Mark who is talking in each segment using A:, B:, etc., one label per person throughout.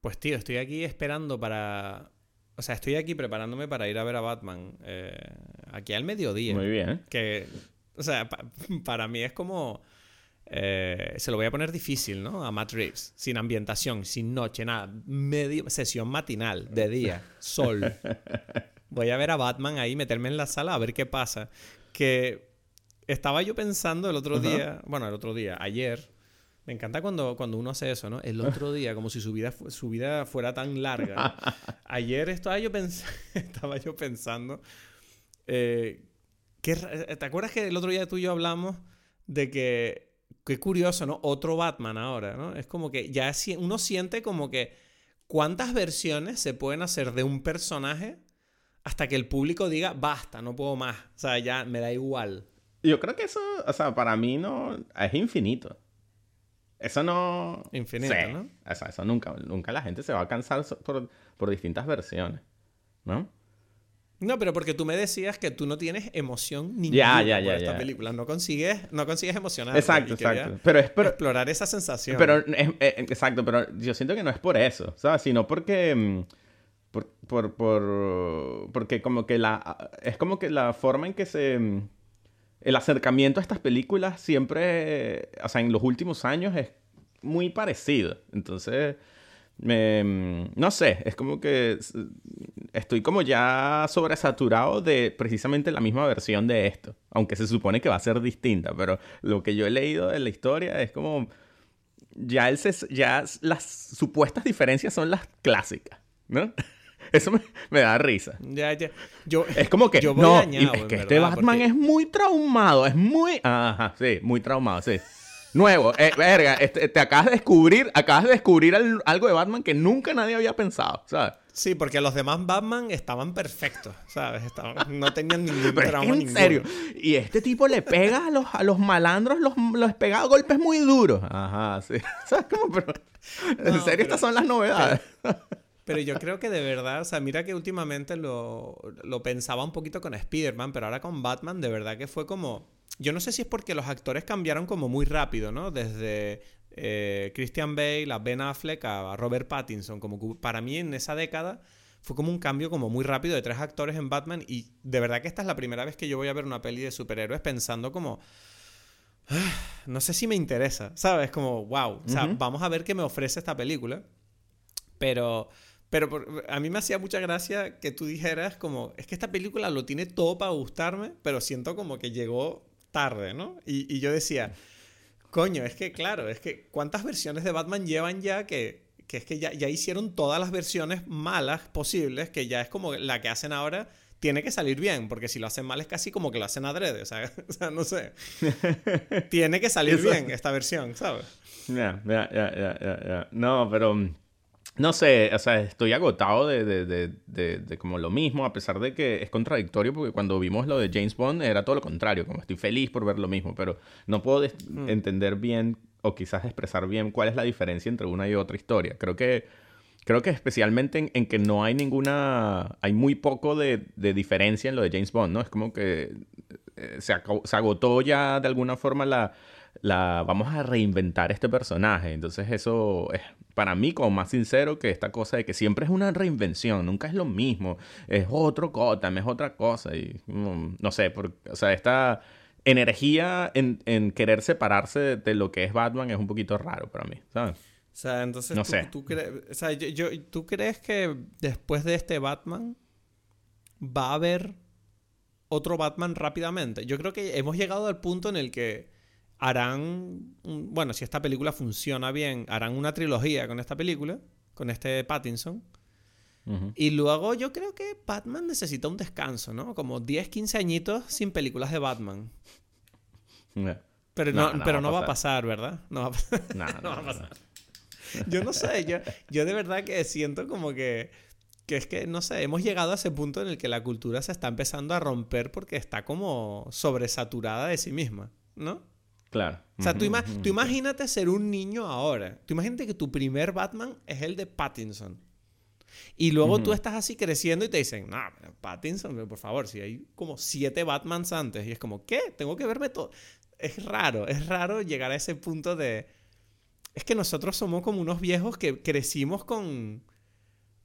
A: Pues tío, estoy aquí esperando para... O sea, estoy aquí preparándome para ir a ver a Batman. eh, aquí al mediodía.
B: Muy bien.
A: Que, o sea, pa- para mí es como... eh, se lo voy a poner difícil, ¿no? A Matt Reeves. Sin ambientación, sin noche, nada. Medio, sesión matinal, de día, sol. Voy a ver a Batman ahí, meterme en la sala a ver qué pasa. Que estaba yo pensando el otro día, bueno, el otro día, ayer. Me encanta cuando, cuando uno hace eso, ¿no? El otro día, como si su vida, su vida fuera tan larga. Ayer estaba yo, pens- estaba yo pensando. eh, qué ra- ¿Te acuerdas que el otro día tú y yo hablamos de que. Qué curioso, ¿no? Otro Batman ahora, ¿no? Es como que ya si- uno siente como que. ¿Cuántas versiones se pueden hacer de un personaje hasta que el público diga, basta, no puedo más? O sea, ya me da igual.
B: Yo creo que eso, o sea, para mí no es infinito. Eso no.
A: Infinito,
B: Sí.
A: ¿no?
B: O sea, eso nunca, nunca la gente se va a cansar por, por distintas versiones. ¿No?
A: No, pero porque tú me decías que tú no tienes emoción ninguna
B: Ya, ya,
A: por
B: ya,
A: esta película. No consigues, no consigues emocionar.
B: exacto, exacto. Pero es por,
A: explorar esa sensación.
B: Pero, es- eh, exacto, pero yo siento que no es por eso, ¿sabes? Sino porque... mm, Por, por, por- porque como que la... Es como que la forma en que se... El acercamiento a estas películas siempre... O sea, en los últimos años es muy parecido. Entonces... no sé, es como que estoy como ya sobresaturado de precisamente la misma versión de esto, aunque se supone que va a ser distinta, pero lo que yo he leído de la historia es como ya, el ya las supuestas diferencias son las clásicas, ¿no? Eso me, me da risa.
A: Ya, ya. Yo,
B: Es como que
A: Yo voy
B: no,
A: dañado,
B: es que este
A: verdad,
B: Batman
A: porque-
B: es muy traumado, es muy, ajá, sí, muy traumado, sí. Nuevo, eh, verga, este- te acabas de descubrir, acabas de descubrir al- algo de Batman que nunca nadie había pensado, ¿sabes?
A: Sí, porque los demás Batman estaban perfectos, ¿sabes? Estaban- no tenían ningún
B: Pero es que
A: trauma
B: en
A: ninguno.
B: serio, y este tipo le pega a los, a los malandros, los, los pega a golpes muy duros. Ajá, sí. ¿Sabes cómo? Pero, en
A: No,
B: serio,
A: pero-
B: estas son las novedades.
A: Pero yo creo que de verdad, o sea, mira que últimamente lo, lo pensaba un poquito con Spider-Man, pero ahora con Batman, de verdad que fue como. Yo no sé si es porque los actores cambiaron como muy rápido, ¿no? Desde eh, Christian Bale a Ben Affleck a Robert Pattinson. Como que para mí en esa década fue como un cambio como muy rápido de tres actores en Batman. Y de verdad que esta es la primera vez que yo voy a ver una peli de superhéroes pensando como. "Ah, No sé si me interesa, ¿sabes? Como, wow. O sea, vamos a ver qué me ofrece esta película. Pero, pero por- a mí me hacía mucha gracia que tú dijeras como, es que esta película lo tiene todo para gustarme, pero siento como que llegó tarde, ¿no? Y, y yo decía, coño, es que claro, es que ¿cuántas versiones de Batman llevan ya que, que es que ya, ya hicieron todas las versiones malas posibles, que ya es como la que hacen ahora? Tiene que salir bien, porque si lo hacen mal es casi como que lo hacen adrede, o sea, o sea, no sé. Tiene que salir bien esta versión, ¿sabes?
B: Ya, ya, ya, ya, ya, ya. No, pero mm, no sé, o sea, estoy agotado de, de, de, de, como lo mismo, a pesar de que es contradictorio, porque cuando vimos lo de James Bond era todo lo contrario, como estoy feliz por ver lo mismo, pero no puedo des- entender bien o quizás expresar bien cuál es la diferencia entre una y otra historia. Creo que, creo que especialmente en, en que no hay ninguna, hay muy poco de, diferencia en lo de James Bond, ¿no? Es como que eh, se, se agotó ya de alguna forma la, la vamos a reinventar este personaje. Entonces eso es para mí como más sincero que esta cosa de que siempre es una reinvención, nunca es lo mismo, es otro Gotham, es otra cosa y mm, no sé, por, o sea, esta energía en, en querer separarse de, de lo que es Batman es un poquito raro para mí, ¿sabes?
A: O sea, entonces
B: No
A: tú,
B: sé.
A: tú cre- o sea, yo, yo- ¿tú crees que después de este Batman va a haber otro Batman rápidamente? Yo creo que hemos llegado al punto en el que harán, bueno, si esta película funciona bien, harán una trilogía con esta película, con este Pattinson. Y luego yo creo que Batman necesita un descanso, ¿no? Como 10, 15 añitos sin películas de Batman. Pero
B: No,
A: no,
B: no
A: pero
B: va a
A: no va a
B: pasar.
A: ¿verdad? No va a pasar.
B: No,
A: va a pasar. Yo no sé, yo, yo de verdad que siento como que, que es que, no sé, hemos llegado a ese punto en el que la cultura se está empezando a romper porque está como sobresaturada de sí misma, ¿no?
B: Claro.
A: O sea, tú, ima- imagínate ser un niño ahora. Tú imagínate que tu primer Batman es el de Pattinson. Y luego tú estás así creciendo y te dicen, no, pero Pattinson, pero por favor, si hay como siete Batmans antes. Y es como, ¿qué? Tengo que verme todo. Es raro, es raro llegar a ese punto de, es que nosotros somos como unos viejos que crecimos con,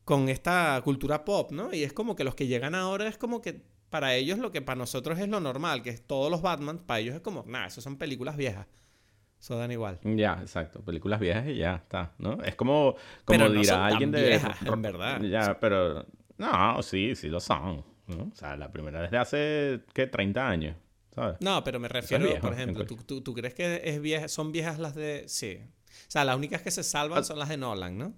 A: con esta cultura pop, ¿no? Y es como que los que llegan ahora es como que para ellos lo que para nosotros es lo normal, que es todos los Batman, para ellos es como, nada, eso son películas viejas. Eso dan igual.
B: Ya, exacto. Películas viejas y ya está, ¿no? Es como, como
A: Pero no
B: dirá
A: son tan
B: alguien de...
A: viejas, en verdad.
B: Ya, pero... No, sí, sí lo son. ¿no? O sea, la primera vez de hace, ¿qué? 30 años, ¿sabes?
A: No, pero me refiero,
B: viejo,
A: por ejemplo, ¿tú, tú, tú crees que es vieja, son viejas las de... Sí. O sea, las únicas que se salvan
B: Ah.
A: son las de Nolan, ¿no?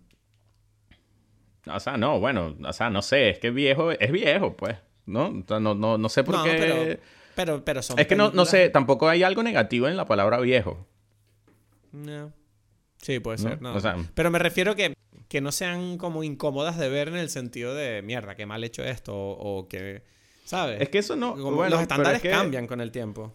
B: O sea, no, bueno, o sea, no sé, es que viejo es viejo, pues, ¿no? No, no, no sé por
A: no,
B: qué...
A: pero, pero, pero son
B: Es que no, no sé, tampoco hay algo negativo en la palabra viejo.
A: No. Sí, puede ser, no.
B: O sea,
A: Pero me refiero que, que no sean como incómodas de ver en el sentido de, mierda, qué mal hecho esto, o, o que, ¿sabes?
B: es que eso no...
A: Como
B: bueno,
A: los estándares
B: es que-
A: cambian con el tiempo.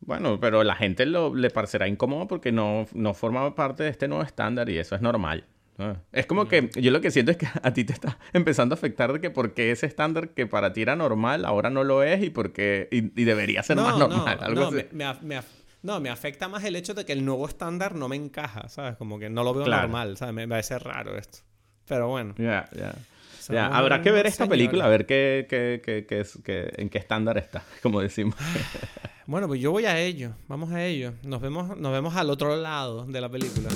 B: Bueno, pero la gente lo, le parecerá incómodo porque no, no forma parte de este nuevo estándar y eso es normal. ¿No? Es como que yo lo que siento es que a ti te está empezando a afectar de que porque ese estándar que para ti era normal ahora no lo es y porque y, y debería ser más normal.
A: no,
B: algo
A: no,
B: así.
A: me, me af- me af- no, me afecta más el hecho de que el nuevo estándar no me encaja, ¿sabes? Como que no lo veo
B: Claro.
A: normal, ¿sabes? Me parece raro esto. Pero bueno.
B: Ya, ya.
A: Somos
B: Ya, habrá que ver esta
A: señores.
B: película, a ver qué, qué, qué, qué es, qué- en qué estándar está, como decimos.
A: Bueno, pues yo voy a ello. Vamos a ello. Nos vemos, nos vemos al otro lado de la película.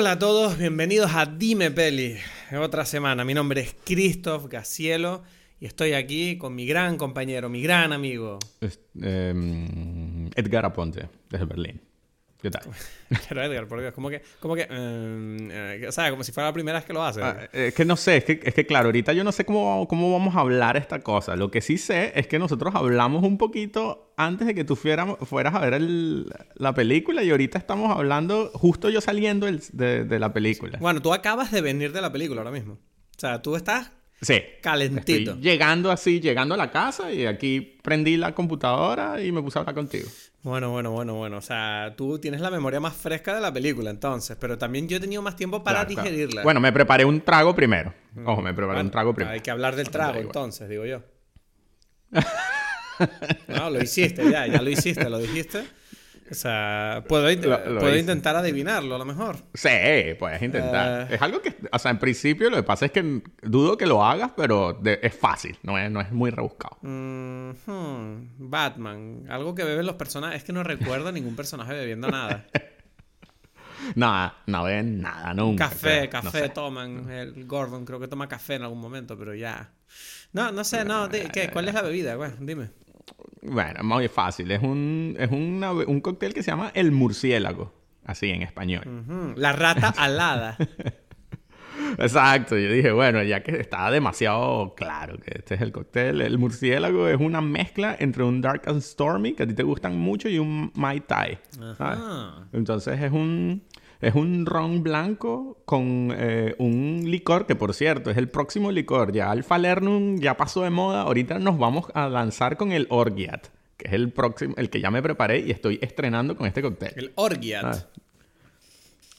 A: Hola a todos, bienvenidos a Dime Peli. Otra semana. Mi nombre es Christoph Gacielo y estoy aquí con mi gran compañero, mi gran amigo.
B: Em, Edgar Aponte, desde Berlín. ¿Qué tal?
A: Pero Edgar, por Dios, como que, como que, eh, o sea, como si fuera la primera vez que lo hace.
B: Ah, es que no sé, es que, es que claro, ahorita yo no sé cómo, cómo vamos a hablar esta cosa. Lo que sí sé es que nosotros hablamos un poquito antes de que tú fuéramos- fueras a ver el- la película y ahorita estamos hablando justo yo saliendo de la película.
A: Bueno, tú acabas de venir de la película ahora mismo. O sea, tú estás
B: Sí.
A: calentito.
B: Estoy llegando así, llegando a la casa y aquí prendí la computadora y me puse a hablar contigo.
A: Bueno, bueno, bueno, bueno. O sea, tú tienes la memoria más fresca de la película, entonces. Pero también yo he tenido más tiempo para
B: Claro, claro.
A: digerirla.
B: Bueno, me preparé un trago primero. Ojo, me preparé
A: Bueno,
B: un trago primero.
A: Hay que hablar del trago, entonces, digo yo. No, lo hiciste ya, ya lo hiciste, lo dijiste. O sea, puedo, int-
B: Lo- lo
A: puedo
B: hice.
A: intentar adivinarlo a lo mejor.
B: Sí, puedes intentar.
A: Eh.
B: Es algo que, o sea, en principio lo que pasa es que dudo que lo hagas, pero de- es fácil, no es, no es muy rebuscado.
A: Mm, hmm, Batman. Algo que beben los personajes. Es que no recuerdo a ningún personaje bebiendo nada.
B: Nada, no ven nada, nunca.
A: Café,
B: creo, no
A: café
B: sé.
A: toman. El Gordon creo que toma café en algún momento, pero ya. No, no sé, no. ¿qué? ¿Cuál es la bebida? Bueno, dime.
B: Bueno, muy fácil. Es un, es una- un cóctel que se llama el murciélago, así en español.
A: La rata alada.
B: Exacto, yo dije, bueno, ya que está demasiado claro que este es el cóctel, el murciélago es una mezcla entre un Dark and Stormy, que a ti te gustan mucho, y un Mai Tai. Entonces es un, es un ron blanco con eh, un licor que, por cierto, es el próximo licor. Ya el Falernum ya pasó de moda. Ahorita nos vamos a lanzar con el Orgiat, que es el próximo, el que ya me preparé y estoy estrenando con este cóctel.
A: El Orgiat.
B: Ah.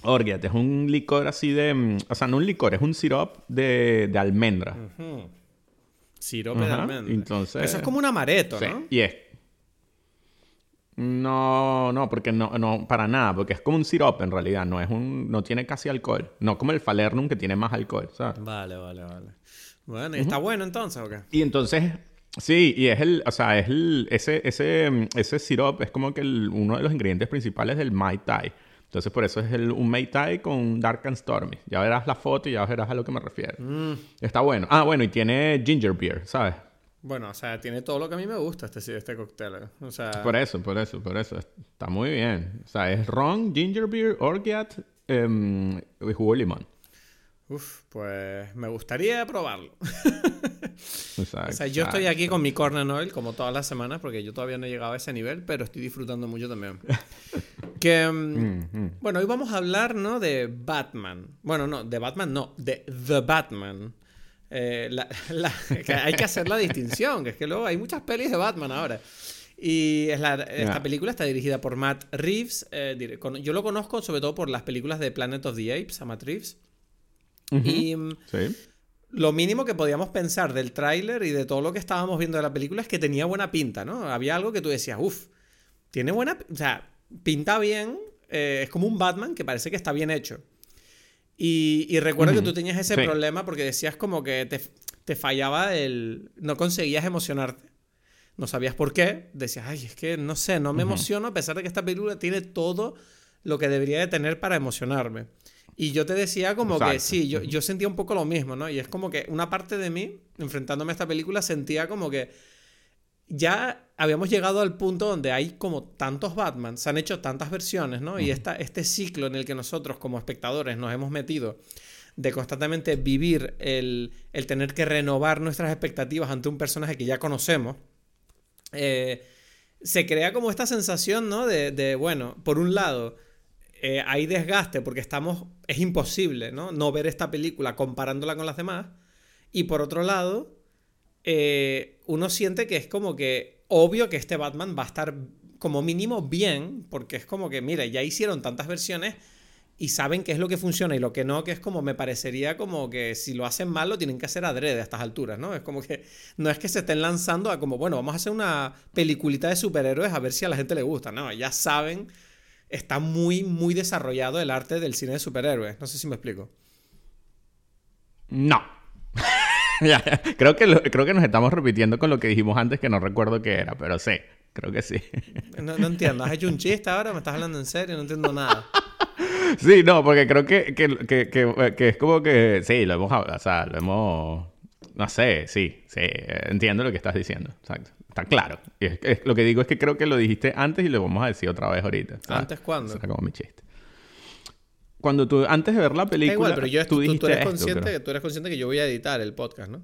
B: Orgiat es un licor así de... mm, O sea, no un licor, es un sirop de, de almendra.
A: Sirope de almendra.
B: entonces-
A: Eso es como un amareto,
B: Sí,
A: ¿no?
B: y es... No, no, porque no, no, para nada, porque es como un sirope en realidad, no es un, no tiene casi alcohol, no como el Falernum que tiene más alcohol, ¿sabes?
A: Vale, vale, vale. Bueno, ¿y está bueno entonces o qué?
B: Y entonces, sí, y es el, o sea, es el, ese, ese, ese sirope es como que el- uno de los ingredientes principales del Mai Tai. Entonces, por eso es el, un Mai Tai con Dark and Stormy. Ya verás la foto y ya verás a lo que me refiero.
A: Mm.
B: Está bueno. Ah, bueno, y tiene ginger beer, ¿sabes?
A: Bueno, o sea, tiene todo lo que a mí me gusta este, este cóctel. ¿eh? O sea,
B: Por eso, por eso, por eso. Está muy bien. O sea, es ron, ginger beer, orgeat em, y jugo de limón.
A: uf, pues me gustaría probarlo.
B: Exacto,
A: O sea, yo estoy aquí con mi Corner Oil como todas las semanas porque yo todavía no he llegado a ese nivel, pero estoy disfrutando mucho también. que, mm,
B: Mm, mm.
A: bueno, hoy vamos a hablar, ¿no? De Batman. Bueno, no, de Batman no, de The Batman. Eh, hay que hacer la distinción, que es que luego hay muchas pelis de Batman ahora. Y es la, esta película está dirigida por Matt Reeves. Eh, yo lo conozco sobre todo por las películas de Planet of the Apes, a Matt Reeves. Y mm, lo mínimo que podíamos pensar del tráiler y de todo lo que estábamos viendo de la película es que tenía buena pinta, ¿no? Había algo que tú decías, uff, tiene buena... O sea, pinta bien, eh, es como un Batman que parece que está bien hecho. Y, recuerdo que tú tenías ese problema porque decías como que te, te fallaba el... no conseguías emocionarte no sabías por qué, decías, ay, es que no sé, no me emociono a pesar de que esta película tiene todo lo que debería de tener para emocionarme. Y yo te decía como que sí, yo, yo sentía un poco lo mismo, ¿no? Y es como que una parte de mí, enfrentándome a esta película, sentía como que ya habíamos llegado al punto donde hay como tantos Batman, se han hecho tantas versiones, ¿no? Y esta, este ciclo en el que nosotros como espectadores nos hemos metido de constantemente vivir el, el tener que renovar nuestras expectativas ante un personaje que ya conocemos, eh, se crea como esta sensación, ¿no? De, bueno, por un lado, eh, hay desgaste porque estamos, es imposible, ¿no? No ver esta película comparándola con las demás. Y por otro lado, eh, uno siente que es como que obvio que este Batman va a estar como mínimo bien, porque es como que, mira, ya hicieron tantas versiones y saben qué es lo que funciona y lo que no, que es como me parecería como que si lo hacen mal lo tienen que hacer adrede a estas alturas, ¿no? Es como que no es que se estén lanzando a como, bueno, vamos a hacer una peliculita de superhéroes a ver si a la gente le gusta, ¿no? Ya saben, está muy, muy desarrollado el arte del cine de superhéroes, no sé si me explico.
B: No. creo, que creo que nos estamos repitiendo con lo que dijimos antes que no recuerdo qué era, pero sí, creo que sí.
A: no, no entiendo, ¿has hecho un chiste ahora? ¿Me estás hablando en serio? No entiendo nada.
B: Sí, no, porque creo que, que, que, que, es como que sí, lo hemos o sea, lo hemos no sé, sí, sí, entiendo lo que estás diciendo, exacto. Está claro. Y es, lo que digo es que creo que lo dijiste antes y lo vamos a decir otra vez ahorita.
A: ¿Antes cuándo?
B: Era como mi chiste. Cuando tú, antes de ver la película, igual, pero yo, tú, dijiste tú, eres
A: consciente, tú eres consciente que yo voy a editar el podcast, ¿no?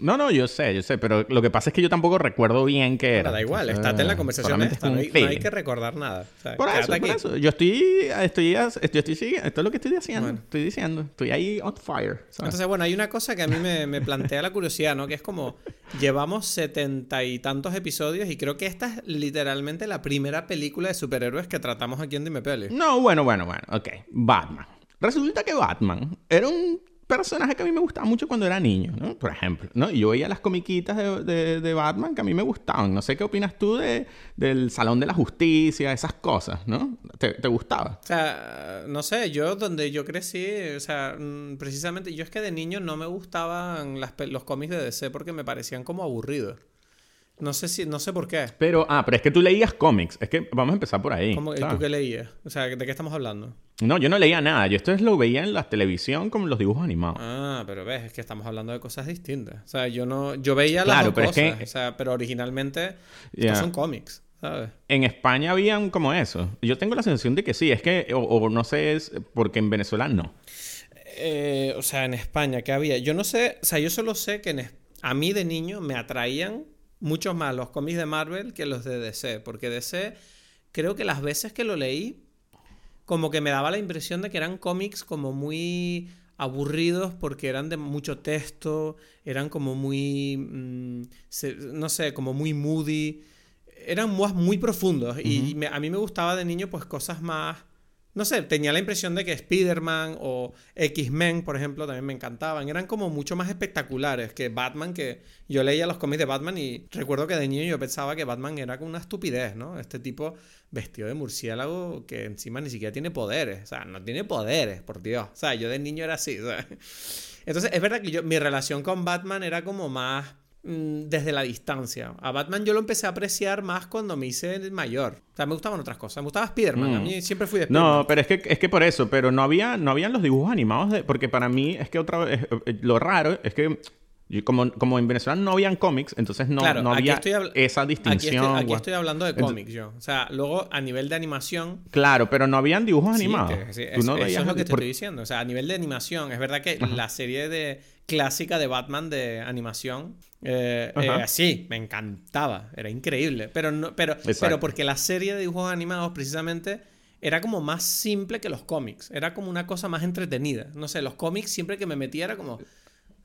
B: No, no, yo sé, yo sé, pero lo que pasa es que yo tampoco recuerdo bien qué era.
A: da igual, estate en la conversación esta, no, hay, que recordar nada.
B: por, eso, por eso, yo estoy, estoy, estoy, estoy esto es lo que estoy diciendo, estoy diciendo, estoy ahí on fire.
A: Entonces, bueno, hay una cosa que a mí me, me plantea la curiosidad, ¿no? Que es como, llevamos setenta y tantos episodios y creo que esta es literalmente la primera película de superhéroes que tratamos aquí en Dime Peli.
B: No, bueno, bueno, bueno, ok, Batman. Resulta que Batman era un personaje que a mí me gustaba mucho cuando era niño, ¿no? Por ejemplo, ¿no? Y yo veía las comiquitas de, de, Batman que a mí me gustaban. No sé qué opinas tú de, del Salón de la Justicia, esas cosas, ¿no? ¿Te, ¿Te, gustaba?
A: O sea, no sé, yo donde yo crecí, o sea, mm, precisamente yo es que de niño no me gustaban las, los cómics de DC porque me parecían como aburridos. No sé si, no sé por qué.
B: Pero, ah, pero es que tú leías cómics. Es que vamos a empezar por ahí.
A: ¿Cómo, ¿Y tú qué leías? O sea, ¿de qué estamos hablando?
B: No, yo no leía nada. Yo esto lo veía en la televisión como los dibujos animados.
A: Ah, pero ves, es que estamos hablando de cosas distintas. O sea, yo no, yo veía las dos pero cosas. o sea, pero originalmente estos son cómics. ¿sabes?
B: En España habían como eso. Yo tengo la sensación de que sí, es que, o, no sé, es porque en Venezuela no.
A: Eh, o sea, en España, ¿qué había? Yo no sé, o sea, yo solo sé que a mí de niño me atraían mucho más los cómics de Marvel que los de DC, porque DC creo que las veces que lo leí, como que me daba la impresión de que eran cómics como muy aburridos porque eran de mucho texto, eran como muy, mm, no sé, como muy moody, eran muy, muy profundos y a mí me gustaba de niño pues cosas más no sé, tenía la impresión de que Spider-Man o X-Men, por ejemplo, también me encantaban. Eran como mucho más espectaculares que Batman, que yo leía los cómics de Batman y recuerdo que de niño yo pensaba que Batman era como una estupidez, ¿no? Este tipo vestido de murciélago que encima ni siquiera tiene poderes. O sea, no tiene poderes, por Dios. O sea, yo de niño era así. Entonces, es verdad que yo, mi relación con Batman era como más desde la distancia. A Batman yo lo empecé a apreciar más cuando me hice mayor. O sea, me gustaban otras cosas. Me gustaba Spider-Man. A mm. mí siempre fui de
B: Spider-Man. No, pero es que, es que por eso. Pero no había, no habían los dibujos animados. De, porque para mí es que otra vez... Eh, lo raro es que como, como en Venezuela no habían cómics, entonces no, no había esa distinción.
A: Aquí estoy, hablando de cómics yo. O sea, luego a nivel de animación.
B: Claro, pero no habían dibujos animados.
A: eso es lo que te estoy diciendo. O sea, a nivel de animación, es verdad que la serie de clásica de Batman de animación. Eh, eh, sí, me encantaba, era increíble. Pero, no, pero, pero porque la serie de dibujos animados precisamente era como más simple que los cómics. Era como una cosa más entretenida. No sé, los cómics siempre que me metía era como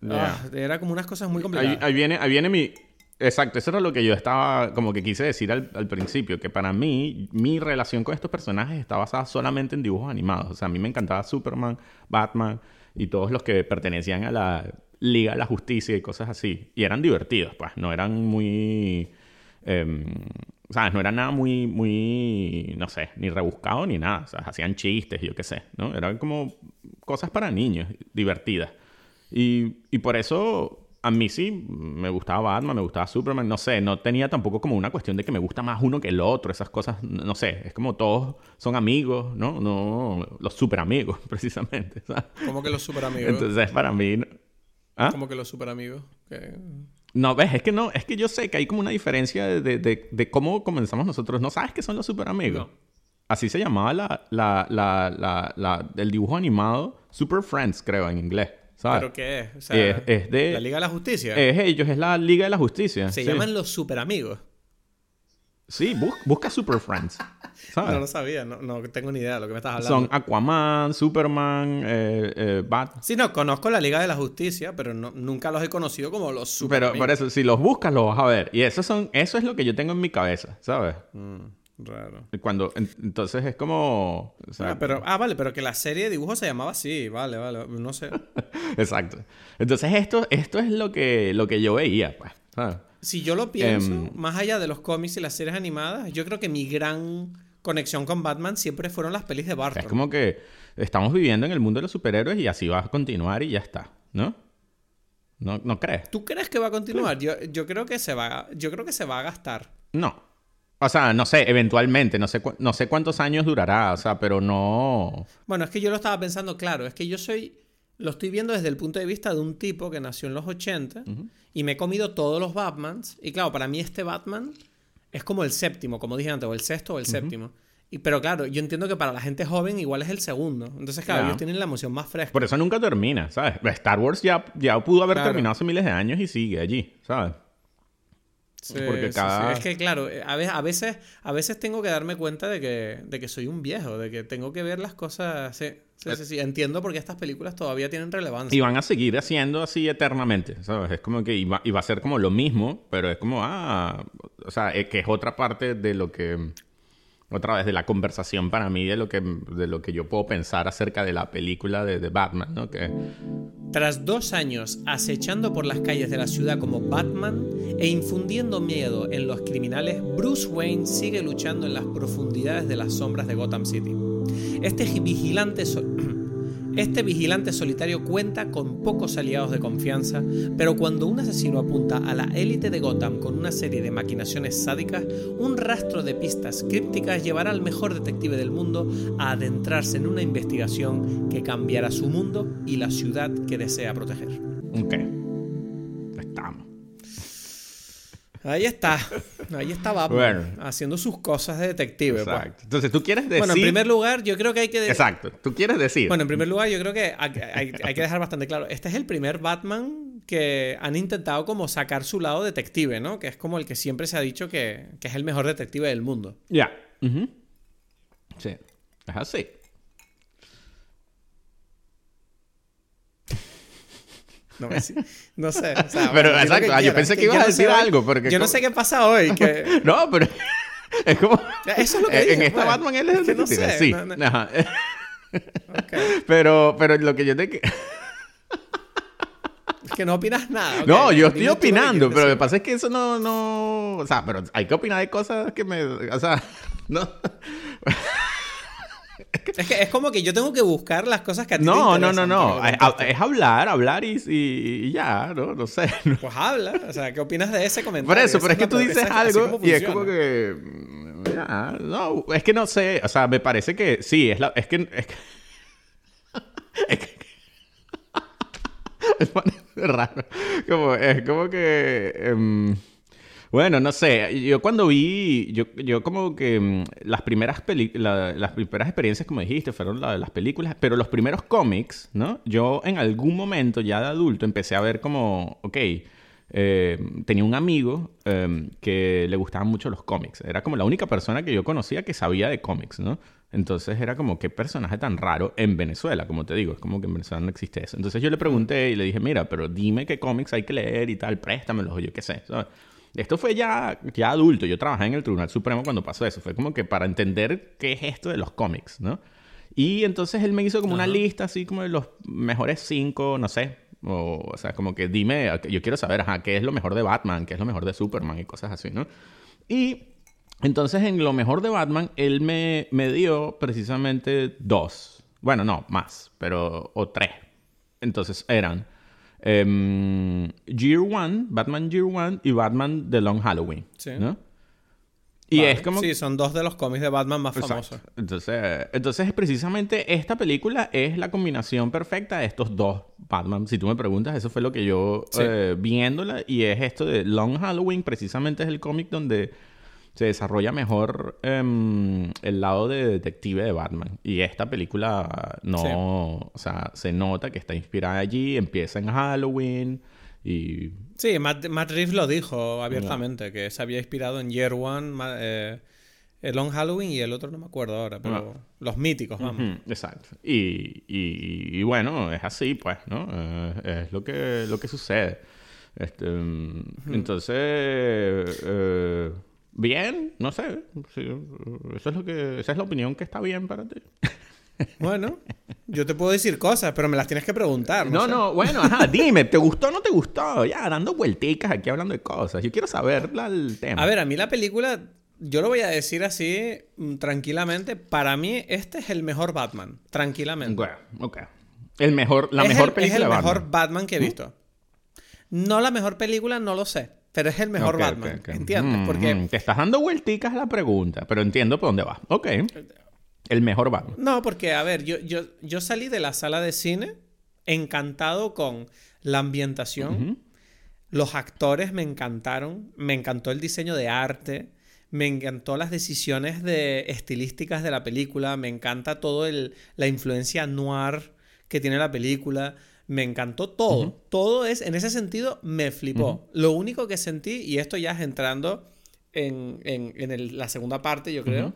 A: Ah, era como unas cosas muy complicadas.
B: Ahí, viene, ahí viene mi... Exacto, eso era lo que yo estaba, como que quise decir al, principio, que para mí, mi relación con estos personajes está basada solamente en dibujos animados. O sea, a mí me encantaba Superman, Batman y todos los que pertenecían a la Liga de la Justicia y cosas así. Y eran divertidos, pues, no eran muy... Eh, ¿Sabes? No era nada muy, muy, no sé, ni rebuscado ni nada. O sea, hacían chistes, yo qué sé, ¿no? Eran como cosas para niños, divertidas. Y, y por eso a mí sí me gustaba Batman, me gustaba Superman, no sé, no tenía tampoco como una cuestión de que me gusta más uno que el otro, esas cosas, no sé, es como todos son amigos, ¿no? No, los super amigos, precisamente. ¿sabes?
A: ¿Cómo que los super amigos?
B: Entonces, para mí...
A: ¿Ah? ¿Cómo que los super amigos?
B: No, ves, es que no, es que yo sé que hay como una diferencia de, de, de cómo comenzamos nosotros. ¿No sabes qué son los super amigos? Así se llamaba la, la, la, la, el dibujo animado Super Friends, creo, en inglés. ¿sabes?
A: ¿Pero qué es? O sea,
B: es, de...
A: ¿La Liga de la Justicia?
B: Es ellos, es la Liga de la Justicia.
A: Se llaman los super amigos.
B: Sí, busca Super Friends.
A: No lo sabía, no, no, tengo ni idea de lo que me estás hablando.
B: Son Aquaman, Superman, eh, eh, Bat.
A: Sí, no, conozco la Liga de la Justicia, pero nunca los he conocido como los Super
B: Pero por eso, si los buscas, los vas a ver. Y eso, son, eso es lo que yo tengo en mi cabeza, ¿sabes?
A: Mm, raro.
B: Cuando, entonces es como...
A: ah, pero, ah, vale, pero que la serie de dibujos se llamaba así, vale, vale, no sé.
B: Exacto. Entonces esto, esto es lo que, lo que yo veía, pues.
A: Si yo lo pienso, em, más allá de los cómics y las series animadas, yo creo que mi gran conexión con Batman siempre fueron las pelis de Barton.
B: Es como que estamos viviendo en el mundo de los superhéroes y así va a continuar y ya está, ¿no? ¿No, no crees?
A: ¿Tú crees que va a continuar? Yo, yo, creo que se va, yo creo que se va a gastar.
B: No. O sea, no sé, eventualmente, no sé, no sé cuántos años durará, o sea, pero no...
A: Bueno, es que yo lo estaba pensando, claro, es que yo soy lo estoy viendo desde el punto de vista de un tipo que nació en los 80 y me he comido todos los Batmans. Y claro, para mí este Batman es como el séptimo, como dije antes, o el sexto o el séptimo. Y, pero claro, yo entiendo que para la gente joven igual es el segundo. Entonces, claro, ellos tienen la emoción más fresca.
B: Por eso nunca termina, ¿sabes? Star Wars ya, ya pudo haber terminado hace miles de años y sigue allí, ¿sabes?
A: Sí, Porque cada... Es que, claro, eh, a veces, a veces, tengo que darme cuenta de que, de que soy un viejo, de que tengo que ver las cosas... Sí, sí. Entiendo por qué estas películas todavía tienen relevancia.
B: Y van a seguir haciendo así eternamente, ¿sabes? Es como que iba, va a ser como lo mismo, pero es como, ah... O sea, es que es otra parte de lo que otra vez de la conversación para mí de lo que, de lo que yo puedo pensar acerca de la película de, de Batman, ¿no? Que...
A: Tras dos años acechando por las calles de la ciudad como Batman e infundiendo miedo en los criminales, Bruce Wayne sigue luchando en las profundidades de las sombras de Gotham City. Este vigilante... Este vigilante solitario cuenta con pocos aliados de confianza, pero cuando un asesino apunta a la élite de Gotham con una serie de maquinaciones sádicas, un rastro de pistas crípticas llevará al mejor detective del mundo a adentrarse en una investigación que cambiará su mundo y la ciudad que desea proteger.
B: Ok. Estamos.
A: Ahí está. Ahí está Batman. Haciendo sus cosas de detective.
B: Pues. Exacto. Entonces, tú quieres decir.
A: Bueno, en primer lugar, yo creo que hay que.
B: Exacto. Tú quieres decir.
A: Bueno, en primer lugar, yo creo que hay, que dejar bastante claro. Este es el primer Batman que han intentado como sacar su lado detective, ¿no? Que es como el que siempre se ha dicho que, es el mejor detective del mundo.
B: Ya. Sí. Es así.
A: No, no sé.
B: pero exacto, yo pensé que, ibas a decir algo. Porque
A: yo no sé qué pasa hoy. Que...
B: no, pero es como.
A: Eso es lo que
B: En
A: dije,
B: esta Batman él es el no sé, Sí. Ajá. Pero, pero lo que yo te.
A: Es que no opinas nada.
B: No, yo estoy opinando, pero lo que pasa es que eso no, no. O sea, pero hay que opinar de cosas que me. O sea, no.
A: Es que es como que yo tengo que buscar las cosas que a ti
B: no, No, no, no, es, es, hablar, hablar y, y, ya, ¿no? No sé.
A: Pues habla. O sea, ¿qué opinas de ese comentario?
B: Por eso, pero es que tú dices algo y es como que... Ya, no, es que no sé. O sea, me parece que sí, es, la, es que... Es que... es que es raro. Como, es como que... Em, bueno, no sé, yo cuando vi, yo, yo como que mm, las primeras las primeras experiencias, como dijiste, fueron las películas, pero los primeros cómics, ¿no? Yo en algún momento ya de adulto empecé a ver como, ok, eh, tenía un amigo eh, que le gustaban mucho los cómics. Era como la única persona que yo conocía que sabía de cómics, ¿no? Entonces era como, qué personaje tan raro en Venezuela, como te digo, es como que en Venezuela no existe eso. Entonces yo le pregunté y le dije, mira, pero dime qué cómics hay que leer y tal, préstamelos, o yo qué sé. ¿sabes? Esto fue ya, ya adulto, yo trabajé en el Tribunal Supremo cuando pasó eso, fue como que para entender qué es esto de los cómics, ¿no? Y entonces él me hizo como una lista así como de los mejores cinco, no sé, o, o sea, como que dime, yo quiero saber, ajá, qué es lo mejor de Batman, qué es lo mejor de Superman y cosas así, ¿no? Y entonces en lo mejor de Batman, él me, me dio precisamente dos. Bueno, no, más, pero, o tres. Entonces eran em, Year One, Batman Year One y Batman The Long Halloween,
A: Sí.
B: ¿no? Y
A: Vale.
B: es como...
A: Sí, son dos de los cómics de Batman más
B: Exacto.
A: famosos.
B: Entonces, entonces, precisamente esta película es la combinación perfecta de estos dos Batman. Si tú me preguntas, eso fue lo que yo
A: Sí.
B: eh, viéndola. Y es esto de Long Halloween, precisamente es el cómic donde se desarrolla mejor em, el lado de detective de Batman. Y esta película no,
A: Sí.
B: o sea, se nota que está inspirada allí, empieza en Halloween y
A: Sí, Matt, Matt Reeves lo dijo abiertamente, que se había inspirado en Year One, eh, el Long Halloween y el otro no me acuerdo ahora, pero los míticos, vamos.
B: Exacto. Y, y- y bueno, es así, pues, ¿no? Eh, es lo que, lo que sucede. Este, mm, Entonces, eh, bien, no sé. Sí, eso es lo que, esa es la opinión que está bien para ti.
A: Bueno, yo te puedo decir cosas, pero me las tienes que preguntar.
B: No,
A: sé.
B: no, bueno, ajá, dime, ¿te gustó o no te gustó? Ya, dando vuelticas aquí hablando de cosas. Yo quiero saber la- el tema.
A: A ver, a mí la película, yo lo voy a decir así mm, tranquilamente. Para mí, este es el mejor Batman. Tranquilamente.
B: Bueno, ok. El mejor, la
A: es
B: mejor
A: el,
B: película
A: Es el
B: de Batman. ¿Mm?
A: mejor Batman que he visto. No la mejor película, no lo sé. Pero es el mejor
B: Ok,
A: Batman.
B: ok, ok.
A: ¿Entiendes?
B: Mm,
A: Porque.
B: mm, Te estás dando vuelticas a la pregunta, pero entiendo por dónde va. Ok. El mejor Batman.
A: No, porque, a ver, yo, yo, yo salí de la sala de cine encantado con la ambientación.
B: Ujú.
A: Los actores me encantaron. Me encantó el diseño de arte. Me encantó las decisiones de estilísticas de la película. Me encanta todo el, la influencia noir que tiene la película. Me encantó todo. Todo es, en ese sentido, me flipó. Lo único que sentí, y esto ya es entrando en, en- en el- la segunda parte, yo creo,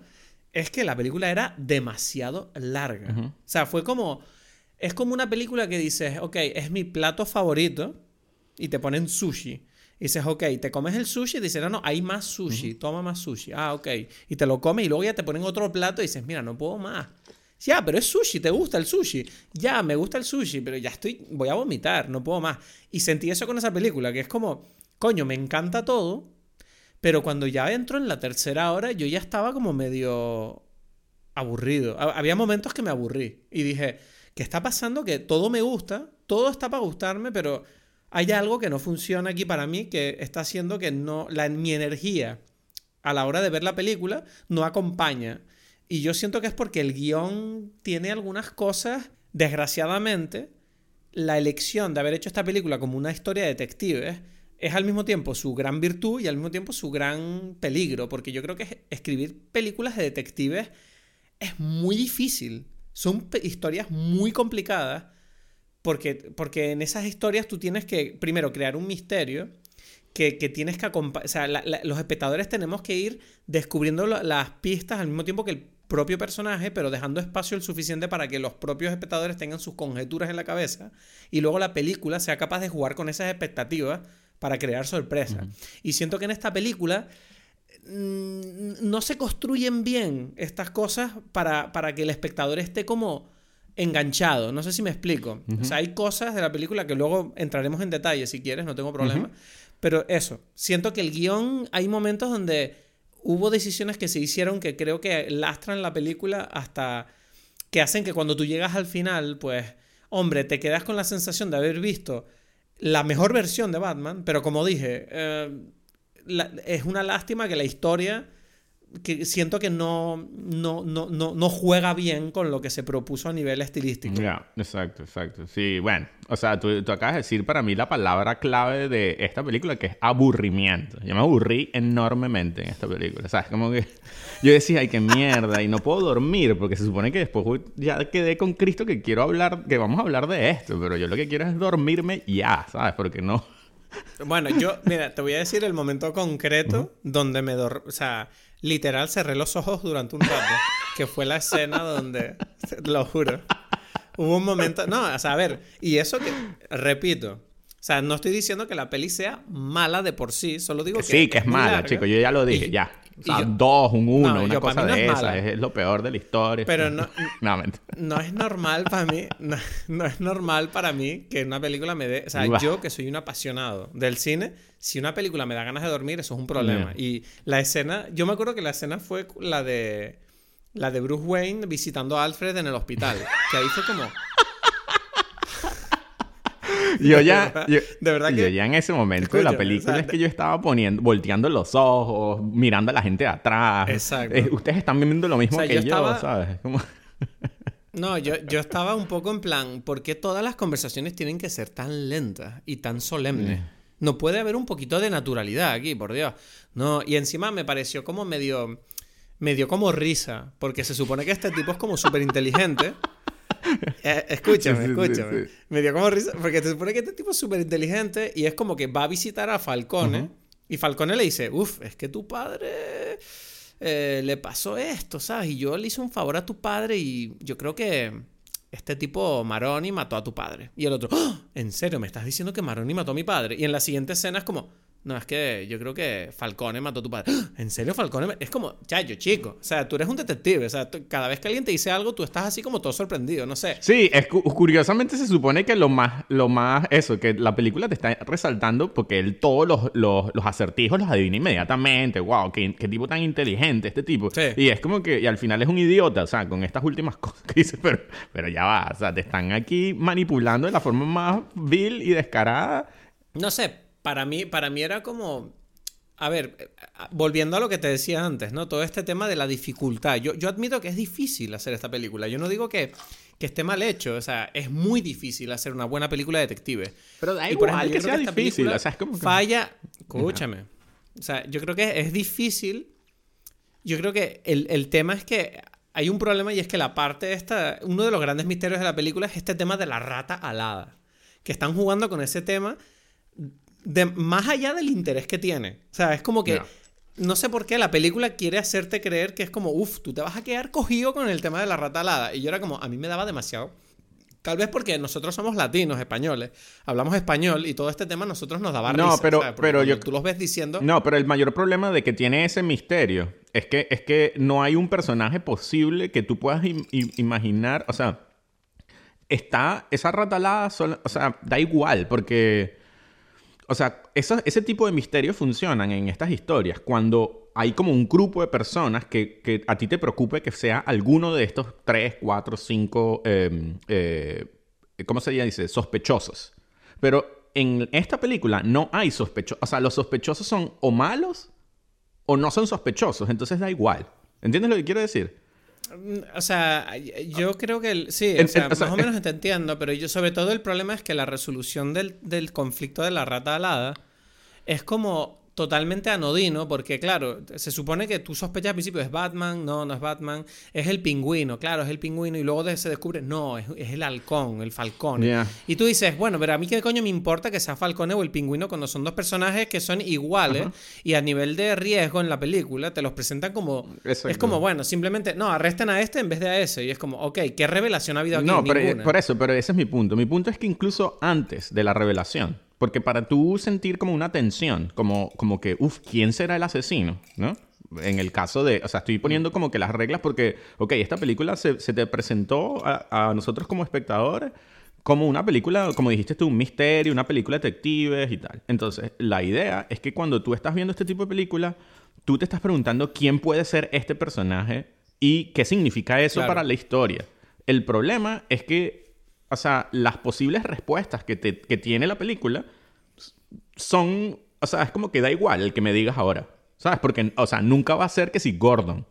A: es que la película era demasiado larga. O sea, fue como. Es como una película que dices, ok, es mi plato favorito, y te ponen sushi. Y dices, ok, te comes el sushi y dices, no, no, hay más sushi, toma más sushi. Ah, ok. Y te lo comes y luego ya te ponen otro plato y dices, mira, no puedo más. Ya, pero es sushi, te gusta el sushi. Ya, me gusta el sushi, pero ya estoy, voy a vomitar, no puedo más. Y sentí eso con esa película, que es como, coño, me encanta todo, pero cuando ya entro en la tercera hora, yo ya estaba como medio aburrido. Ha- Había momentos que me aburrí y dije, ¿qué está pasando? Que todo me gusta, todo está para gustarme, pero hay algo que no funciona aquí para mí que está haciendo que no la mi energía a la hora de ver la película no acompaña. Y yo siento que es porque el guion tiene algunas cosas, desgraciadamente, la elección de haber hecho esta película como una historia de detectives es al mismo tiempo su gran virtud y al mismo tiempo su gran peligro, porque yo creo que es- escribir películas de detectives es muy difícil. Son historias muy complicadas porque, porque en esas historias tú tienes que, primero, crear un misterio que, que tienes que acompañar. O sea, los espectadores tenemos que ir descubriendo la- las pistas al mismo tiempo que el propio personaje, pero dejando espacio el suficiente para que los propios espectadores tengan sus conjeturas en la cabeza y luego la película sea capaz de jugar con esas expectativas para crear sorpresas. Y siento que en esta película mm, no se construyen bien estas cosas para, para que el espectador esté como enganchado. No sé si me explico. O sea, hay cosas de la película que luego entraremos en detalle si quieres, no tengo problema. Pero eso, siento que el guion hay momentos donde hubo decisiones que se hicieron que creo que lastran la película hasta que hacen que cuando tú llegas al final, pues, hombre, te quedas con la sensación de haber visto la mejor versión de Batman, pero como dije, eh, es una lástima que la historia que siento que no, no, no, no, no juega bien con lo que se propuso a nivel estilístico.
B: Ya, exacto, exacto. Sí, bueno, o sea, tú, tú acabas de decir para mí la palabra clave de esta película que es aburrimiento. Yo me aburrí enormemente en esta película, ¿sabes? Como que yo decía, ay, qué mierda, y no puedo dormir porque se supone que después ya quedé con Cristo que quiero hablar, que vamos a hablar de esto, pero yo lo que quiero es dormirme ya, ¿sabes? Porque no,
A: Bueno, yo, mira, te voy a decir el momento concreto donde me dormí. O sea, literal cerré los ojos durante un rato. que fue la escena donde. Lo juro. Hubo un momento. No, o sea, a ver, y eso que. Repito. O sea, no estoy diciendo que la peli sea mala de por sí, solo digo que.
B: Sí, que es, mala, chicos. Yo ya lo dije, ya. O sea, dos, un uno, una cosa de esa. Es, lo peor de la historia.
A: Pero no, no, no, es normal para mí. No, es normal para mí que una película me dé. O sea, yo que soy un apasionado del cine, si una película me da ganas de dormir, eso es un problema. Y la escena. Yo me acuerdo que la escena fue la de. La de Bruce Wayne visitando a Alfred en el hospital. Que ahí fue como.
B: yo ya, yo, de verdad que, yo ya en ese momento de la película es que yo estaba poniendo, volteando los ojos, mirando a la gente de atrás. Exacto. Eh, ustedes están viendo lo mismo que yo, ¿sabes?
A: No, yo, yo estaba un poco en plan, ¿por qué todas las conversaciones tienen que ser tan lentas y tan solemnes? Mm. No puede haber un poquito de naturalidad aquí, por Dios. No, y encima me pareció como medio. Me dio como risa, porque se supone que este tipo es como súper inteligente. Eh, escúchame, escúchame. Me dio como risa, porque se supone que este tipo es súper inteligente y es como que va a visitar a Falcone y Falcone le dice, uff, es que tu padre eh, le pasó esto, ¿sabes? Y yo le hice un favor a tu padre y yo creo que este tipo Maroni mató a tu padre. Y el otro, ¡Ah! ¿en serio me estás diciendo que Maroni mató a mi padre? Y en la siguiente escena es como, no, es que yo creo que Falcone mató a tu padre. ¡Ah! ¿En serio Falcone? Es como, chayo, chico. O sea, tú eres un detective. O sea, cada vez que alguien te dice algo, tú estás así como todo sorprendido, no sé.
B: Sí, es curiosamente se supone que lo más, lo más, eso, que la película te está resaltando porque él todos los, los, acertijos los adivina inmediatamente. Wow, qué, tipo tan inteligente este tipo. Y es como que, y al final es un idiota, o sea, con estas últimas cosas que dice, pero, pero ya va, o sea, te están aquí manipulando de la forma más vil y descarada.
A: No sé, para mí, para mí era como. A ver, volviendo a lo que te decía antes, ¿no? Todo este tema de la dificultad. Yo, yo admito que es difícil hacer esta película. Yo no digo que, que esté mal hecho. O sea, es muy difícil hacer una buena película de detective.
B: Pero da igual que sea difícil. O sea, es como
A: Falla. Escúchame. O sea, yo creo que es difícil. Yo creo que el, el tema es que hay un problema y es que la parte esta. Uno de los grandes misterios de la película es este tema de la rata alada. Que están jugando con ese tema de, más allá del interés que tiene. O sea, es como que... No. sé por qué la película quiere hacerte creer que es como, uff, tú te vas a quedar cogido con el tema de la rata alada. Y yo era como, a mí me daba demasiado. Tal vez porque nosotros somos latinos, españoles, hablamos español y todo este tema a nosotros nos daba
B: no, pero, pero yo,
A: tú los ves diciendo.
B: No, pero el mayor problema de que tiene ese misterio es que, es que no hay un personaje posible que tú puedas imaginar. O sea, está esa rata alada, o sea, da igual, porque o sea, ese tipo de misterios funcionan en estas historias cuando hay como un grupo de personas que, a ti te preocupe que sea alguno de estos tres, cuatro, cinco, em, eh, ¿cómo se dice? Sospechosos. Pero en esta película no hay sospechosos. O sea, los sospechosos son o malos o no son sospechosos. Entonces da igual. ¿Entiendes lo que quiero decir?
A: O sea, yo creo que sí, o sea, más o menos te entiendo, pero yo sobre todo el problema es que la resolución del, del conflicto de la rata alada es como totalmente anodino, porque claro, se supone que tú sospechas al principio es Batman, no, no es Batman, es el pingüino, claro, es el pingüino, y luego se descubre, no, es, el halcón, el falcón. Y tú dices, bueno, pero a mí qué coño me importa que sea Falcone o el pingüino cuando son dos personajes que son iguales y a nivel de riesgo en la película te los presentan como... Es como, bueno, simplemente, no, arresten a este en vez de a ese. Y es como, ok, ¿qué revelación ha habido aquí?
B: No, pero, por eso, pero ese es mi punto. Mi punto es que incluso antes de la revelación, porque para tú sentir como una tensión, como, como que, uff, ¿quién será el asesino? ¿No? En el caso de, o sea, estoy poniendo como que las reglas porque, ok, esta película se, se te presentó a, a, nosotros como espectadores como una película, como dijiste tú, un misterio, una película de detectives y tal. Entonces, la idea es que cuando tú estás viendo este tipo de película, tú te estás preguntando quién puede ser este personaje y qué significa eso para la historia. El problema es que o sea, las posibles respuestas que, te, que tiene la película son, o sea, es como que da igual el que me digas ahora, ¿sabes? Porque, o sea, nunca va a ser que si Gordon.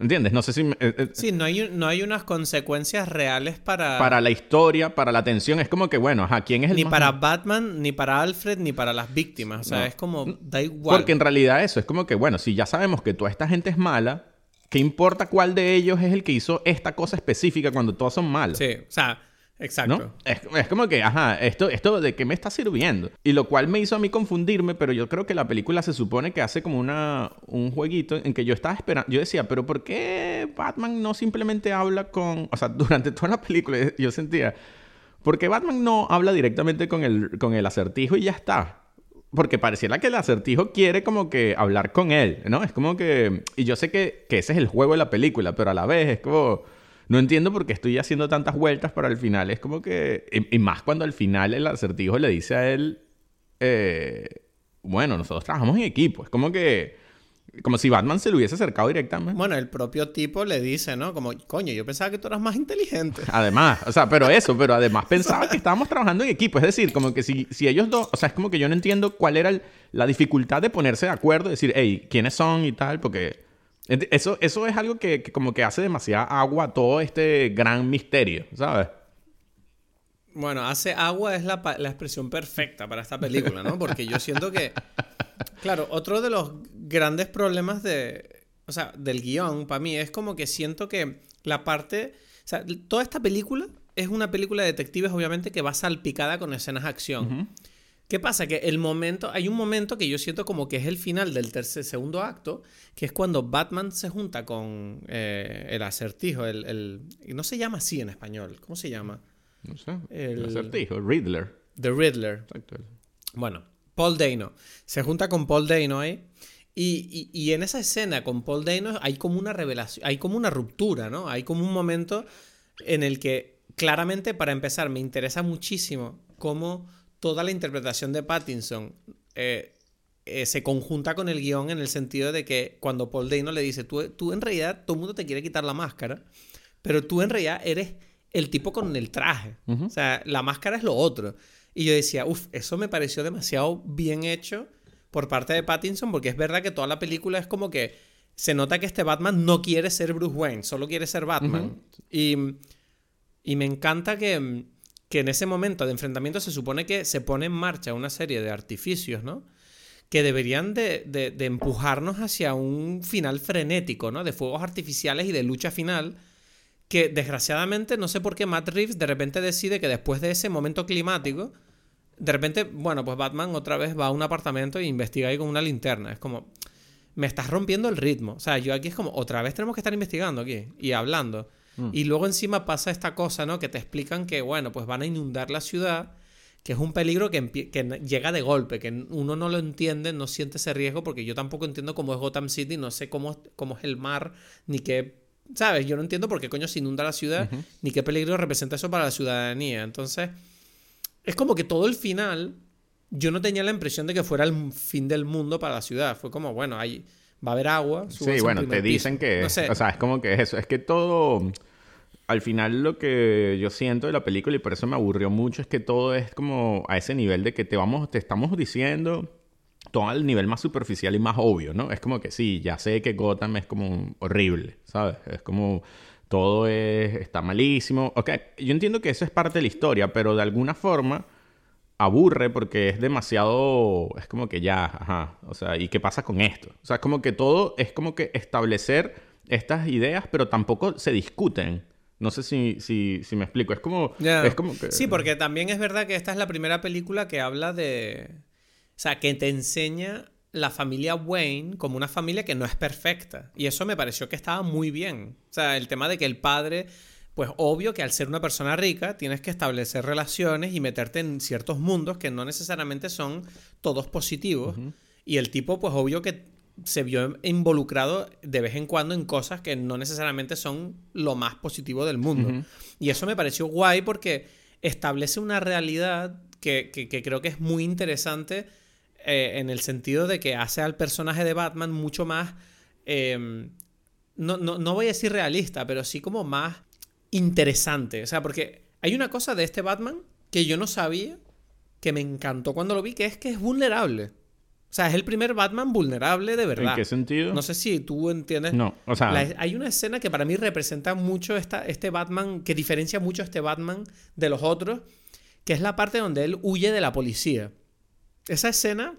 B: ¿Entiendes? No sé si... Eh,
A: eh, sí, no hay, no hay unas consecuencias reales para...
B: Para la historia, para la atención. Es como que, bueno, ajá, ¿quién es el
A: Ni para Batman, ni para Alfred, ni para las víctimas. O sea, es como... Da igual.
B: Porque en realidad eso es como que, bueno, si ya sabemos que toda esta gente es mala, ¿qué importa cuál de ellos es el que hizo esta cosa específica cuando todos son malos?
A: Sí, o sea Exacto.
B: Es, es, como que, ajá, esto, esto de qué me está sirviendo. Y lo cual me hizo a mí confundirme, pero yo creo que la película se supone que hace como una, un jueguito en que yo estaba esperando. Yo decía, pero ¿por qué Batman no simplemente habla con. O sea, durante toda la película yo sentía. ¿Por qué Batman no habla directamente con el, con el acertijo y ya está? Porque pareciera que el acertijo quiere como que hablar con él, ¿no? Es como que... Y yo sé que, que ese es el juego de la película, pero a la vez es como... No entiendo por qué estoy haciendo tantas vueltas para el final. Es como que... Y, más cuando al final el acertijo le dice a él... Eh, bueno, nosotros trabajamos en equipo. Es como que... Como si Batman se le hubiese acercado directamente.
A: Bueno, el propio tipo le dice, ¿no? Como, coño, yo pensaba que tú eras más inteligente.
B: Además, o sea, pero eso, pero además pensaba que estábamos trabajando en equipo. Es decir, como que si, si ellos dos, o sea, es como que yo no entiendo cuál era la dificultad de ponerse de acuerdo, decir, hey, ¿quiénes son y tal? Porque eso, eso es algo que, como que hace demasiada agua a todo este gran misterio, ¿sabes?
A: Bueno, hace agua es la, la expresión perfecta para esta película, ¿no? Porque yo siento que Claro, otro de los grandes problemas de, o sea, del guion para mí es como que siento que la parte, o sea, toda esta película es una película de detectives obviamente que va salpicada con escenas de acción. ¿Qué pasa? Que el momento, hay un momento que yo siento como que es el final del tercer, segundo acto, que es cuando Batman se junta con eh, el acertijo, el, el, no se llama así en español, ¿cómo se llama?
B: No sé. El, acertijo, Riddler.
A: The Riddler. Exacto. Bueno, Paul Dano. Se junta con Paul Dano ahí. Y, en esa escena con Paul Dano hay como una revelación, hay como una ruptura, ¿no? Hay como un momento en el que claramente, para empezar, me interesa muchísimo cómo toda la interpretación de Pattinson eh, eh, se conjunta con el guion en el sentido de que cuando Paul Dano le dice, tú, tú en realidad, todo el mundo te quiere quitar la máscara, pero tú en realidad eres el tipo con el traje. O sea, la máscara es lo otro. Y yo decía, uff, eso me pareció demasiado bien hecho por parte de Pattinson, porque es verdad que toda la película es como que se nota que este Batman no quiere ser Bruce Wayne, solo quiere ser Batman. y, y, me encanta que, que, en ese momento de enfrentamiento se supone que se pone en marcha una serie de artificios, ¿no? Que deberían de, de, empujarnos hacia un final frenético, ¿no? De fuegos artificiales y de lucha final que desgraciadamente no sé por qué Matt Reeves de repente decide que después de ese momento climático de repente, bueno, pues Batman otra vez va a un apartamento e investiga ahí con una linterna. Es como, me estás rompiendo el ritmo. O sea, yo aquí es como, otra vez tenemos que estar investigando aquí y hablando. Mm. Y luego encima pasa esta cosa, ¿no? Que te explican que, bueno, pues van a inundar la ciudad, que es un peligro que, que llega de golpe, que uno no lo entiende, no siente ese riesgo, porque yo tampoco entiendo cómo es Gotham City, no sé cómo, cómo es el mar, ni qué, ¿sabes? Yo no entiendo por qué coño se inunda la ciudad, ni qué peligro representa eso para la ciudadanía. Entonces es como que todo el final, yo no tenía la impresión de que fuera el fin del mundo para la ciudad. Fue como, bueno, ahí va a haber agua.
B: Sí, bueno, te dicen que... O sea, es como que es eso. Es que todo... Al final lo que yo siento de la película y por eso me aburrió mucho es que todo es como a ese nivel de que te vamos, te estamos diciendo todo al nivel más superficial y más obvio, ¿no? Es como que sí, ya sé que Gotham es como horrible, ¿sabes? Es como todo es, está malísimo. Ok, yo entiendo que eso es parte de la historia, pero de alguna forma aburre porque es demasiado, es como que ya, ajá, o sea, ¿y qué pasa con esto? O sea, es como que todo es como que establecer estas ideas, pero tampoco se discuten. No sé si, si, si me explico. Es como, es como que...
A: Sí, porque también es verdad que esta es la primera película que habla de... O sea, que te enseña la familia Wayne como una familia que no es perfecta. Y eso me pareció que estaba muy bien. O sea, el tema de que el padre, pues obvio que al ser una persona rica tienes que establecer relaciones y meterte en ciertos mundos que no necesariamente son todos positivos. Y el tipo, pues obvio que se vio involucrado de vez en cuando en cosas que no necesariamente son lo más positivo del mundo. Y eso me pareció guay porque establece una realidad que, que creo que es muy interesante eh, en el sentido de que hace al personaje de Batman mucho más, em, no, no, voy a decir realista, pero sí como más interesante. O sea, porque hay una cosa de este Batman que yo no sabía, que me encantó cuando lo vi, que es que es vulnerable. O sea, es el primer Batman vulnerable de verdad.
B: ¿En qué sentido?
A: No sé si tú entiendes.
B: No, o sea...
A: hay una escena que para mí representa mucho esta, este Batman, que diferencia mucho a este Batman de los otros, que es la parte donde él huye de la policía. Esa escena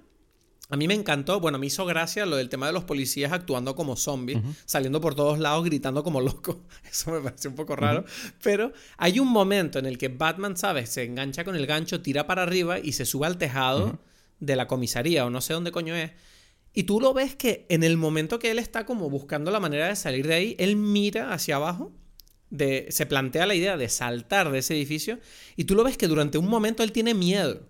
A: A mí me encantó, bueno, me hizo gracia lo del tema de los policías actuando como zombies, saliendo por todos lados gritando como locos. Eso me pareció un poco raro. Pero hay un momento en el que Batman, ¿sabes? Se engancha con el gancho, tira para arriba y se sube al tejado de la comisaría o no sé dónde coño es. Y tú lo ves que en el momento que él está como buscando la manera de salir de ahí, él mira hacia abajo, de, se plantea la idea de saltar de ese edificio y tú lo ves que durante un momento él tiene miedo.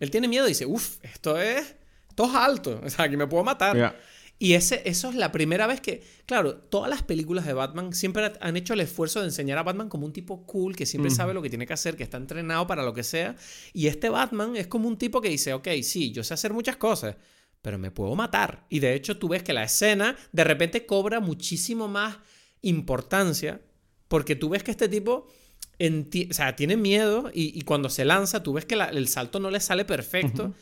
A: Él tiene miedo y dice, uff, esto es todo es alto, o sea, que me puedo matar. Y ese, eso es la primera vez que, claro, todas las películas de Batman siempre han hecho el esfuerzo de enseñar a Batman como un tipo cool, que siempre sabe lo que tiene que hacer, que está entrenado para lo que sea. Y este Batman es como un tipo que dice, ok, sí, yo sé hacer muchas cosas, pero me puedo matar. Y de hecho tú ves que la escena de repente cobra muchísimo más importancia, porque tú ves que este tipo... o sea, tiene miedo y, cuando se lanza, tú ves que el salto no le sale perfecto.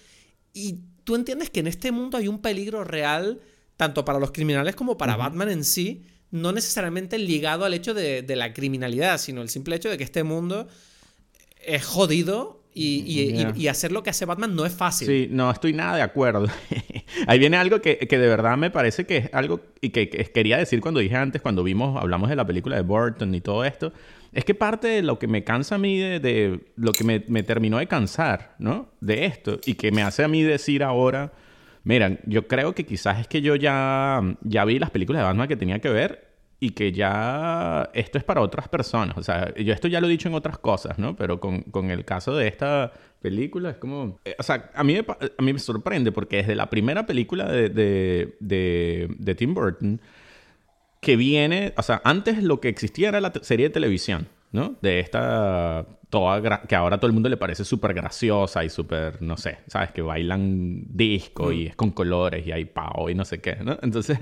A: Y tú entiendes que en este mundo hay un peligro real, tanto para los criminales como para Batman en sí, no necesariamente ligado al hecho de, la criminalidad, sino el simple hecho de que este mundo es jodido y, hacer lo que hace Batman no es fácil.
B: Sí, no estoy nada de acuerdo. Ahí viene algo que, de verdad me parece que es algo y que, que, quería decir cuando dije antes, cuando vimos, hablamos de la película de Burton y todo esto, es que parte de lo que me cansa a mí, de, lo que me, terminó de cansar, ¿no? De esto, y que me hace a mí decir ahora, miren, yo creo que quizás es que yo ya, ya vi las películas de Batman que tenía que ver y que ya esto es para otras personas. O sea, yo esto ya lo he dicho en otras cosas, ¿no? Pero con, el caso de esta película es como... Eh, o sea, a mí, me, a mí me sorprende porque desde la primera película de, de, de Tim Burton que viene, o sea, antes lo que existía era la serie de televisión, ¿no? De esta, toda, que ahora a todo el mundo le parece súper graciosa y súper, no sé, ¿sabes? Que bailan disco y mm. es con colores y hay pao y no sé qué, ¿no? Entonces,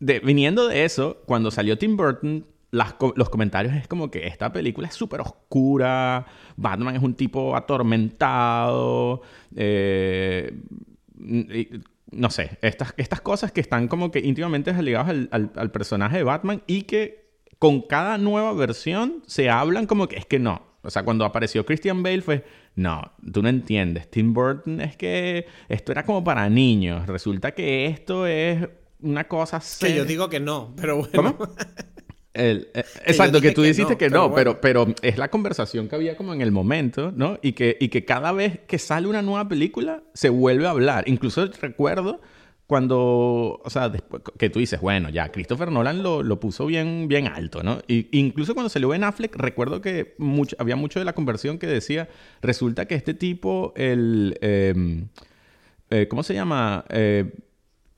B: de, viniendo de eso, cuando salió Tim Burton, los comentarios es como que esta película es súper oscura, Batman es un tipo atormentado, eh, no sé, estas, estas cosas que están como que íntimamente ligadas al, al, personaje de Batman y que con cada nueva versión se hablan como que es que no. O sea, cuando apareció Christian Bale fue, no, tú no entiendes. Tim Burton es que esto era como para niños. Resulta que esto es una cosa...
A: Que yo digo que no, pero bueno. ¿Cómo?
B: Eh, exacto, que, tú dijiste que no, pero, pero, es la conversación que había como en el momento, ¿no? Y que, y que cada vez que sale una nueva película se vuelve a hablar. Incluso recuerdo cuando, o sea, después, que tú dices, bueno, ya, Christopher Nolan lo, lo puso bien, bien alto, ¿no? Y, incluso cuando salió Ben Affleck, recuerdo que mucho, había mucho de la conversión que decía, resulta que este tipo, el, em, eh, ¿cómo se llama? Eh,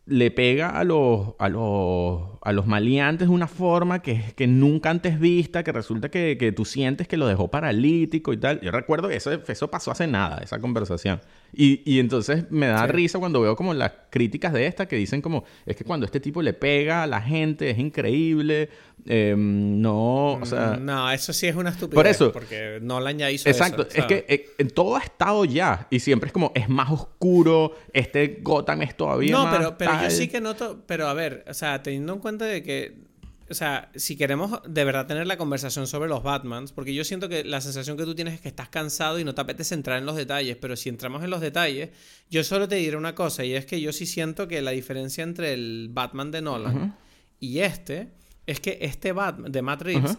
B: le pega a los, a los, a los maleantes de una forma que, que nunca antes vista, que resulta que, que, tú sientes que lo dejó paralítico y tal. Yo recuerdo que eso, eso pasó hace nada, esa conversación. Y, y entonces me da risa cuando veo como las críticas de esta que dicen como, es que cuando este tipo le pega a la gente es increíble, em, no, o sea...
A: Mm, no, eso sí es una estupidez.
B: Por eso.
A: Porque Nolan ya hizo
B: Exacto, es que eh, en todo ha estado ya y siempre es como, es más oscuro, este Gotham es todavía más...
A: No, pero, pero yo sí que noto, pero a ver, o sea, teniendo en cuenta de que o sea, si queremos de verdad tener la conversación sobre los Batmans, porque yo siento que la sensación que tú tienes es que estás cansado y no te apetece entrar en los detalles, pero si entramos en los detalles, yo solo te diré una cosa, y es que yo sí siento que la diferencia entre el Batman de Nolan y este, es que este Batman de Matt Reeves,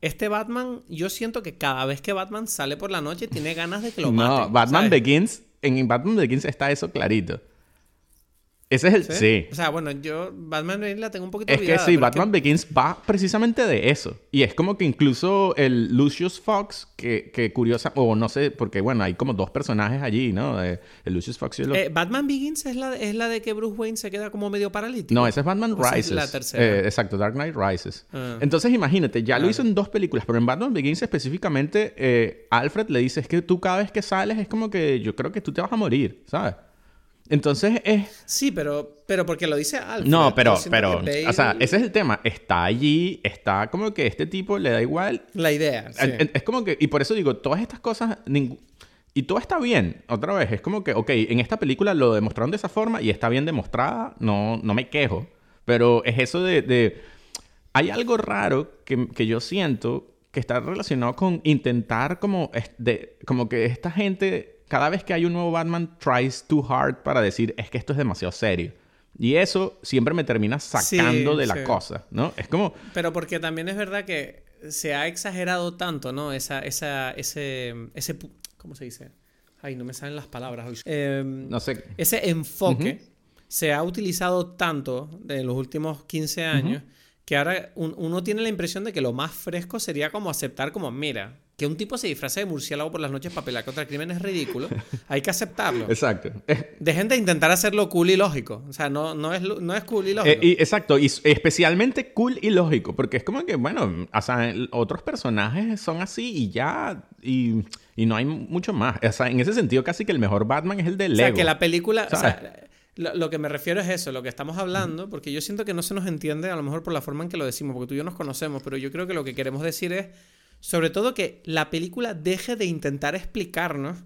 A: este Batman, yo siento que cada vez que Batman sale por la noche tiene ganas de que lo maten.
B: No, Batman Begins, en Batman Begins está eso clarito. Ese es el... ¿Sí?
A: O sea, bueno, yo Batman Begins la tengo un poquito
B: Es que sí, Batman Begins va precisamente de eso. Y es como que incluso el Lucius Fox, que, que curiosa... O no sé, porque bueno, hay como dos personajes allí, ¿no? el Lucius Fox y el...
A: Eh, Batman Begins es la, es la de que Bruce Wayne se queda como medio paralítico.
B: No, ese es Batman Rises. Es la tercera. Eh, exacto, Dark Knight Rises. Ah. Entonces imagínate, ya lo hizo en dos películas, pero en Batman Begins específicamente, eh, Alfred le dice, es que tú cada vez que sales es como que yo creo que tú te vas a morir, ¿sabes? Entonces es...
A: Sí, pero, pero porque lo dice Alfred.
B: No, pero, pero, o sea, ese es el tema. Está allí, está como que este tipo le da igual.
A: La idea. Sí.
B: Es, como que, y por eso digo, todas estas cosas, y todo está bien. Otra vez, es como que, ok, en esta película lo demostraron de esa forma y está bien demostrada, no, no me quejo. Pero es eso de, de... hay algo raro que, que yo siento que está relacionado con intentar como, de, como que esta gente cada vez que hay un nuevo Batman, tries too hard para decir, es que esto es demasiado serio. Y eso siempre me termina sacando
A: Sí,
B: de la
A: sí.
B: cosa, ¿no? Es como,
A: Pero porque también es verdad que se ha exagerado tanto, ¿no? Esa, esa, ese, ese, ¿cómo se dice? Ay, no me salen las palabras hoy. Eh,
B: no sé,
A: ese enfoque se ha utilizado tanto en los últimos 15 años que ahora un- uno tiene la impresión de que lo más fresco sería como aceptar como, mira, que un tipo se disfrace de murciélago por las noches para pelear contra el crimen es ridículo. Hay que aceptarlo.
B: exacto.
A: Dejen de intentar hacerlo cool y lógico. O sea, no, no, es, no es cool y lógico.
B: Eh, y- exacto, y especialmente cool y lógico, porque es como que, bueno, o sea, otros personajes son así y ya, y, y no hay mucho más. O sea, en ese sentido, casi que el mejor Batman es el de
A: O
B: Lego.
A: sea, que la película. o lo, lo que me refiero es eso, lo que estamos hablando, porque yo siento que no se nos entiende, a lo mejor por la forma en que lo decimos, porque tú y yo nos conocemos, pero yo creo que lo que queremos decir es, sobre todo, que la película deje de intentar explicarnos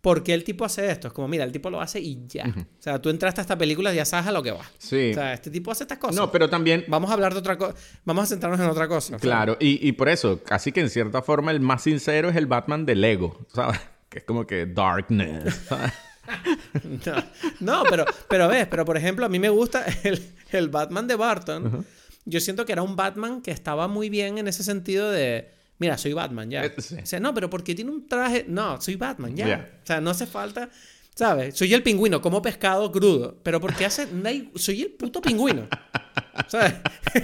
A: por qué el tipo hace esto. Es como, mira, el tipo lo hace y ya. O sea, tú entraste a esta película y ya sabes a lo que va.
B: Sí.
A: O sea, este tipo hace estas cosas.
B: No, pero también,
A: Vamos a hablar de otra cosa. Vamos a centrarnos en otra cosa.
B: claro, y, y por eso, casi que en cierta forma el más sincero es el Batman de Lego, ¿sabes? Que es como que darkness. ¿sabes?
A: No, no, pero, pero ves, pero por ejemplo, a mí me gusta el, el Batman de Barton. Yo siento que era un Batman que estaba muy bien en ese sentido de, mira, soy Batman, ya.
B: Eh, sí.
A: O sea, no, pero porque tiene un traje, no, soy Batman, ya.
B: Ya.
A: O sea, no hace falta, ¿sabes? Soy el pingüino, como pescado crudo, pero porque hace, soy el puto pingüino. ¿Sabes?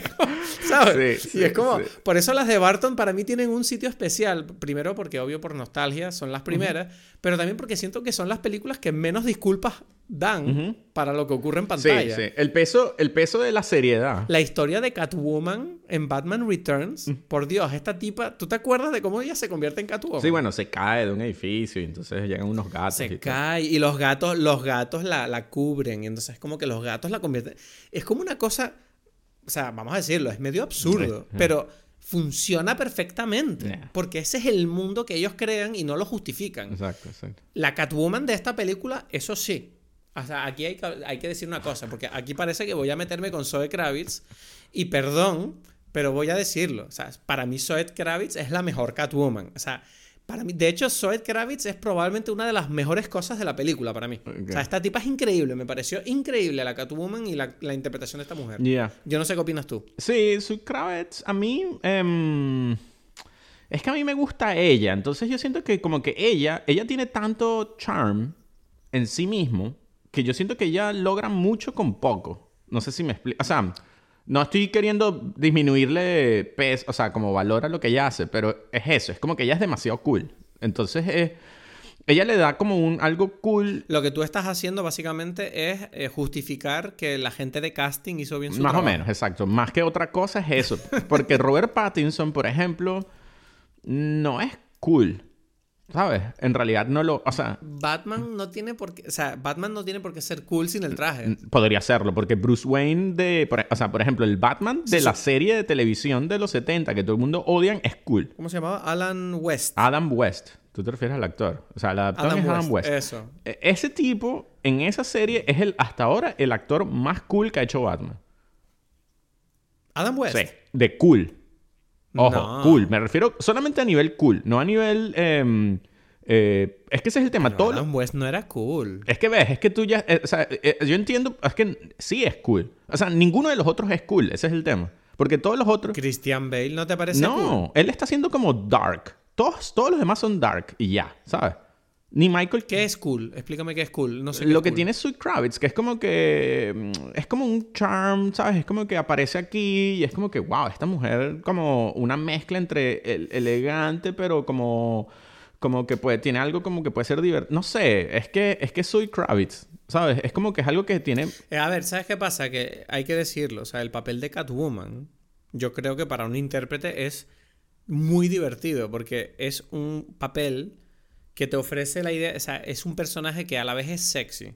A: ¿Sabes?
B: Sí,
A: y es como,
B: sí.
A: por eso las de Barton para mí tienen un sitio especial. Primero porque obvio por nostalgia son las primeras, pero también porque siento que son las películas que menos disculpas dan para lo que ocurre en
B: Sí,
A: pantalla.
B: sí. El peso, el peso de la seriedad.
A: La historia de Catwoman en Batman Returns, por Dios, esta tipa, ¿tú te acuerdas de cómo ella se convierte en Catwoman?
B: Sí, bueno, se cae de un edificio y entonces llegan unos gatos.
A: Se cae y los gatos, los gatos la, la cubren y entonces es como que los gatos la convierten. Es como una cosa, o sea, vamos a decirlo, es medio absurdo,
B: Sí, sí.
A: pero funciona perfectamente
B: Yeah.
A: porque ese es el mundo que ellos crean y no lo justifican.
B: Exacto, exacto.
A: La Catwoman de esta película, eso sí. O sea, aquí hay que, hay que decir una cosa, porque aquí parece que voy a meterme con Zoe Kravitz y perdón, pero voy a decirlo. O sea, para mí Zoe Kravitz es la mejor Catwoman. O sea, para mí, de hecho, Zoe Kravitz es probablemente una de las mejores cosas de la película para mí. O sea, esta tipa es increíble, me pareció increíble la Catwoman y la, la interpretación de esta mujer. Yo no sé qué opinas tú.
B: Sí, Zoe Kravitz, a mí... em, es que a mí me gusta ella. Entonces yo siento que como que ella... Ella tiene tanto charm en sí mismo que yo siento que ella logra mucho con poco. No sé si me explico. O sea, no estoy queriendo disminuirle peso, o sea, como valora lo que ella hace, pero es eso. Es como que ella es demasiado cool. Entonces, eh, ella le da como un algo cool
A: Lo que tú estás haciendo básicamente es eh, justificar que la gente de casting hizo bien su
B: Más o menos, exacto. Más que otra cosa es eso. Porque Robert Pattinson, por ejemplo, no es cool. ¿Sabes? En realidad no lo... O sea,
A: Batman no tiene por qué, o sea, Batman no tiene por qué ser cool sin el traje.
B: podría serlo. Porque Bruce Wayne de... por- o sea, por ejemplo, el Batman de
A: Sí,
B: la serie de televisión de los 70 que todo el mundo odian es cool.
A: ¿Cómo se llamaba? Alan West.
B: Adam West. Tú te refieres al actor. O sea, el actor
A: Adam
B: es
A: West.
B: Adam West.
A: Eso.
B: E- Ese tipo, en esa serie, es el hasta ahora el actor más cool que ha hecho Batman.
A: Adam West.
B: Sí, de cool. Ojo,
A: No.
B: cool. Me refiero solamente a nivel cool, no a nivel... em, eh, es que ese es el tema.
A: No,
B: Todo
A: Adam West no era cool.
B: Es que ves, es que tú ya... eh, o sea, eh, yo entiendo, es que sí es cool. O sea, ninguno de los otros es cool, ese es el tema. Porque todos los otros...
A: Christian Bale no te parece
B: No,
A: cool.
B: él está haciendo como dark. Todos, todos los demás son dark y ya, ¿sabes? Ni Michael...
A: ¿Qué es cool? Explícame qué es cool. No sé qué
B: Lo
A: es
B: que
A: cool.
B: tiene Sweet Kravitz, que es como que. mm, Es como un charm, ¿sabes? Es como que aparece aquí y es como que, wow, esta mujer, como una mezcla entre el- elegante, pero como. Como que puede, tiene algo como que puede ser divertido. No sé, es que, es que Sweet Kravitz, ¿sabes? Es como que es algo que tiene.
A: Eh, a ver, ¿sabes qué pasa? Que hay que decirlo. O sea, el papel de Catwoman, yo creo que para un intérprete es muy divertido porque es un papel que te ofrece la idea, o sea, es un personaje que a la vez es sexy,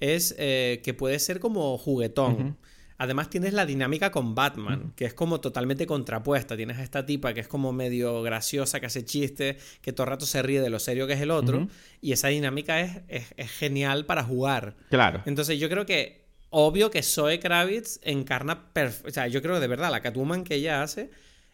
A: es eh, que puede ser como juguetón. Además tienes la dinámica con Batman, que es como totalmente contrapuesta. Tienes a esta tipa que es como medio graciosa, que hace chistes, que todo el rato se ríe de lo serio que es el otro. Y esa dinámica es, es- es genial para jugar.
B: Claro.
A: Entonces yo creo que obvio que Zoe Kravitz encarna o sea, yo creo que de verdad la Catwoman que ella hace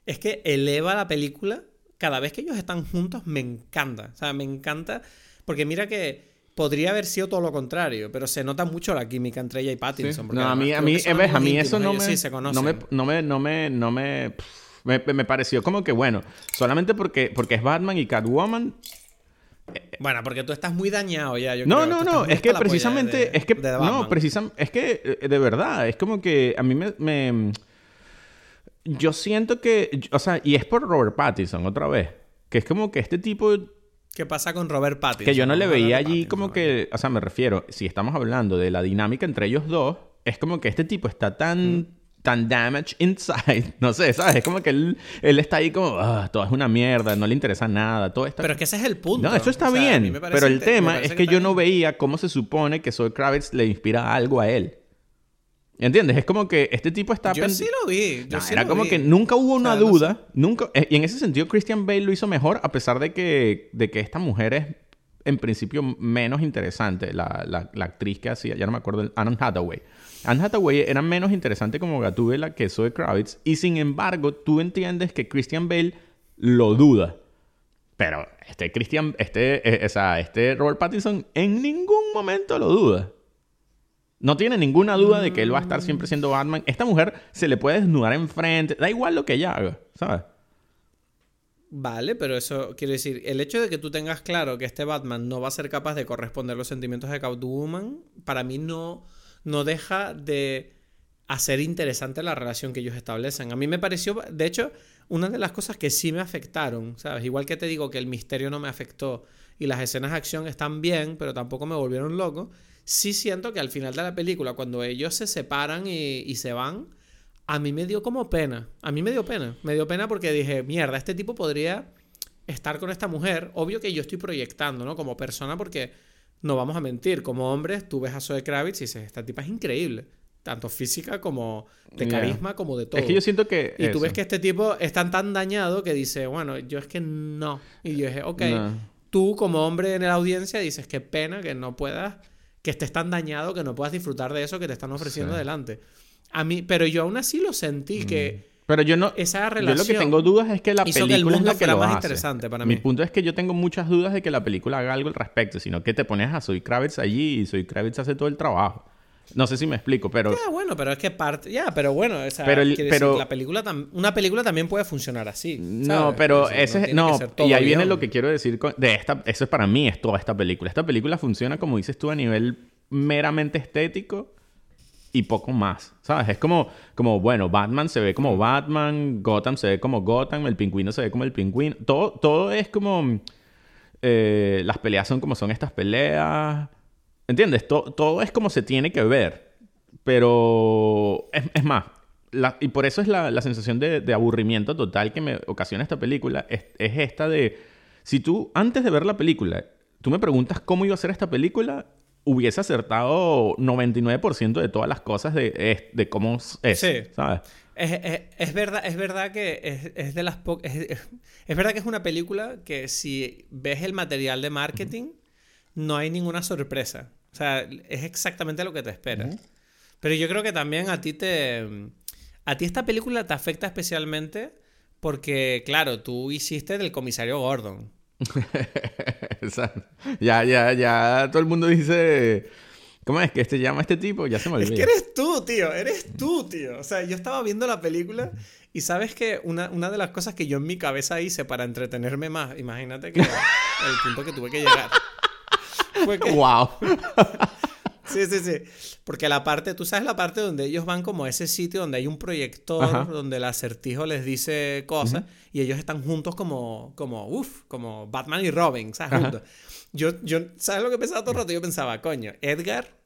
A: es que eleva la película cada vez que ellos están juntos me encanta, o sea, me encanta Porque mira que podría haber sido todo lo contrario, pero se nota mucho la química entre ella y Pattinson.
B: No, a mí, a mí, a mí eso no me, no me, no me, no me, no me, me, pareció como que bueno, solamente porque, porque es Batman y Catwoman.
A: Bueno, porque tú estás muy dañado ya. Yo
B: no, no, no. Es que precisamente, es que, no, precisamente, es que de verdad, es como que a mí me, yo siento que, o sea, y es por Robert Pattinson otra vez, que es como que este tipo
A: ¿Qué pasa con Robert Pattinson?
B: Que yo no le veía allí como que, o sea, me refiero, si estamos hablando de la dinámica entre ellos dos, es como que este tipo está tan, mm. tan damaged inside, no sé, ¿sabes? Es como que él, él está ahí como, ah, todo es una mierda, no le interesa nada, todo está...
A: Pero es que ese es el punto.
B: No, eso está bien, pero el tema es que, yo no veía cómo se supone que Zoe Kravitz le inspira algo a él. ¿Entiendes? Es como que este tipo está...
A: Yo sí lo vi. Yo
B: era como que nunca hubo una duda. Nunca... Eh, y en ese sentido Christian Bale lo hizo mejor a pesar de que, de que esta mujer es en principio menos interesante. La, la, actriz que hacía, ya no me acuerdo, Anne Hathaway. Anne Hathaway era menos interesante como Gatúbela que Zoe Kravitz. Y sin embargo, tú entiendes que Christian Bale lo duda. Pero este Christian, este, eh, o sea, este Robert Pattinson en ningún momento lo duda. No tiene ninguna duda de que él va a estar siempre siendo Batman. Esta mujer se le puede desnudar enfrente. Da igual lo que ella haga, ¿sabes?
A: Vale, pero eso quiere decir, el hecho de que tú tengas claro que este Batman no va a ser capaz de corresponder los sentimientos de Catwoman, para mí no, no deja de hacer interesante la relación que ellos establecen. A mí me pareció, de hecho, una de las cosas que sí me afectaron, ¿sabes? Igual que te digo que el misterio no me afectó y las escenas de acción están bien, pero tampoco me volvieron loco sí siento que al final de la película, cuando ellos se separan y, se van, a mí me dio como pena. A mí me dio pena. Me dio pena porque dije, mierda, este tipo podría estar con esta mujer. Obvio que yo estoy proyectando, ¿no? Como persona, porque no vamos a mentir. Como hombres, tú ves a Zoe Kravitz y dices, esta tipa es increíble. Tanto física como de carisma, como de todo.
B: Es que yo siento que.
A: Y tú ves que este tipo está tan dañado que dice, bueno, yo es que no. Y yo dije, ok. Tú, como hombre en la audiencia, dices, qué pena que no puedas que estés tan dañado que no puedas disfrutar de eso que te están ofreciendo delante. A mí, pero yo aún así lo sentí que
B: mm. pero yo no
A: esa relación
B: yo lo que tengo dudas es que la película es la que lo más
A: interesante para mí.
B: Mi punto es que yo tengo muchas dudas de que la película haga algo al respecto, sino que te pones a Soy Kravitz allí y Soy Kravitz hace todo el trabajo. No sé si me explico, pero.
A: Bueno, pero es que parte. Ya, pero bueno, esa, pero, pero... la película una película también puede funcionar así.
B: No, pero ese. No, y ahí viene lo que quiero decir de esta. Eso es para mí, es toda esta película. Esta película funciona, como dices tú, a nivel meramente estético y poco más. ¿Sabes? Es como, como, bueno, Batman se ve como Batman, Gotham se ve como Gotham, el pingüino se ve como el pingüino. Todo, todo es como. Eh, las peleas son como son estas peleas. ¿Entiendes? todo es como se tiene que ver. Pero es, más, y por eso es la, sensación de, aburrimiento total que me ocasiona esta película, es, esta de, si tú antes de ver la película, tú me preguntas cómo iba a ser esta película, hubiese acertado 99% de todas las cosas de, de cómo es, sí. ¿sabes?
A: Es, verdad, es verdad que es, de las es, es, verdad que es una película que si ves el material de marketing, no hay ninguna sorpresa. O sea, es exactamente lo que te espera. Pero yo creo que también a ti te. A ti esta película te afecta especialmente porque, claro, tú hiciste del comisario Gordon.
B: ya, ya, ya. Todo el mundo dice. ¿Cómo es que este llama este tipo? Ya se me olvidó.
A: Es que eres tú, tío. Eres tú, tío. O sea, yo estaba viendo la película y sabes que una, una de las cosas que yo en mi cabeza hice para entretenerme más, imagínate que el punto que tuve que llegar.
B: ¡Wow!
A: sí, sí, sí. Porque la parte, tú sabes la parte donde ellos van como a ese sitio donde hay un proyector, donde el acertijo les dice cosas y ellos están juntos como, como, uff, como Batman y Robin, ¿sabes? Juntos. Yo, yo, ¿sabes lo que pensaba todo el rato? Yo pensaba, coño, Edgar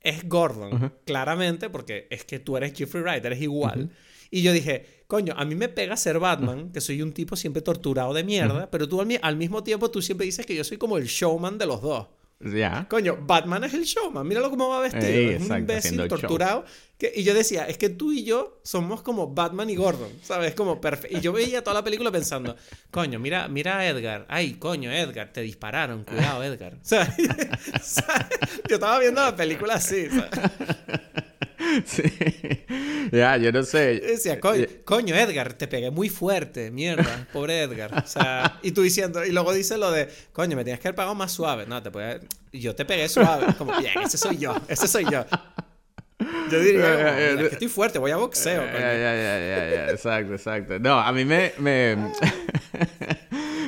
A: es Gordon, claramente, porque es que tú eres Jeffrey Wright, eres igual. Y yo dije, coño, a mí me pega ser Batman, que soy un tipo siempre torturado de mierda, pero tú al, al, mismo tiempo tú siempre dices que yo soy como el showman de los dos.
B: Ya.
A: Coño, Batman es el showman. Míralo cómo va vestido. es un imbécil torturado. Y yo decía, es que tú y yo somos como Batman y Gordon. ¿Sabes? Como perfecto. Y yo veía toda la película pensando, coño, mira, mira a Edgar. Ay, coño, Edgar, te dispararon. Cuidado, Edgar. ¿Sabes? Yo estaba viendo la película así.
B: Sí. Ya, yo no sé.
A: Decía, coño, coño, Edgar, te pegué muy fuerte, mierda, pobre Edgar. O sea, y tú diciendo, y luego dice lo de, coño, me tienes que haber pagado más suave. No, te puede... yo te pegué suave. Como, bien, ese soy yo, ese soy yo. Yo diría, es que estoy fuerte, voy a boxeo.
B: Ya, ya, ya, ya, exacto, exacto. No, a mí me... me...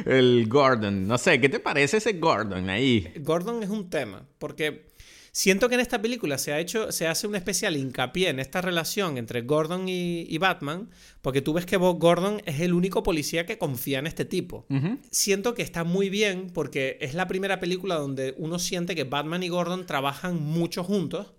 B: el Gordon, no sé, ¿qué te parece ese Gordon ahí?
A: Gordon es un tema, porque siento que en esta película se ha hecho, se hace un especial hincapié en esta relación entre Gordon y, Batman, porque tú ves que Bob Gordon es el único policía que confía en este tipo. Siento que está muy bien porque es la primera película donde uno siente que Batman y Gordon trabajan mucho juntos.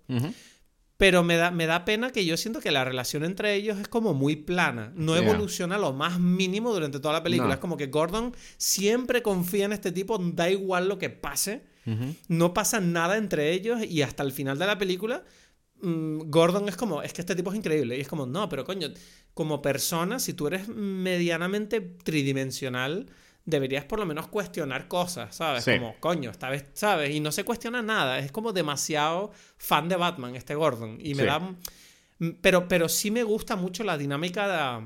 A: Pero me da, me da pena que yo siento que la relación entre ellos es como muy plana. No evoluciona lo más mínimo durante toda la película. Es como que Gordon siempre confía en este tipo, da igual lo que pase. No pasa nada entre ellos y hasta el final de la película mm, Gordon es como, es que este tipo es increíble. Y es como, no, pero coño, como persona, si tú eres medianamente tridimensional, deberías por lo menos cuestionar cosas, ¿sabes? Como, coño, esta vez, ¿sabes? Y no se cuestiona nada, es como demasiado fan de Batman este Gordon. Y me da... Pero, pero sí me gusta mucho la dinámica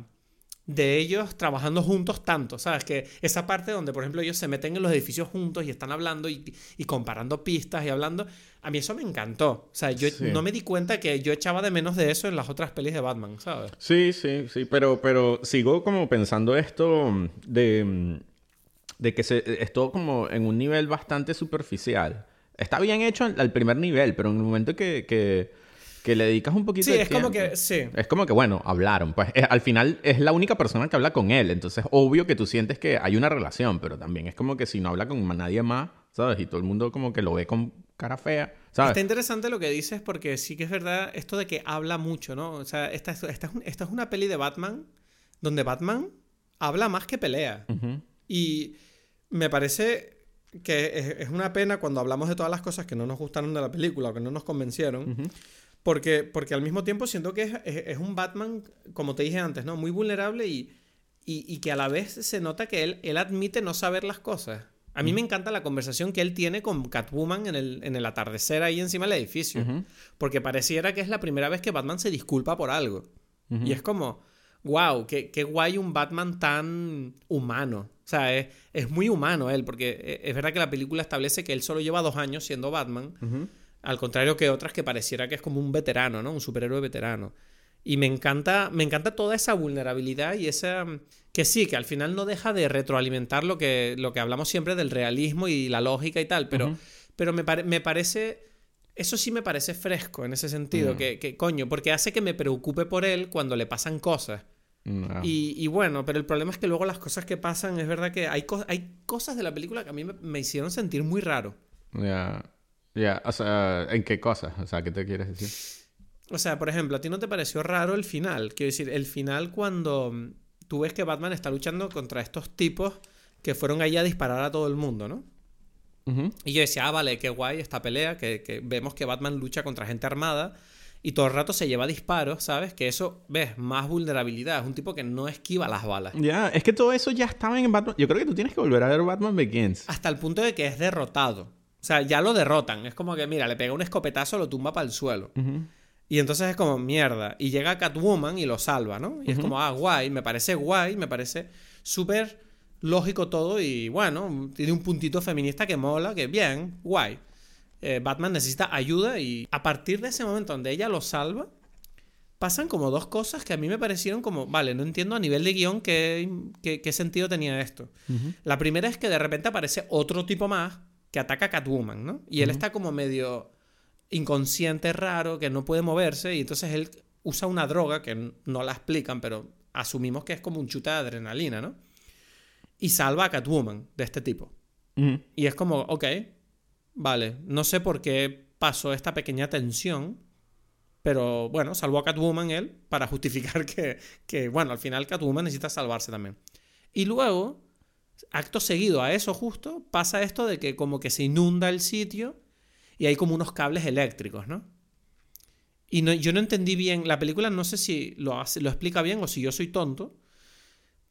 A: de, ellos trabajando juntos tanto, ¿sabes? Que esa parte donde, por ejemplo, ellos se meten en los edificios juntos y están hablando y, comparando pistas y hablando, a mí eso me encantó. O sea, yo no me di cuenta que yo echaba de menos de eso en las otras pelis de Batman, ¿sabes?
B: Sí, sí, sí, pero, pero sigo como pensando esto de de que se, es todo como en un nivel bastante superficial. Está bien hecho al primer nivel, pero en el momento que, que, le dedicas un poquito
A: sí, es como que sí.
B: Es como que, bueno, hablaron. Pues al final es la única persona que habla con él. Entonces, obvio que tú sientes que hay una relación, pero también es como que si no habla con nadie más, ¿sabes? Y todo el mundo como que lo ve con cara fea. ¿sabes?
A: Está interesante lo que dices porque sí que es verdad esto de que habla mucho, ¿no? O sea, esta, esta, es una peli de Batman donde Batman habla más que pelea. Y me parece que es, una pena cuando hablamos de todas las cosas que no nos gustaron de la película o que no nos convencieron. porque, porque al mismo tiempo siento que es, un Batman, como te dije antes, ¿no? Muy vulnerable y, y, que a la vez se nota que él, él admite no saber las cosas. A mí me encanta la conversación que él tiene con Catwoman en el, en el atardecer ahí encima del edificio. Porque pareciera que es la primera vez que Batman se disculpa por algo. Y es como, wow, qué, qué guay un Batman tan humano. O sea, es, muy humano él, porque e, es verdad que la película establece que él solo lleva dos años siendo Batman, al contrario que otras que pareciera que es como un veterano, ¿no? Un superhéroe veterano. Y me encanta, me encanta toda esa vulnerabilidad y esa... Que sí, que al final no deja de retroalimentar lo que, lo que hablamos siempre del realismo y la lógica y tal, pero, pero me, me parece... Eso sí me parece fresco en ese sentido, mm. que, que, coño, porque hace que me preocupe por él cuando le pasan cosas. Y, bueno, pero el problema es que luego las cosas que pasan, es verdad que hay, hay cosas de la película que a mí me, hicieron sentir muy raro.
B: Ya, ya, o sea, ¿en qué cosas? O sea, ¿qué te quieres decir?
A: O sea, por ejemplo, ¿a ti no te pareció raro el final? Quiero decir, el final cuando mm, tú ves que Batman está luchando contra estos tipos que fueron ahí a disparar a todo el mundo, ¿no? Y yo decía, ah, vale, qué guay esta pelea, que, que vemos que Batman lucha contra gente armada y todo el rato se lleva disparos, ¿sabes? Que eso, ves, más vulnerabilidad. Es un tipo que no esquiva las balas.
B: Ya, es que todo eso ya estaba en Batman. Yo creo que tú tienes que volver a ver Batman Begins.
A: Hasta el punto de que es derrotado. O sea, ya lo derrotan. Es como que, mira, le pega un escopetazo, lo tumba para el suelo. Y entonces es como, mierda. Y llega Catwoman y lo salva, ¿no? Y es como, ah, guay. Me parece guay, me parece súper lógico todo. Y bueno, tiene un puntito feminista que mola, que bien, guay. Eh, Batman necesita ayuda y a partir de ese momento donde ella lo salva, pasan como dos cosas que a mí me parecieron como, vale, no entiendo a nivel de guion qué, qué, sentido tenía esto. La primera es que de repente aparece otro tipo más que ataca a Catwoman, ¿no? Y él está como medio inconsciente, raro, que no puede moverse y entonces él usa una droga que no la explican, pero asumimos que es como un chute de adrenalina, ¿no? Y salva a Catwoman de este tipo. Y es como, ok, Vale, no sé por qué pasó esta pequeña tensión, pero bueno, salvó a Catwoman él para justificar que, que, bueno, al final Catwoman necesita salvarse también. Y luego, acto seguido a eso justo, pasa esto de que como que se inunda el sitio y hay como unos cables eléctricos, ¿no? Y no, yo no entendí bien, la película no sé si lo, lo explica bien o si yo soy tonto,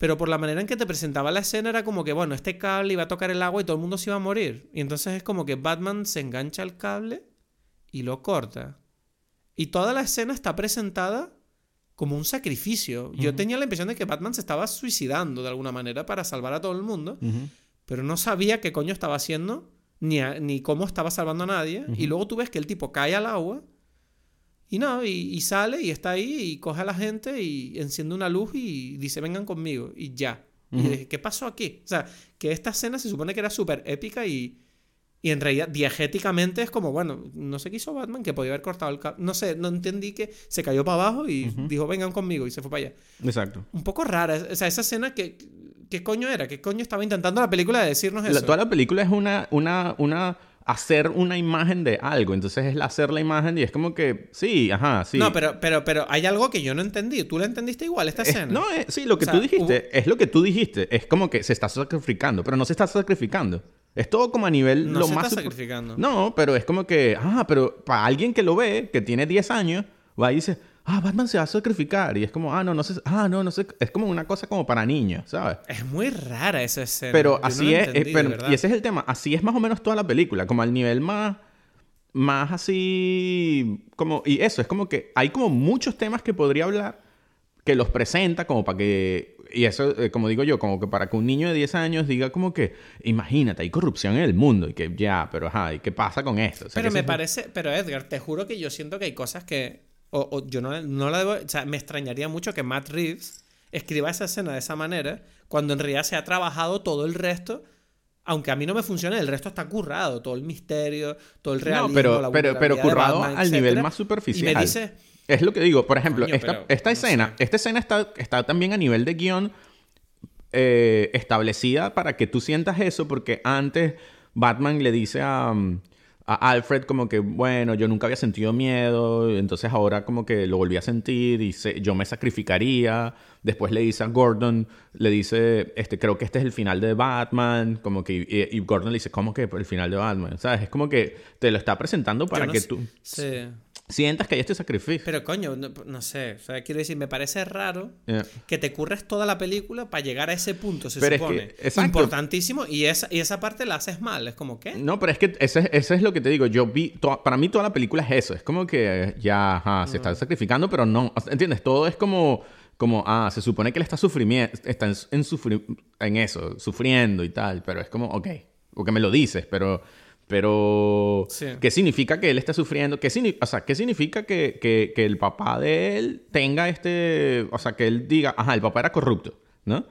A: pero por la manera en que te presentaba la escena era como que, bueno, este cable iba a tocar el agua y todo el mundo se iba a morir. Y entonces es como que Batman se engancha al cable y lo corta. Y toda la escena está presentada como un sacrificio. Yo tenía la impresión de que Batman se estaba suicidando de alguna manera para salvar a todo el mundo, pero no sabía qué coño estaba haciendo ni, ni cómo estaba salvando a nadie. Y luego tú ves que el tipo cae al agua y no, y, sale y está ahí y coge a la gente y enciende una luz y dice, vengan conmigo. Y ya. Y dije, ¿qué pasó aquí? O sea, que esta escena se supone que era súper épica y, y en realidad diegéticamente es como, bueno, no sé qué hizo Batman, que podía haber cortado el. No sé, no entendí que se cayó para abajo y dijo, vengan conmigo y se fue para allá.
B: Exacto.
A: Un poco rara. O sea, esa escena que... ¿Qué coño era? ¿Qué coño estaba intentando la película de decirnos eso?
B: toda la película es una, una, una hacer una imagen de algo. Entonces es hacer la imagen y es como que, sí, ajá, sí.
A: No, pero, pero, pero hay algo que yo no entendí. ¿Tú la entendiste igual, esta escena?
B: no, sí, lo que tú dijiste, es lo que tú dijiste. Es como que se está sacrificando, pero no se está sacrificando. Es todo como a nivel
A: no lo se Está sacrificando.
B: No, pero es como que, ah, pero para alguien que lo ve, que tiene 10 años, va y dice, ah, Batman se va a sacrificar. Y es como, ah, no, no sé, ah, no, no sé. Es como una cosa como para niños, ¿sabes?
A: Es muy rara esa escena.
B: Pero así es, eh, y ese es el tema, así es más o menos toda la película, como al nivel más, más así, como, y eso, es como que hay como muchos temas que podría hablar que los presenta como para que, y eso, eh, como digo yo, como que para que un niño de 10 años diga como que, imagínate, hay corrupción en el mundo y que ya, pero ajá, ¿y qué pasa con esto?
A: pero me parece, pero Edgar, te juro que yo siento que hay cosas que o, yo no, no, la debo, o sea, me extrañaría mucho que Matt Reeves escriba esa escena de esa manera, cuando en realidad se ha trabajado todo el resto, aunque a mí no me funcione, el resto está currado, todo el misterio, todo el realismo,
B: no, pero, pero, pero currado al nivel más superficial.
A: Y me dice,
B: es lo que digo, por ejemplo, esta, esta escena, esta escena está, está también a nivel de guion eh, establecida para que tú sientas eso, porque antes Batman le dice a, a Alfred como que, bueno, yo nunca había sentido miedo, entonces ahora como que lo volví a sentir y yo me sacrificaría. Después le dice a Gordon, le dice, este, creo que este es el final de Batman, como que, y, Gordon le dice, ¿cómo que el final de Batman? ¿Sabes? Es como que te lo está presentando para que tú... Sí sientas que hay este sacrificio.
A: Pero coño, no, sé. O sea, quiero decir, me parece raro que te curres toda la película para llegar a ese punto, se supone. Es importantísimo y esa, y esa parte la haces mal. Es como, ¿qué?
B: No, pero es que ese, es lo que te digo. Yo vi, para mí toda la película es eso. Es como que ya, ajá, se está sacrificando, pero no. ¿Entiendes? Todo es como como, ah, se supone que él está sufrimiento, está en, en, en, eso, sufriendo y tal, pero es como, ok, porque me lo dices, pero pero, ¿qué significa que él esté sufriendo? ¿Qué, o sea, ¿qué significa que, que, que, el papá de él tenga este... O sea, que él diga, ajá, el papá era corrupto, ¿no?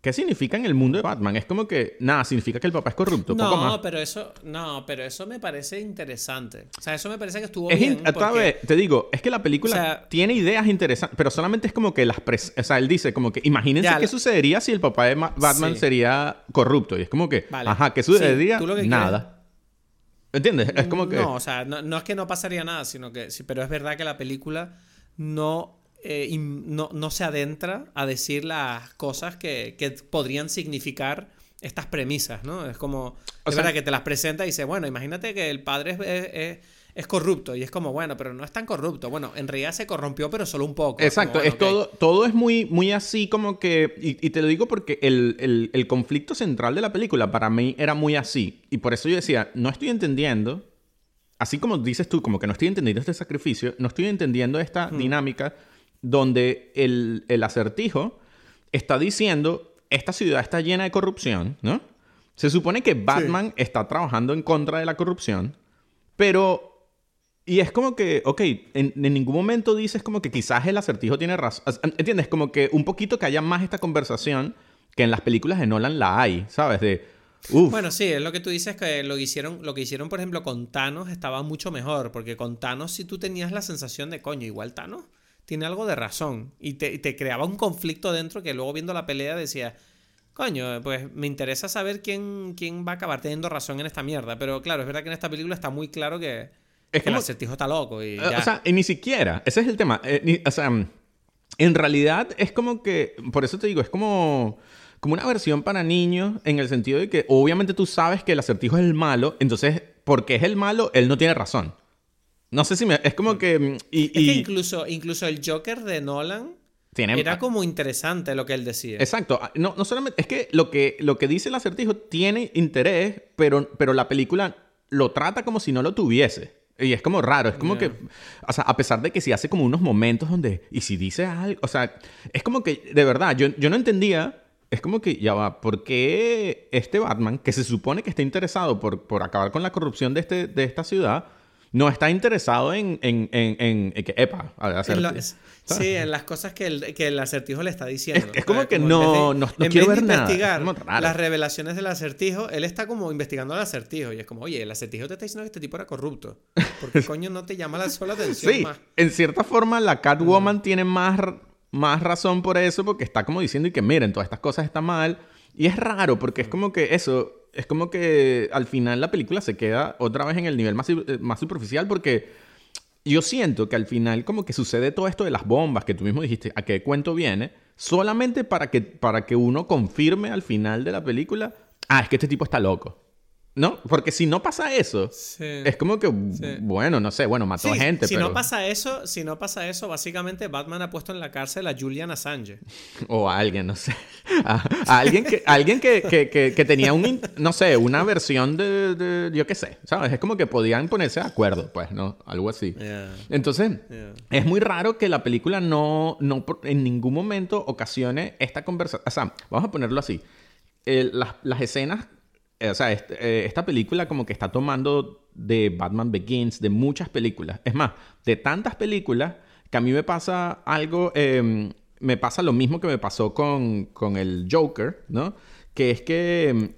B: ¿Qué significa en el mundo de Batman? Es como que, nada, significa que el papá es corrupto.
A: No, pero eso, no, pero eso me parece interesante. O sea, eso me parece que estuvo bien.
B: Porque... te digo, es que la película tiene ideas interesantes, pero solamente es como que las... O sea, él dice como que, imagínense qué sucedería si el papá de Batman sería corrupto. Y es como que, ajá, ¿qué sucedería? Nada. ¿Entiendes? Es como que...
A: No, o sea, no, es que no pasaría nada, sino que... Sí, pero es verdad que la película no, eh, no, no, se adentra a decir las cosas que, que podrían significar estas premisas, ¿no? Es como... es verdad que te las presenta y dice, bueno, imagínate que el padre es es corrupto. Y es como, bueno, pero no es tan corrupto. Bueno, en realidad se corrompió, pero solo un poco.
B: Exacto, es todo, todo es muy, muy así como que. Y, te lo digo porque el, el, conflicto central de la película para mí era muy así. Y por eso yo decía, no estoy entendiendo. Así como dices tú, como que no estoy entendiendo este sacrificio, no estoy entendiendo esta hmm. dinámica donde el, el acertijo está diciendo: esta ciudad está llena de corrupción, ¿no? Se supone que Batman está trabajando en contra de la corrupción, pero y es como que, ok, en, ningún momento dices como que quizás el acertijo tiene razón. ¿Entiendes? Como que un poquito que haya más esta conversación que en las películas de Nolan la hay, ¿sabes? De,
A: Bueno, sí, es lo que tú dices que lo que hicieron, lo que hicieron, por ejemplo, con Thanos estaba mucho mejor, porque con Thanos si tú tenías la sensación de, coño, igual Thanos tiene algo de razón, y te, te creaba un conflicto dentro que luego viendo la pelea decía, coño, pues me interesa saber quién, quién va a acabar teniendo razón en esta mierda, pero claro, es verdad que en esta película está muy claro que es que el acertijo está loco y
B: O sea, y ni siquiera. Ese es el tema. Eh, o sea, en realidad es como que... Por eso te digo, es como... Como una versión para niños en el sentido de que obviamente tú sabes que el acertijo es el malo, entonces porque es el malo, él no tiene razón. No sé si me... Es como que... Y,
A: es que incluso, incluso el Joker de Nolan... Tiene... Era como interesante lo que él decía.
B: Exacto. Ah, no, no solamente... Es que lo, que lo que dice el acertijo tiene interés, pero, pero la película lo trata como si no lo tuviese. Y es como raro, es como que, o sea, a pesar de que si hace como unos momentos donde, y si dice algo, o sea, es como que, de verdad, yo, yo no entendía, es como que, ya va, ¿por qué este Batman, que se supone que está interesado por, por acabar con la corrupción de, este, de esta ciudad, no está interesado en, en, en, en, que, epa, hacer...
A: sí, en las cosas que el, que el acertijo le está diciendo.
B: Es, como que no, no, no quiero ver
A: investigar las revelaciones del acertijo, él está como investigando al acertijo y es como, oye, el acertijo te está diciendo que este tipo era corrupto. ¿Por qué coño no te llama la sola atención
B: sí, en cierta forma la Catwoman tiene más, más razón por eso porque está como diciendo y que miren, todas estas cosas están mal. Y es raro porque es como que eso, es como que al final la película se queda otra vez en el nivel más, eh, más superficial porque yo siento que al final como que sucede todo esto de las bombas que tú mismo dijiste, a qué cuento viene, solamente para que, para que uno confirme al final de la película, ah, es que este tipo está loco. ¿No? Porque si no pasa eso, es como que, bueno, no sé, bueno, mató a gente.
A: Si no pasa eso, si no pasa eso, básicamente Batman ha puesto en la cárcel a Julian Assange.
B: O a alguien, no sé. A, alguien, que, alguien que, que, que, tenía un, no sé, una versión de, de, yo qué sé, ¿sabes? Es como que podían ponerse de acuerdo, pues, ¿no? Algo así. Entonces, es muy raro que la película no, no en ningún momento ocasione esta conversación. O sea, vamos a ponerlo así. las, las escenas o sea, eh, esta película como que está tomando de Batman Begins, de muchas películas. Es más, de tantas películas que a mí me pasa algo, em, me pasa lo mismo que me pasó con, con el Joker, ¿no? Que es que em,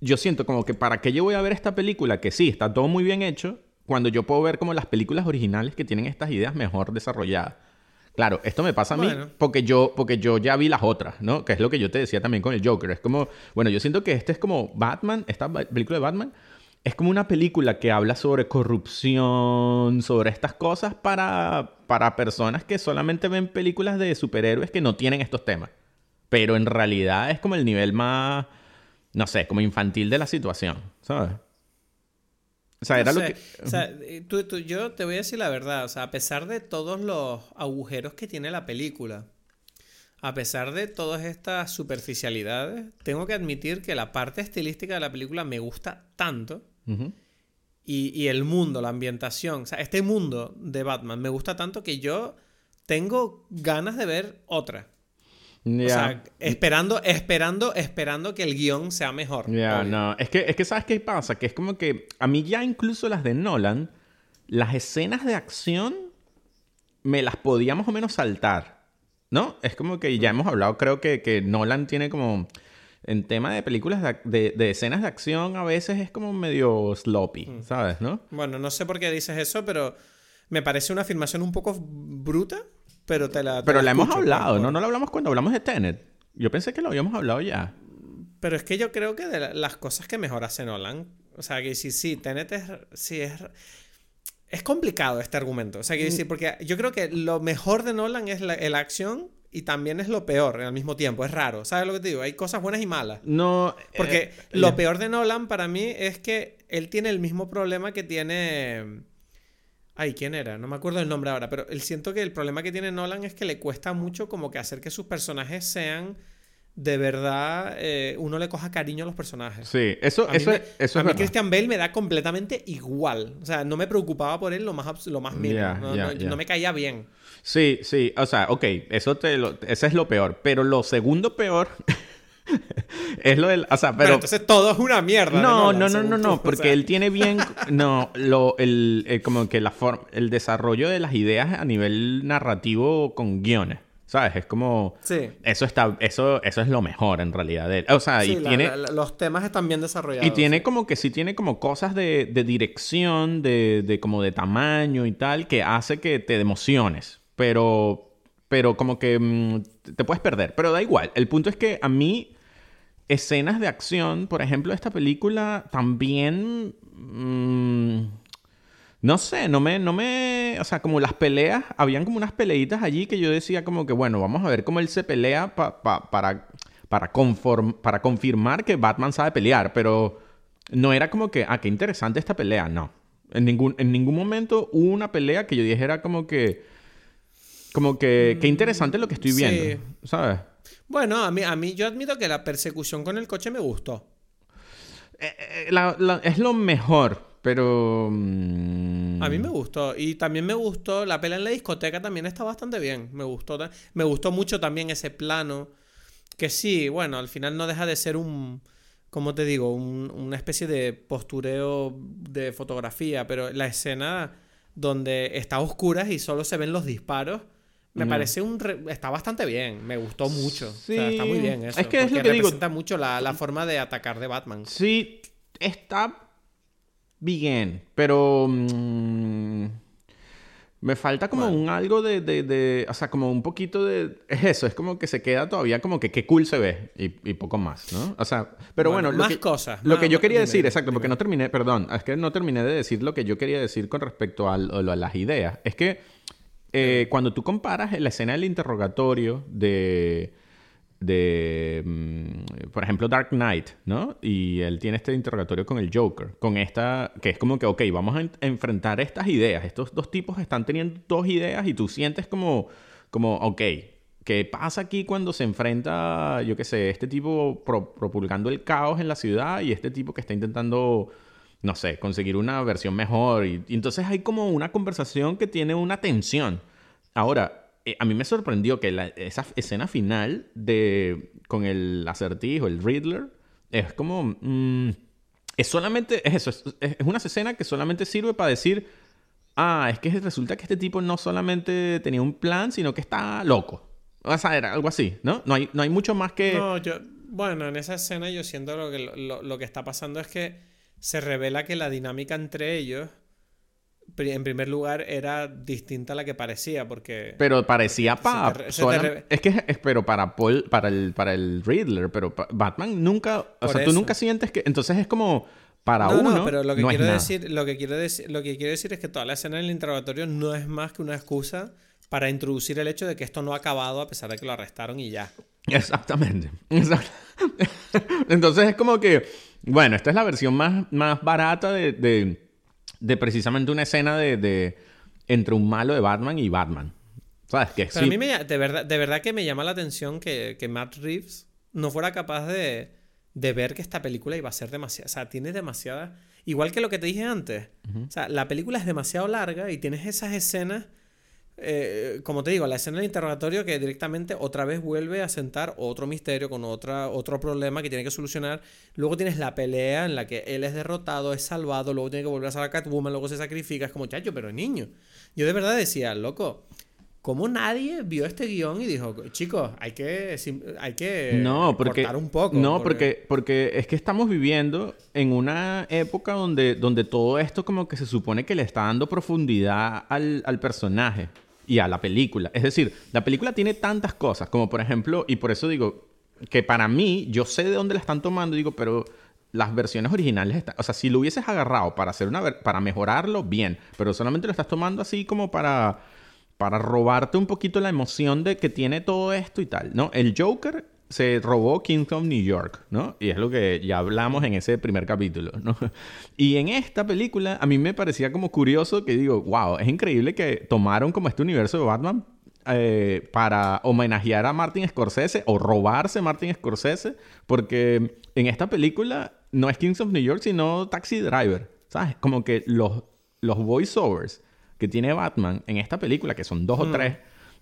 B: yo siento como que para qué yo voy a ver esta película, que sí, está todo muy bien hecho, cuando yo puedo ver como las películas originales que tienen estas ideas mejor desarrolladas. Claro, esto me pasa a mí porque yo, porque yo ya vi las otras, ¿no? Que es lo que yo te decía también con el Joker. Es como, bueno, yo siento que este es como Batman, esta película de Batman, es como una película que habla sobre corrupción, sobre estas cosas para, para personas que solamente ven películas de superhéroes que no tienen estos temas. Pero en realidad es como el nivel más, no sé, como infantil de la situación, ¿sabes?
A: O sea, era lo que... O sea, yo te voy a decir la verdad. O sea, a pesar de todos los agujeros que tiene la película, a pesar de todas estas superficialidades, tengo que admitir que la parte estilística de la película me gusta tanto. y, y, el mundo, la ambientación, o sea, este mundo de Batman me gusta tanto que yo tengo ganas de ver otra. O sea, esperando, esperando, esperando que el guion sea mejor.
B: Ya, no. Es que, es que, ¿sabes qué pasa? Que es como que a mí ya incluso las de Nolan, las escenas de acción me las podía más o menos saltar. ¿No? Es como que ya hemos hablado, creo que, que Nolan tiene como... En tema de películas de, de, escenas de acción, a veces es como medio sloppy, mm. ¿sabes? ¿No?
A: Bueno, no sé por qué dices eso, pero me parece una afirmación un poco bruta, pero te la.
B: pero la, hemos hablado, ¿no? No la hablamos cuando hablamos de Tenet. Yo pensé que lo habíamos hablado ya.
A: Pero es que yo creo que de las cosas que mejor hace Nolan. O sea, que sí, sí, Tenet es. Sí, es. Es complicado este argumento. O sea, que decir, mm. porque yo creo que lo mejor de Nolan es la, acción y también es lo peor al mismo tiempo. Es raro. ¿Sabes lo que te digo? Hay cosas buenas y malas.
B: No.
A: Porque eh, lo peor de Nolan para mí es que él tiene el mismo problema que tiene. Ay, ¿quién era? No me acuerdo el nombre ahora, pero él siento que el problema que tiene Nolan es que le cuesta mucho como que hacer que sus personajes sean de verdad eh, uno le coja cariño a los personajes.
B: Sí, eso, eso, eso
A: A mí Christian Bale me da completamente igual. O sea, no me preocupaba por él lo más, lo más mínimo. no, me caía bien.
B: Sí, sí. O sea, ok, eso te lo, ese es lo peor. Pero lo segundo peor es lo del. O sea, pero.
A: entonces todo es una mierda.
B: No, no, no, no, no, porque él tiene bien. No, lo, el, como que la forma. El desarrollo de las ideas a nivel narrativo con guiones. ¿Sabes? Es como.
A: Sí.
B: Eso está. Eso, eso es lo mejor en realidad. De O sea, y tiene.
A: los temas están bien desarrollados.
B: Y tiene como que sí tiene como cosas de, de dirección, de, de como de tamaño y tal, que hace que te emociones. Pero. Pero como que mm, te puedes perder. Pero da igual. El punto es que a mí escenas de acción, por ejemplo, esta película también... Mm, no sé, no me, no me... O sea, como las peleas, habían como unas peleitas allí que yo decía como que, bueno, vamos a ver cómo él se pelea para, para, conform, para confirmar que Batman sabe pelear, pero no era como que, ah, qué interesante esta pelea, no. En ningún, en ningún momento hubo una pelea que yo dijera como que... Como que, qué interesante lo que estoy viendo, ¿sabes?
A: Bueno, a mí, a mí yo admito que la persecución con el coche me gustó.
B: Eh, eh, es lo mejor. Pero. mm,
A: A mí me gustó. Y también me gustó. La pelea en la discoteca también está bastante bien. Me gustó. Me gustó mucho también ese plano. Que sí, bueno, al final no deja de ser un. ¿Cómo te digo? Un- una especie de postureo de fotografía. Pero la escena donde está a oscuras y solo se ven los disparos. Me
B: Ujú.
A: parece un. re- Está bastante bien. Me gustó mucho. O sea,
B: Sí.
A: está muy bien eso.
B: Es que es lo
A: porque
B: que digo.
A: representa mucho la, la forma de atacar de Batman.
B: Sí, está bien, pero mm, me falta como
A: Bueno.
B: un algo de, de, de- o sea, como un poquito de, es eso, es como que se queda todavía como que qué cool se ve y, y poco más, ¿no? O sea, pero bueno,
A: Bueno,
B: lo
A: más
B: que,
A: cosas,
B: Lo
A: más-
B: que yo quería
A: dime,
B: decir, exacto, porque
A: dime.
B: no terminé, perdón, es que no terminé de decir lo que yo quería decir con respecto a, lo- a las ideas, es que eh, cuando tú comparas la escena del interrogatorio de de, mm, por ejemplo, Dark Knight, ¿no? Y él tiene este interrogatorio con el Joker, con esta, que es como que, ok, vamos a en- enfrentar estas ideas. Estos dos tipos están teniendo dos ideas y tú sientes como, como, ok, ¿qué pasa aquí cuando se enfrenta, yo qué sé, este tipo pro- propulgando el caos en la ciudad y este tipo que está intentando, no sé, conseguir una versión mejor? Y, entonces hay como una conversación que tiene una tensión. Ahora, eh, a mí me sorprendió que la- esa escena final de con el acertijo, el Riddler, es como... mm, es solamente... Es eso, es, es una escena que solamente sirve para decir... Ah, es que resulta que este tipo no solamente tenía un plan, sino que está loco. O sea, era algo así, ¿no? No hay, no hay mucho más que...
A: Bueno, en esa escena yo siento lo que, lo que está pasando es que se revela que la dinámica entre ellos, en primer lugar, era distinta a la que parecía, porque...
B: Pero parecía para...
A: re-
B: Es que es, pero para Paul, para el, para el Riddler, pero pa- Batman nunca... O
A: Por
B: sea, tú nunca sientes que... Entonces es como... Para
A: no,
B: uno,
A: no, pero lo que
B: no
A: quiero decir, lo que quiero decir, lo que quiero decir es que toda la escena del interrogatorio no es más que una excusa para introducir el hecho de que esto no ha acabado a pesar de que lo arrestaron y ya.
B: Exactamente. Exact- Entonces es como que, bueno, esta es la versión más, más barata de, de, de precisamente una escena de, de entre un malo de Batman y Batman. ¿Sabes? Que
A: Pero
B: sí,
A: a mí me, de, verdad, de verdad que me llama la atención que, que Matt Reeves no fuera capaz de, de ver que esta película iba a ser demasiada. O sea, tiene demasiada. Igual que lo que te dije antes. O sea, la película es demasiado larga y tienes esas escenas. Eh, como te digo, la escena del interrogatorio que directamente otra vez vuelve a sentar otro misterio con otra, otro problema que tiene que solucionar. Luego tienes la pelea en la que él es derrotado, es salvado, luego tiene que volver a salir a Catwoman, luego se sacrifica. Es como, chacho, pero niño. Yo de verdad decía, loco, ¿cómo nadie vio este guion y dijo, chicos, hay que, hay que
B: No, porque,
A: cortar un poco?
B: no porque... porque es que estamos viviendo en una época donde, donde todo esto como que se supone que le está dando profundidad al, al personaje y a la película. Es decir, la película tiene tantas cosas, como por ejemplo, y por eso digo que para mí, yo sé de dónde la están tomando, digo, pero las versiones originales están, o sea, si lo hubieses agarrado para hacer una para mejorarlo, bien, pero solamente lo estás tomando así como para para robarte un poquito la emoción de que tiene todo esto y tal, ¿no? El Joker se robó Kingdom New York, ¿no? Y es lo que ya hablamos en ese primer capítulo, ¿no? Y en esta película a mí me parecía como curioso que digo, wow, es increíble que tomaron como este universo de Batman eh, para homenajear a Martin Scorsese o robarse Martin Scorsese, porque en esta película no es Kings of New York, sino Taxi Driver, ¿sabes? Como que los, los voiceovers que tiene Batman en esta película, que son dos o tres,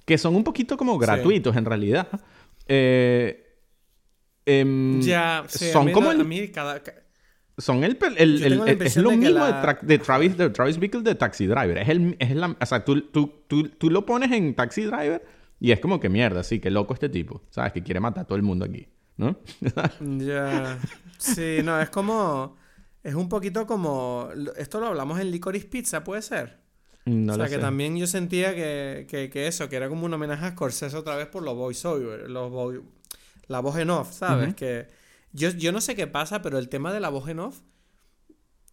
B: que son un poquito como gratuitos en realidad, eh, em,
A: Ya, sí, a
B: son
A: mí
B: como el,
A: a mí cada-
B: son el, es lo
A: de
B: mismo de,
A: la-
B: tra- de Travis de Travis Bickle de Taxi Driver es el es la o sea tú, tú, tú, tú lo pones en Taxi Driver y es como que mierda sí que loco este tipo sabes que quiere matar a todo el mundo aquí ¿no?
A: Ya. Sí, no, es como. Es un poquito como. Esto lo hablamos en Licorice Pizza, ¿puede ser?
B: No
A: o sea, que
B: sé.
A: también yo sentía que, que, que eso, que era como un homenaje a Scorsese otra vez por los voiceovers, los vo- la voz en off, ¿sabes? Que yo, yo no sé qué pasa, pero el tema de la voz en off,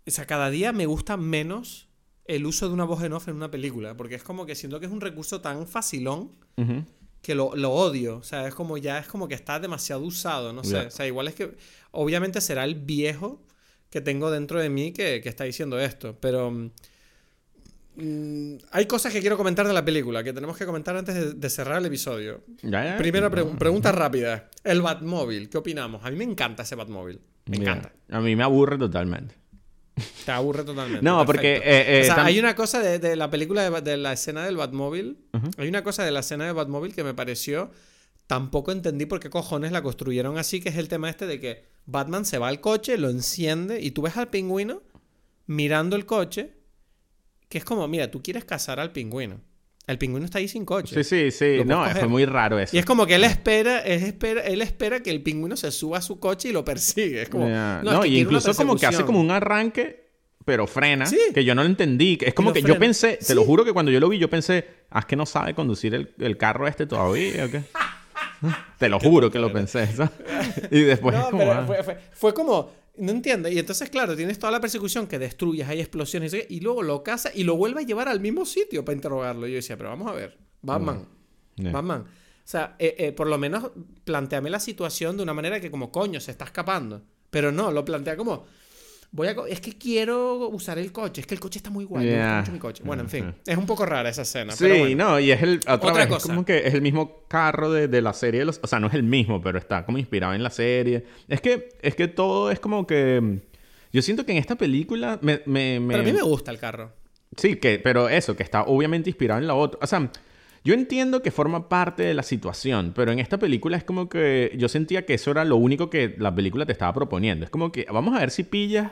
A: o sea, cada día me gusta menos el uso de una voz en off en una película, porque es como que siento que es un recurso tan facilón que lo, lo odio. O sea, es como ya es como que está demasiado usado, no sé.
B: Ya.
A: O sea, igual es que obviamente será el viejo que tengo dentro de mí que, que está diciendo esto, pero mm, hay cosas que quiero comentar de la película que tenemos que comentar antes de, de cerrar el episodio.
B: Ya, ya.
A: Primera pregunta rápida. El Batmóvil, ¿qué opinamos? A mí me encanta ese Batmóvil. Me
B: Mira,
A: encanta.
B: a mí me aburre totalmente
A: Te aburre totalmente.
B: No, porque, eh, eh,
A: o sea,
B: tam-
A: hay una cosa de, de la película de, de la escena del Batmóvil. Hay una cosa de la escena de Batmóvil que me pareció. Tampoco entendí por qué cojones la construyeron así, que es el tema este de que Batman se va al coche, lo enciende y tú ves al pingüino mirando el coche, que es como, mira, tú quieres cazar al pingüino. El pingüino está ahí sin coche.
B: Sí, sí, sí. No,
A: puedes
B: fue
A: coger.
B: muy raro eso.
A: Y es como que él espera, él espera, él espera que el pingüino se suba a su coche y lo persigue. Es como,
B: Ya.
A: no,
B: No,
A: es que
B: y incluso como que hace como un arranque, pero frena,
A: Sí.
B: que yo no lo entendí. Es como que yo
A: frena.
B: pensé, te
A: Sí.
B: lo juro que cuando yo lo vi, yo pensé, ah, es que no sabe conducir el, el carro este todavía, ¿o qué? te lo juro que lo pensé. ¿sabes? Y después es
A: No,
B: como,
A: pero
B: ah.
A: fue, fue- fue como, no entiendo. Y entonces, claro, tienes toda la persecución que destruyes, hay explosiones, y luego lo caza y lo vuelve a llevar al mismo sitio para interrogarlo. Y yo decía, pero vamos a ver, Batman. Batman. O sea, eh, eh, por lo menos planteame la situación de una manera que como, coño, se está escapando. Pero no, lo plantea como... Voy a es que quiero usar el coche. Es que el coche está muy guay. Me gusta
B: Ya.
A: mucho mi coche. Bueno, en fin.
B: Ajá.
A: Es un poco rara esa escena.
B: Sí,
A: pero bueno.
B: no, y es el otra,
A: Otra
B: vez, es
A: cosa.
B: como que es el mismo carro de, de la serie de los, o sea, no es el mismo, pero está como inspirado en la serie. Es que es que todo es como que yo siento que en esta película me, me, me-
A: Pero a mí me gusta el carro.
B: Sí, que, pero eso, que está obviamente inspirado en la otra. O sea, yo entiendo que forma parte de la situación, pero en esta película es como que yo sentía que eso era lo único que la película te estaba proponiendo. Es como que vamos a ver si pillas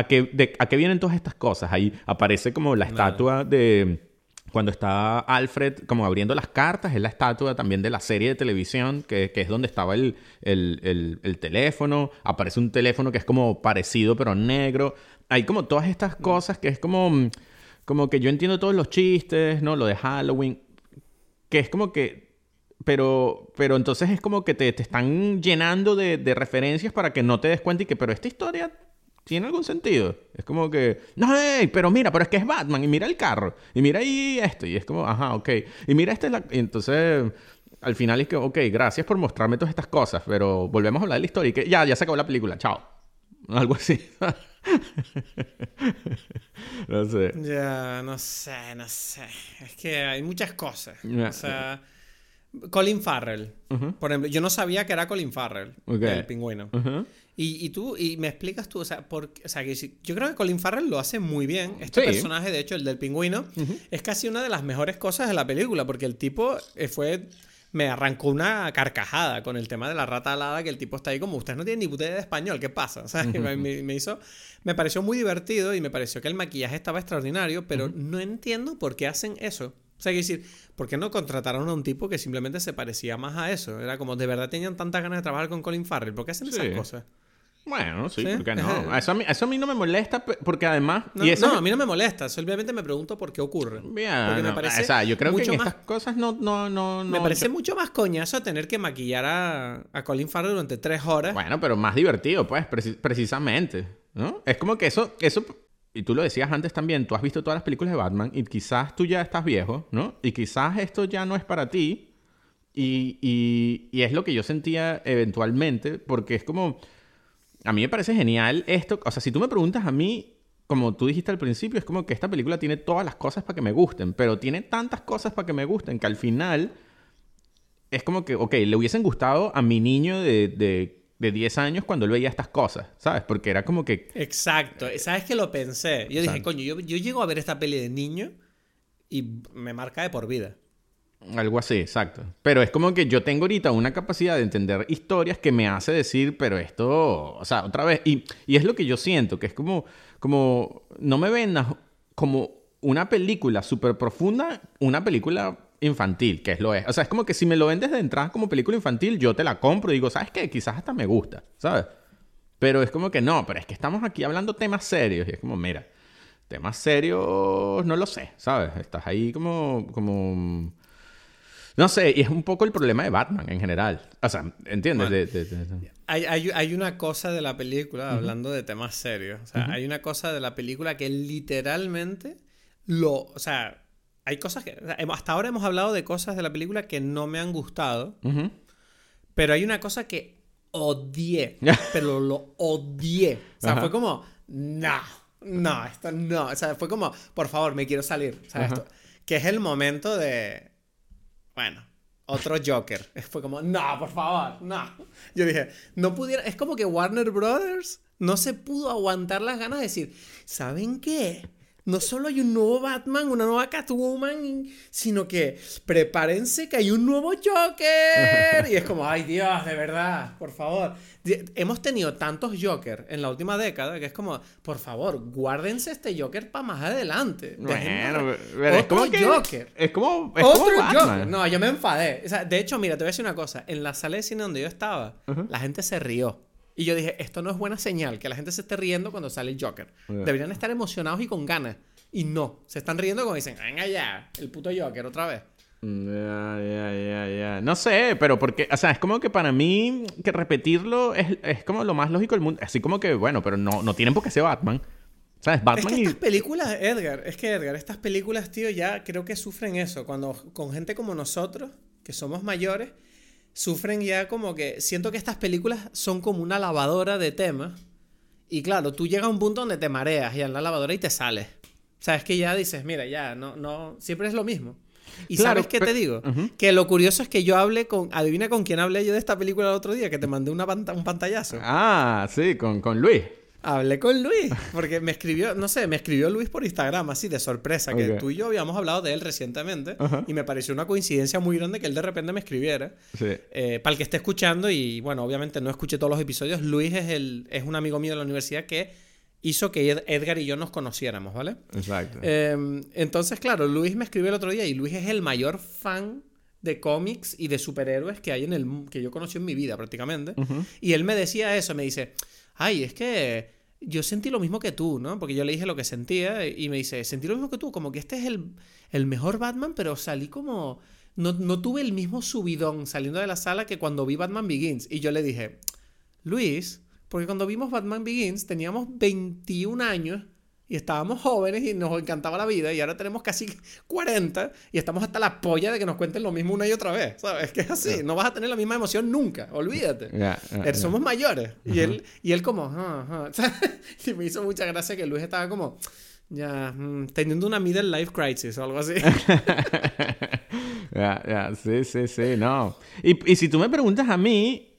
B: a qué, de- a qué vienen todas estas cosas. Ahí aparece como la estatua de... Cuando está Alfred como abriendo las cartas, es la estatua también de la serie de televisión, que, que es donde estaba el, el- el- el teléfono. Aparece un teléfono que es como parecido, pero negro. Hay como todas estas cosas que es como, mm, como que yo entiendo todos los chistes, ¿no? Lo de Halloween, que es como que... Pero, pero entonces es como que te, te están llenando de, de referencias para que no te des cuenta y que, pero esta historia tiene algún sentido. Es como que, no, ey, pero mira, pero es que es Batman y mira el carro y mira ahí esto y es como, ajá, ok. Y mira, esta es la... y entonces, al final es que, ok, gracias por mostrarme todas estas cosas, pero volvemos a hablar de la historia y que ya, ya se acabó la película, chao. Algo así. no sé.
A: Ya, no sé, no sé. Es que hay muchas cosas. O sea, Colin Farrell. Por ejemplo, yo no sabía que era Colin Farrell, el pingüino.
B: Ujú.
A: Y, y tú, y me explicas tú, o sea, por, o sea que si- yo creo que Colin Farrell lo hace muy bien. Este
B: Sí.
A: personaje, de hecho, el del pingüino, es casi una de las mejores cosas de la película, porque el tipo eh, fue. Me arrancó una carcajada con el tema de la rata alada, que el tipo está ahí como, ustedes no tienen ni puta idea de español, ¿qué pasa? O sea, me, me- me hizo, me pareció muy divertido y me pareció que el maquillaje estaba extraordinario, pero no entiendo por qué hacen eso. O sea, que decir, ¿por qué no contrataron a un tipo que simplemente se parecía más a eso? Era como, de verdad tenían tantas ganas de trabajar con Colin Farrell, ¿por qué hacen esas
B: Sí.
A: cosas?
B: Bueno, sí,
A: ¿Sí?
B: ¿por qué no? Eso a, mí, eso a mí no me molesta porque además...
A: No,
B: y eso
A: no,
B: me-
A: a mí no me molesta. Simplemente me pregunto por qué ocurre.
B: Bien,
A: Porque me parece
B: o sea, yo creo que
A: mucho
B: en
A: más-
B: estas cosas no... no, no,
A: Me parece mucho más coñazo tener que maquillar a, a Colin Farrell durante tres horas.
B: Bueno, pero más divertido, pues, preci- precisamente, ¿no? Es como que eso, eso, y tú lo decías antes también, tú has visto todas las películas de Batman y quizás tú ya estás viejo, ¿no? Y quizás esto ya no es para ti y, y, y es lo que yo sentía eventualmente, porque es como, a mí me parece genial esto, o sea, si tú me preguntas a mí, como tú dijiste al principio, es como que esta película tiene todas las cosas para que me gusten, pero tiene tantas cosas para que me gusten que al final es como que, ok, le hubiesen gustado a mi niño de, de, de 10 años cuando él veía estas cosas, ¿sabes? Porque era como que,
A: Exacto. ¿Sabes que lo pensé? Yo dije,
B: Exacto.
A: coño, yo, yo llego a ver esta peli de niño y me marca de por vida.
B: Algo así, exacto. Pero es como que yo tengo ahorita una capacidad de entender historias que me hace decir, pero esto, o sea, otra vez, y, y es lo que yo siento, que es como, como, no me vendas como una película súper profunda, una película infantil, que es lo es. O sea, es como que si me lo vendes de entrada como película infantil, yo te la compro y digo, ¿sabes qué? Quizás hasta me gusta, ¿sabes? Pero es como que no, pero es que estamos aquí hablando temas serios y es como, mira, temas serios no lo sé, ¿sabes? Estás ahí como, como, no sé, y es un poco el problema de Batman en general. O sea, ¿entiendes?
A: Bueno.
B: De- de- de-
A: Hay, hay- hay una cosa de la película, hablando de temas serios. O sea, hay una cosa de la película que literalmente lo. O sea, hay cosas que. hasta ahora hemos hablado de cosas de la película que no me han gustado.
B: Ujú.
A: Pero hay una cosa que odié. pero lo odié. O sea, fue como. No, no, esto no. O sea, fue como, por favor, me quiero salir. O sea, esto- que es el momento de. Bueno, otro Joker. Fue como, no, por favor, no. Yo dije, no pudiera. Es como que Warner Brothers no se pudo aguantar las ganas de decir, ¿saben qué? No solo hay un nuevo Batman, una nueva Catwoman, sino que prepárense que hay un nuevo Joker. Y es como, ay Dios, de verdad, por favor. Hemos tenido tantos Joker en la última década que es como, por favor, guárdense este Joker para más adelante.
B: Bueno, pero es como que, Joker. Es como, es otro
A: Joker. No, yo me enfadé. de hecho, mira, te voy a decir una cosa. En la sala de cine donde yo estaba, la gente se rió. Y yo dije, esto no es buena señal, que la gente se esté riendo cuando sale el Joker. Deberían estar emocionados y con ganas. Y no, se están riendo como dicen, venga ya, el puto Joker otra vez.
B: Mm, ya, ya, ya, ya. No sé, pero porque, o sea, es como que para mí que repetirlo es, es como lo más lógico del mundo. Así como que, bueno, pero no, no tienen por qué ser Batman. ¿Sabes? Batman
A: es que estas películas, Edgar, es que Edgar, estas películas, tío, ya creo que sufren eso. Cuando con gente como nosotros, que somos mayores, sufren ya como que siento que estas películas son como una lavadora de temas. Y claro, tú llegas a un punto donde te mareas y en la lavadora y te sales. O sea, es que ya dices, mira, ya, no, no, siempre es lo mismo. Y sabes qué te digo? Que lo curioso es que yo hablé con, adivina con quién hablé yo de esta película el otro día, que te mandé una un pantallazo.
B: Ah, sí, con, con Luis.
A: Hablé con Luis, porque me escribió, no sé, me escribió Luis por Instagram, así de sorpresa, que tú y yo habíamos hablado de él recientemente, y me pareció una coincidencia muy grande que él de repente me escribiera. Sí. Eh, para el que esté escuchando, y bueno, obviamente no escuché todos los episodios, Luis es, el, es un amigo mío de la universidad que hizo que Edgar y yo nos conociéramos, ¿vale?
B: Exacto.
A: Em, entonces, claro, Luis me escribió el otro día, y Luis es el mayor fan de cómics y de superhéroes que hay en el que yo conocí en mi vida prácticamente. Y él me decía eso, me dice, ay, es que yo sentí lo mismo que tú, ¿no? Porque yo le dije lo que sentía y me dice, sentí lo mismo que tú, como que este es el, el mejor Batman, pero salí como... No, no, tuve el mismo subidón saliendo de la sala que cuando vi Batman Begins. Y yo le dije, Luis, porque cuando vimos Batman Begins teníamos 21 años y estábamos jóvenes y nos encantaba la vida y ahora tenemos casi 40 y estamos hasta la polla de que nos cuenten lo mismo una y otra vez, ¿sabes? Es que es así, no vas a tener la misma emoción nunca, olvídate. Er, somos mayores. Y, él, y él como, y me hizo mucha gracia que Luis estaba como, ya, mm, teniendo una middle life crisis o algo así.
B: Ya, ya, sí, sí, sí, no. Y, y si tú me preguntas a mí,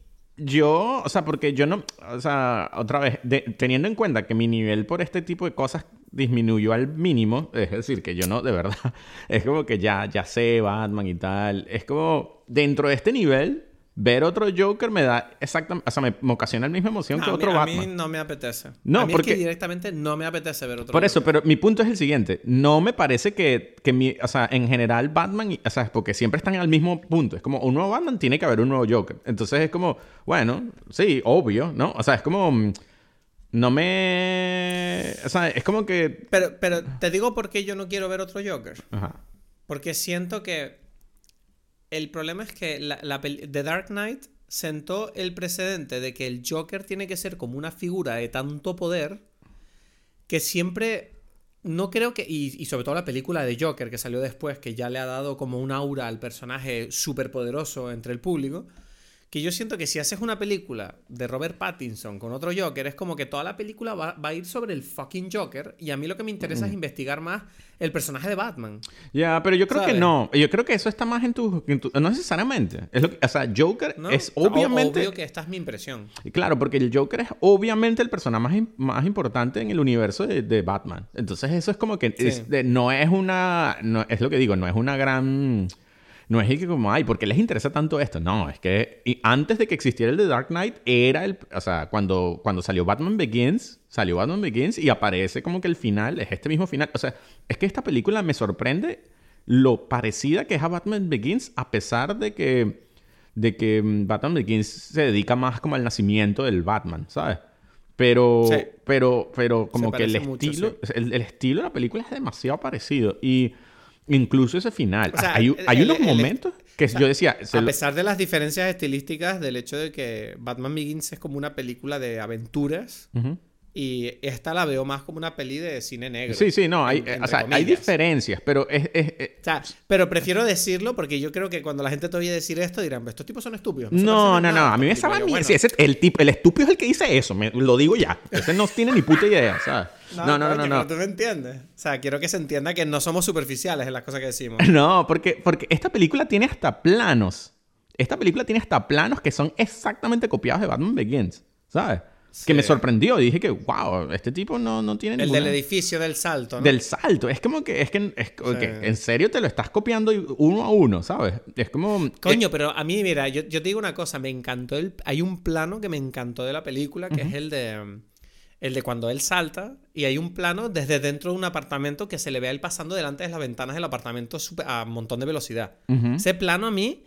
B: yo, o sea, porque yo no, o sea, otra vez, teniendo en cuenta que mi nivel por este tipo de cosas disminuyó al mínimo, es decir, que yo no, de verdad, es como que ya, ya sé Batman y tal, es como, dentro de este nivel, ver otro Joker me da exactamente, o sea, me, ocasiona la misma emoción que otro Batman. A
A: mí no me apetece. No, porque es que directamente no me apetece ver otro
B: Por eso, pero mi punto es el siguiente, no me parece que, que mi, o sea, en general Batman, o sea, porque siempre están al mismo punto, es como un nuevo Batman tiene que haber un nuevo Joker. Entonces es como, bueno, sí, obvio, ¿no? O sea, es como mm, no me, o sea, es como que
A: Pero pero te digo por qué yo no quiero ver otro Joker. Ajá. Porque siento que el problema es que la, The Dark Knight sentó el precedente de que el Joker tiene que ser como una figura de tanto poder que siempre no creo que. Y, y, sobre todo la película de Joker que salió después, que ya le ha dado como un aura al personaje súper poderoso entre el público que yo siento que si haces una película de Robert Pattinson con otro Joker, es como que toda la película va, a ir sobre el fucking Joker y a mí lo que me interesa es investigar más el personaje de Batman.
B: Ya, pero yo creo que no. Yo creo que eso está más en tu... no necesariamente. Es lo o sea, Joker es obviamente...
A: Obvio que esta es mi impresión.
B: Claro, porque el Joker es obviamente el personaje más, más importante en el universo de, Batman. Entonces eso es como que no es una... No, es lo que digo, no es una gran no es que como, ay, ¿por qué les interesa tanto esto? No, es que antes de que existiera el The Dark Knight, era el, o sea, cuando, cuando salió Batman Begins, salió Batman Begins y aparece como que el final es este mismo final. O sea, es que esta película me sorprende lo parecida que es a Batman Begins, a pesar de que, de que mm, Batman Begins se dedica más como al nacimiento del Batman, ¿sabes? Pero, pero, pero como que el estilo, el, el, estilo de la película es demasiado parecido. Y Incluso ese final. hay, hay unos momentos que yo decía...
A: A pesar de las diferencias estilísticas del hecho de que Batman Begins es como una película de aventuras, y esta la veo más como una peli de cine negro.
B: Sí, sí, no, hay, o sea, hay diferencias, pero es,
A: O sea, pero prefiero decirlo porque yo creo que cuando la gente te oye decir esto dirán, estos tipos son estúpidos.
B: No, no, no, a mí me sabe bueno. sí, ese, el, tipo, el estúpido es el que dice eso, me, lo digo ya. Ese no tiene ni puta idea, ¿sabes?
A: No, no, no, no. tú me entiendes. O sea, quiero que se entienda que no somos superficiales en las cosas que decimos.
B: No, porque, porque esta película tiene hasta planos. Esta película tiene hasta planos que son exactamente copiados de Batman Begins, ¿sabes? Que me sorprendió. Dije que, wow, este tipo no, no tiene
A: El del edificio del salto, ¿no?
B: Del salto. Es como que, es que, es, en serio te lo estás copiando uno a uno, ¿sabes? Es como...
A: Coño, pero a mí, mira, yo, yo, te digo una cosa, me encantó el... Hay un plano que me encantó de la película, que es el de... El de cuando él salta y hay un plano desde dentro de un apartamento que se le ve a él pasando delante de las ventanas del apartamento a un montón de velocidad. Ese plano a mí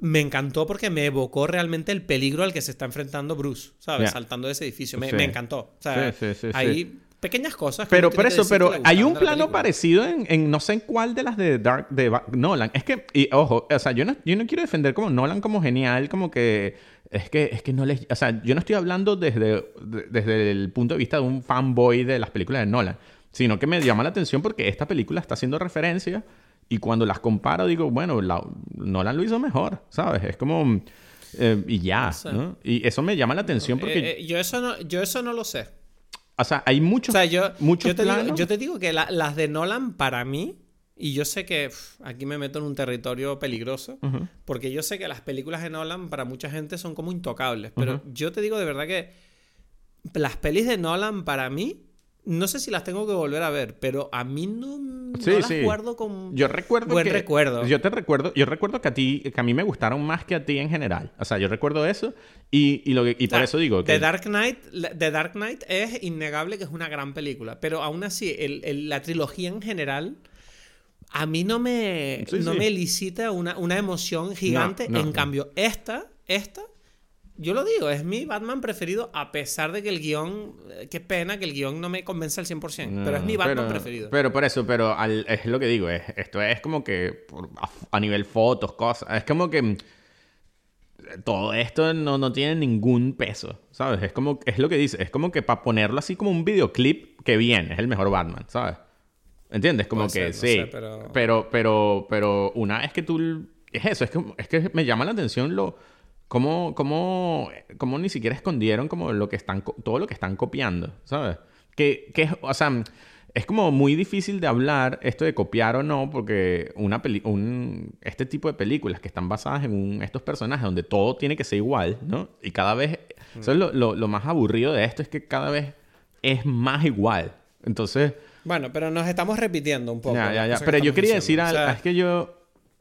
A: me encantó porque me evocó realmente el peligro al que se está enfrentando Bruce, ¿sabes? Saltando de ese edificio. Me, encantó. O sea, hay pequeñas cosas.
B: Pero por eso, pero hay un plano parecido en, no sé en cuál de las de Dark de Nolan. Es que, y ojo, o sea, yo no, yo no quiero defender como Nolan como genial, como que es que, es que no les. O sea, yo no estoy hablando desde, desde el punto de vista de un fanboy de las películas de Nolan, sino que me llama la atención porque esta película está haciendo referencia y cuando las comparo digo, bueno, la, Nolan lo hizo mejor, ¿sabes? Es como... Eh, y ya, no, Y eso me llama la atención porque...
A: Eh, eh, yo, eso no, yo eso no lo sé.
B: O sea, hay muchos...
A: O sea, yo, yo, te, digo, yo te digo que las de Nolan para mí... Y yo sé que aquí me meto en un territorio peligroso, porque yo sé que las películas de Nolan para mucha gente son como intocables, pero yo te digo de verdad que las pelis de Nolan para mí no sé si las tengo que volver a ver, pero a mí no, las recuerdo con
B: yo recuerdo
A: buen recuerdo.
B: Yo te recuerdo, yo recuerdo que a ti, que a mí me gustaron más que a ti en general. O sea, yo recuerdo eso y, y, lo y por eso digo que...
A: The Dark Knight, The Dark Knight es innegable que es una gran película, pero aún así, el, la trilogía en general a mí no me, no me elicita una, una emoción gigante. en cambio, esta, esta yo lo digo, es mi Batman preferido a pesar de que el guion, eh, qué pena que el guion no me convence al 100%, pero es mi Batman preferido.
B: Pero por eso, pero es lo que digo, es, esto es como que a, nivel fotos, cosas, es como que mm, todo esto no, no tiene ningún peso, ¿sabes? Es como, es lo que dice, es como que para ponerlo así como un videoclip que viene, es el mejor Batman, ¿sabes? ¿Entiendes? Como que sí, pero... pero... pero, pero, una es que tú, es eso, es que, es que me llama la atención lo ¿Cómo, cómo, cómo ni siquiera escondieron como lo que están, todo lo que están copiando, ¿sabes? Que, que, o sea, es como muy difícil de hablar esto de copiar o no, porque una un, este tipo de películas que están basadas en estos personajes donde todo tiene que ser igual, ¿no? Y cada vez, eso es lo, lo, más aburrido de esto, es que cada vez es más igual. Entonces...
A: Bueno, pero nos estamos repitiendo un poco.
B: Ya, ya, ya. Pero yo quería decir algo, es que yo...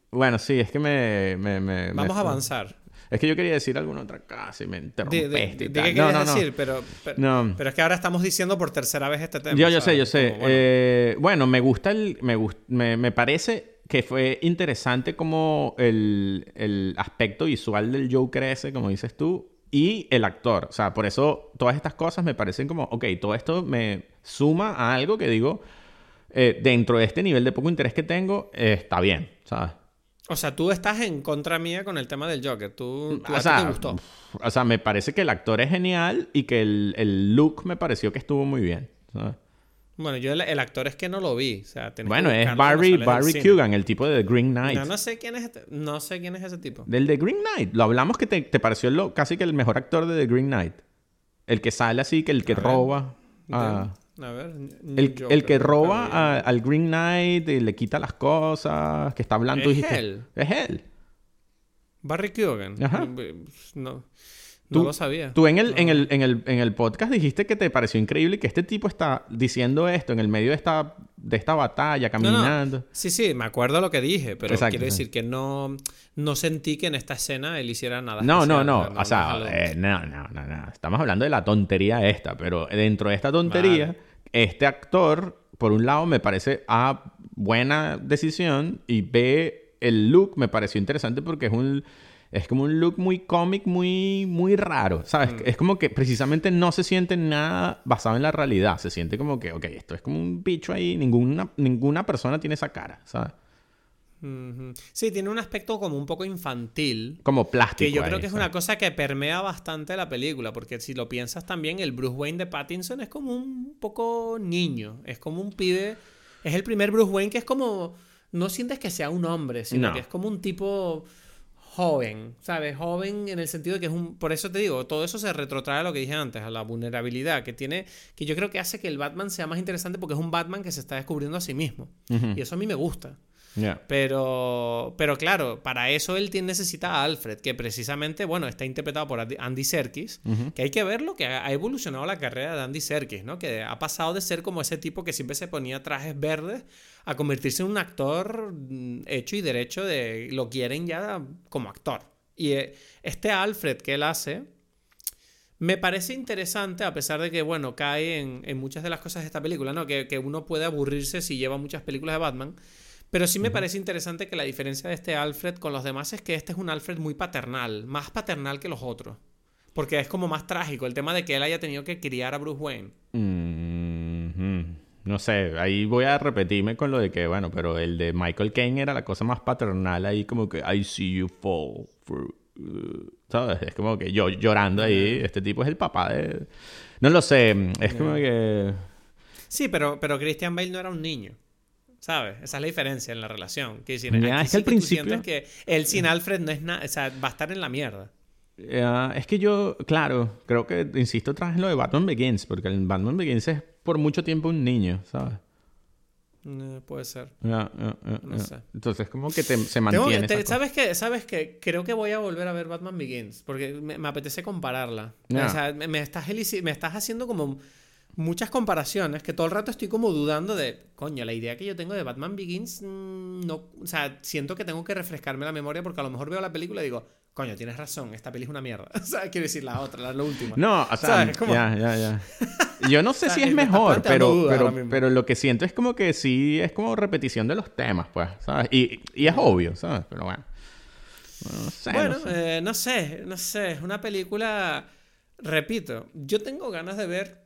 B: Bueno, sí, es que me... me,
A: Vamos a avanzar.
B: Es que yo quería decir alguna otra cosa y me interrumpiste.
A: qué no, no, decir? Pero, pero, es que ahora estamos diciendo por tercera vez este tema.
B: Yo, yo sé, yo sé. bueno. Eh, bueno. me gusta el... Me, me, me, parece que fue interesante como el, el aspecto visual del Joe crece, como dices tú, y el actor. O sea, por eso todas estas cosas me parecen como, ok, todo esto me suma a algo que digo, eh, dentro de este nivel de poco interés que tengo, eh, está bien, ¿sabes?
A: O sea, tú estás en contra mía con el tema del Joker. Tú, a sea, te gustó.
B: O sea, me parece que el actor es genial y que el, look me pareció que estuvo muy bien.
A: Bueno, yo el, actor es que no lo vi. O sea,
B: bueno, es Barry, Barry Kugan, el tipo de The Green Knight.
A: No, no sé quién es este, no sé quién es ese tipo.
B: Del The Green Knight. Lo hablamos que te, pareció lo, casi que el mejor actor de The Green Knight. El que sale así, que el que roba.
A: A ver,
B: el, que roba al Green Knight y le quita las cosas, que está hablando.
A: Es él.
B: Es él.
A: Barry Keoghan. Ajá. No. No lo sabía.
B: Tú en el, en, el, en, el, en el podcast dijiste que te pareció increíble que este tipo está diciendo esto en el medio de esta, de esta batalla, caminando.
A: Sí, sí, me acuerdo lo que dije, pero quiero decir que no, no sentí que en esta escena él hiciera nada.
B: No, no, no. O sea, eh, no, no, no, no. Estamos hablando de la tontería esta, pero dentro de esta tontería, este actor, por un lado, me parece A, buena decisión y B, el look me pareció interesante porque es un es como un look muy cómic, muy, muy raro, ¿sabes? Mm. Es como que precisamente no se siente nada basado en la realidad. Se siente como que, ok, esto es como un bicho ahí, ninguna, ninguna persona tiene esa cara, ¿sabes?
A: Sí, tiene un aspecto como un poco infantil.
B: Como plástico.
A: Que yo creo que es una cosa que permea bastante la película, porque si lo piensas también, el Bruce Wayne de Pattinson es como un poco niño, es como un pibe, es el primer Bruce Wayne que es como, no sientes que sea un hombre, sino que es como un tipo joven, ¿sabes? Joven en el sentido de que es un... Por eso te digo, todo eso se retrotrae a lo que dije antes, a la vulnerabilidad que tiene, que yo creo que hace que el Batman sea más interesante porque es un Batman que se está descubriendo a sí mismo. Y eso a mí me gusta. Pero, pero claro, para eso él necesita a Alfred, que precisamente, bueno, está interpretado por Andy- Serkis, que hay que ver lo que ha ha evolucionado la carrera de Andy Serkis, ¿no? Que ha pasado de ser como ese tipo que siempre se ponía trajes verdes a convertirse en un actor mm, hecho y derecho de lo quieren ya como actor. Y eh, este Alfred que él hace, me parece interesante, a pesar de que, bueno, cae en, en muchas de las cosas de esta película, ¿no? Que, que uno puede aburrirse si lleva muchas películas de Batman. Pero sí me parece interesante que la diferencia de este Alfred con los demás es que este es un Alfred muy paternal, más paternal que los otros. Porque es como más trágico el tema de que él haya tenido que criar a Bruce Wayne.
B: No sé, ahí voy a repetirme con lo de que, bueno, pero el de Michael Caine era la cosa más paternal ahí, como que I see you fall through. uh", ¿Sabes? Es como que yo llorando ahí, este tipo es el papá de... No lo sé, es como que...
A: Sí, pero, pero Christian Bale no era un niño. ¿Sabes? Esa es la diferencia en la relación. Que decir,
B: Ya,
A: aquí
B: es que al
A: sí
B: principio-
A: que él sin Alfred no es nada. O sea, va a estar en la mierda.
B: Es que yo, claro, creo que, insisto en lo de Batman Begins, porque el Batman Begins es por mucho tiempo un niño, ¿sabes?
A: Eh, puede ser. No sé.
B: Entonces, como que te- se mantiene.
A: te-
B: esa cosa.
A: ¿Sabes qué? ¿Sabes qué? Creo que voy a volver a ver Batman Begins. Porque me, me apetece compararla. O sea, me, me estás, me estás haciendo como muchas comparaciones que todo el rato estoy como dudando de, coño, la idea que yo tengo de Batman Begins, mm, no, o sea, siento que tengo que refrescarme la memoria porque a lo mejor veo la película y digo, coño, tienes razón, esta peli es una mierda. O sea, quiero decir la otra, la, la última.
B: No, o sea,
A: como-
B: ya, ya, ya. Yo no sé
A: O sea,
B: si es mejor, pero, pero, lo que siento es como que sí es como repetición de los temas, pues, ¿sabes? Y, y es obvio, ¿sabes? Pero bueno. No sé, no
A: Bueno,
B: sé.
A: eh, no sé, no sé, es una película, repito, yo tengo ganas de ver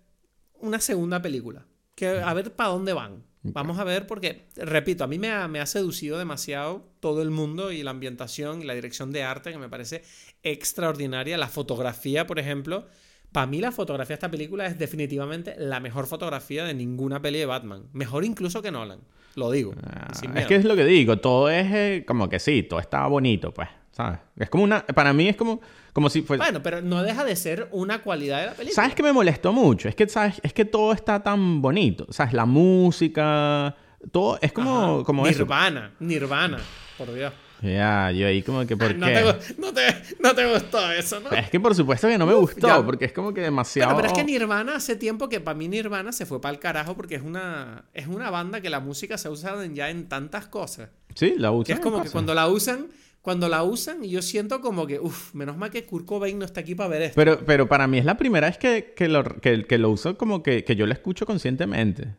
A: una segunda película, que a ver para dónde van. Vamos a ver porque, repito, a mí me ha, me ha seducido demasiado todo el mundo y la ambientación y la dirección de arte que me parece extraordinaria. La fotografía, por ejemplo, para mí la fotografía de esta película es definitivamente la mejor fotografía de ninguna peli de Batman. Mejor incluso que Nolan, lo digo.
B: Ah, es que es lo que digo, todo es eh, como que sí, todo está bonito, pues, ¿sabes? Es como una, para mí es como, como si fuese...
A: Bueno, pero no deja de ser una cualidad de la película.
B: ¿Sabes qué me molestó mucho? Es que, ¿sabes? Es que todo está tan bonito, ¿sabes? La música, todo, es como,
A: Ajá.
B: como eso.
A: Nirvana, Nirvana, por Dios.
B: Ya, yo ahí como que, ¿por
A: No
B: qué?
A: te, no, te, no te gustó eso, ¿no?
B: Es que por supuesto que no me gustó,
A: ya.
B: porque es como que demasiado...
A: Pero, pero es que Nirvana hace tiempo que para mí Nirvana se fue para el carajo porque es una, es una banda que la música se en- ya en tantas cosas.
B: Sí, la usan.
A: Que es como que cuando la usan, cuando la usan, yo siento como que, uff, menos mal que Kurt Cobain no está aquí para ver esto.
B: Pero, pero para mí es la primera vez que, que, lo, que, que lo uso como que, que yo lo escucho conscientemente.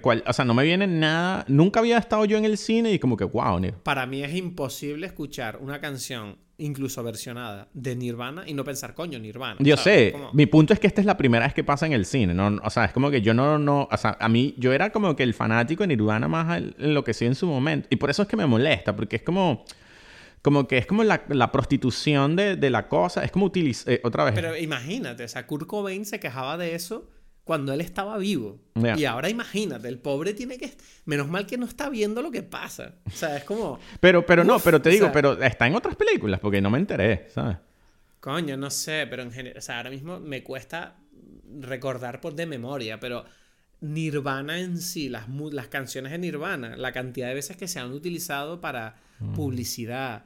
B: Cual- o sea, no me viene nada... Nunca había estado yo en el cine y como que, wow, Nir.
A: Para mí es imposible escuchar una canción, incluso versionada, de Nirvana y no pensar, coño, Nirvana.
B: Yo
A: ¿sabes?
B: sé, mi punto es que esta es la primera vez que pasa en el cine, ¿no? O sea, es como que yo no, no, o sea, a mí, yo era como que el fanático de Nirvana más enloquecido en su momento. Y por eso es que me molesta, porque es como, como que es como la, la prostitución de, de la cosa, es como utilizar, otra vez.
A: Pero imagínate, o sea, Kurt Cobain se quejaba de eso cuando él estaba vivo. Y ahora imagínate, el pobre tiene que... Menos mal que no está viendo lo que pasa. O sea, es como...
B: Pero, pero no, pero te
A: o
B: digo,
A: sea-
B: pero está en otras películas, porque no me enteré, ¿sabes?
A: Coño, no sé, pero en general... O sea, ahora mismo me cuesta recordar por de memoria, pero... Nirvana en sí, las, las canciones de Nirvana, la cantidad de veces que se han utilizado para
B: Mm. Publicidad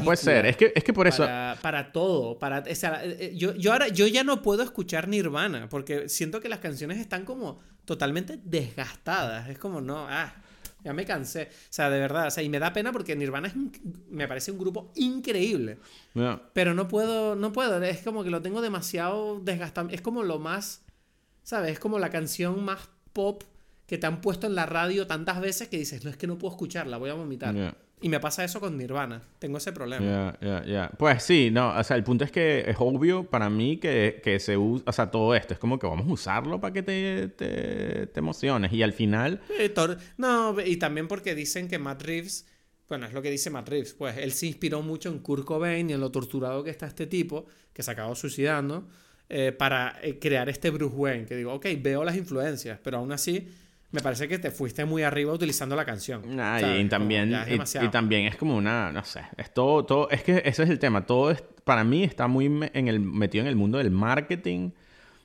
B: puede ser. Es que, es que por eso...
A: Para, para todo. Para, o sea, eh, eh, yo, yo ahora yo ya no puedo escuchar Nirvana porque siento que las canciones están como totalmente desgastadas. Es como, no, ah, ya me cansé. O sea, de verdad. O sea, y me da pena porque Nirvana es me parece un grupo increíble. Pero no puedo, no puedo. Es como que lo tengo demasiado desgastado. Es como lo más, ¿sabes? Es como la canción más pop que te han puesto en la radio tantas veces que dices, no es que no puedo escucharla, voy a vomitar. Y me pasa eso con Nirvana. Tengo ese problema.
B: Ya, ya, ya. Pues sí, no, o sea, el punto es que es obvio para mí que, que se usa, o sea, todo esto es como que vamos a usarlo para que te, te, te emociones. Y al final,
A: No, y también porque dicen que Matt Reeves, bueno, es lo que dice Matt Reeves, pues él se inspiró mucho en Kurt Cobain y en lo torturado que está este tipo, que se acabó suicidando, eh, para eh, crear este Bruce Wayne, que digo, ok, veo las influencias, pero aún así me parece que te fuiste muy arriba utilizando la canción.
B: Nah, y también, y- y, también es como una, no sé, es todo, todo, es que ese es el tema, todo es, para mí está muy en el, metido en el mundo del marketing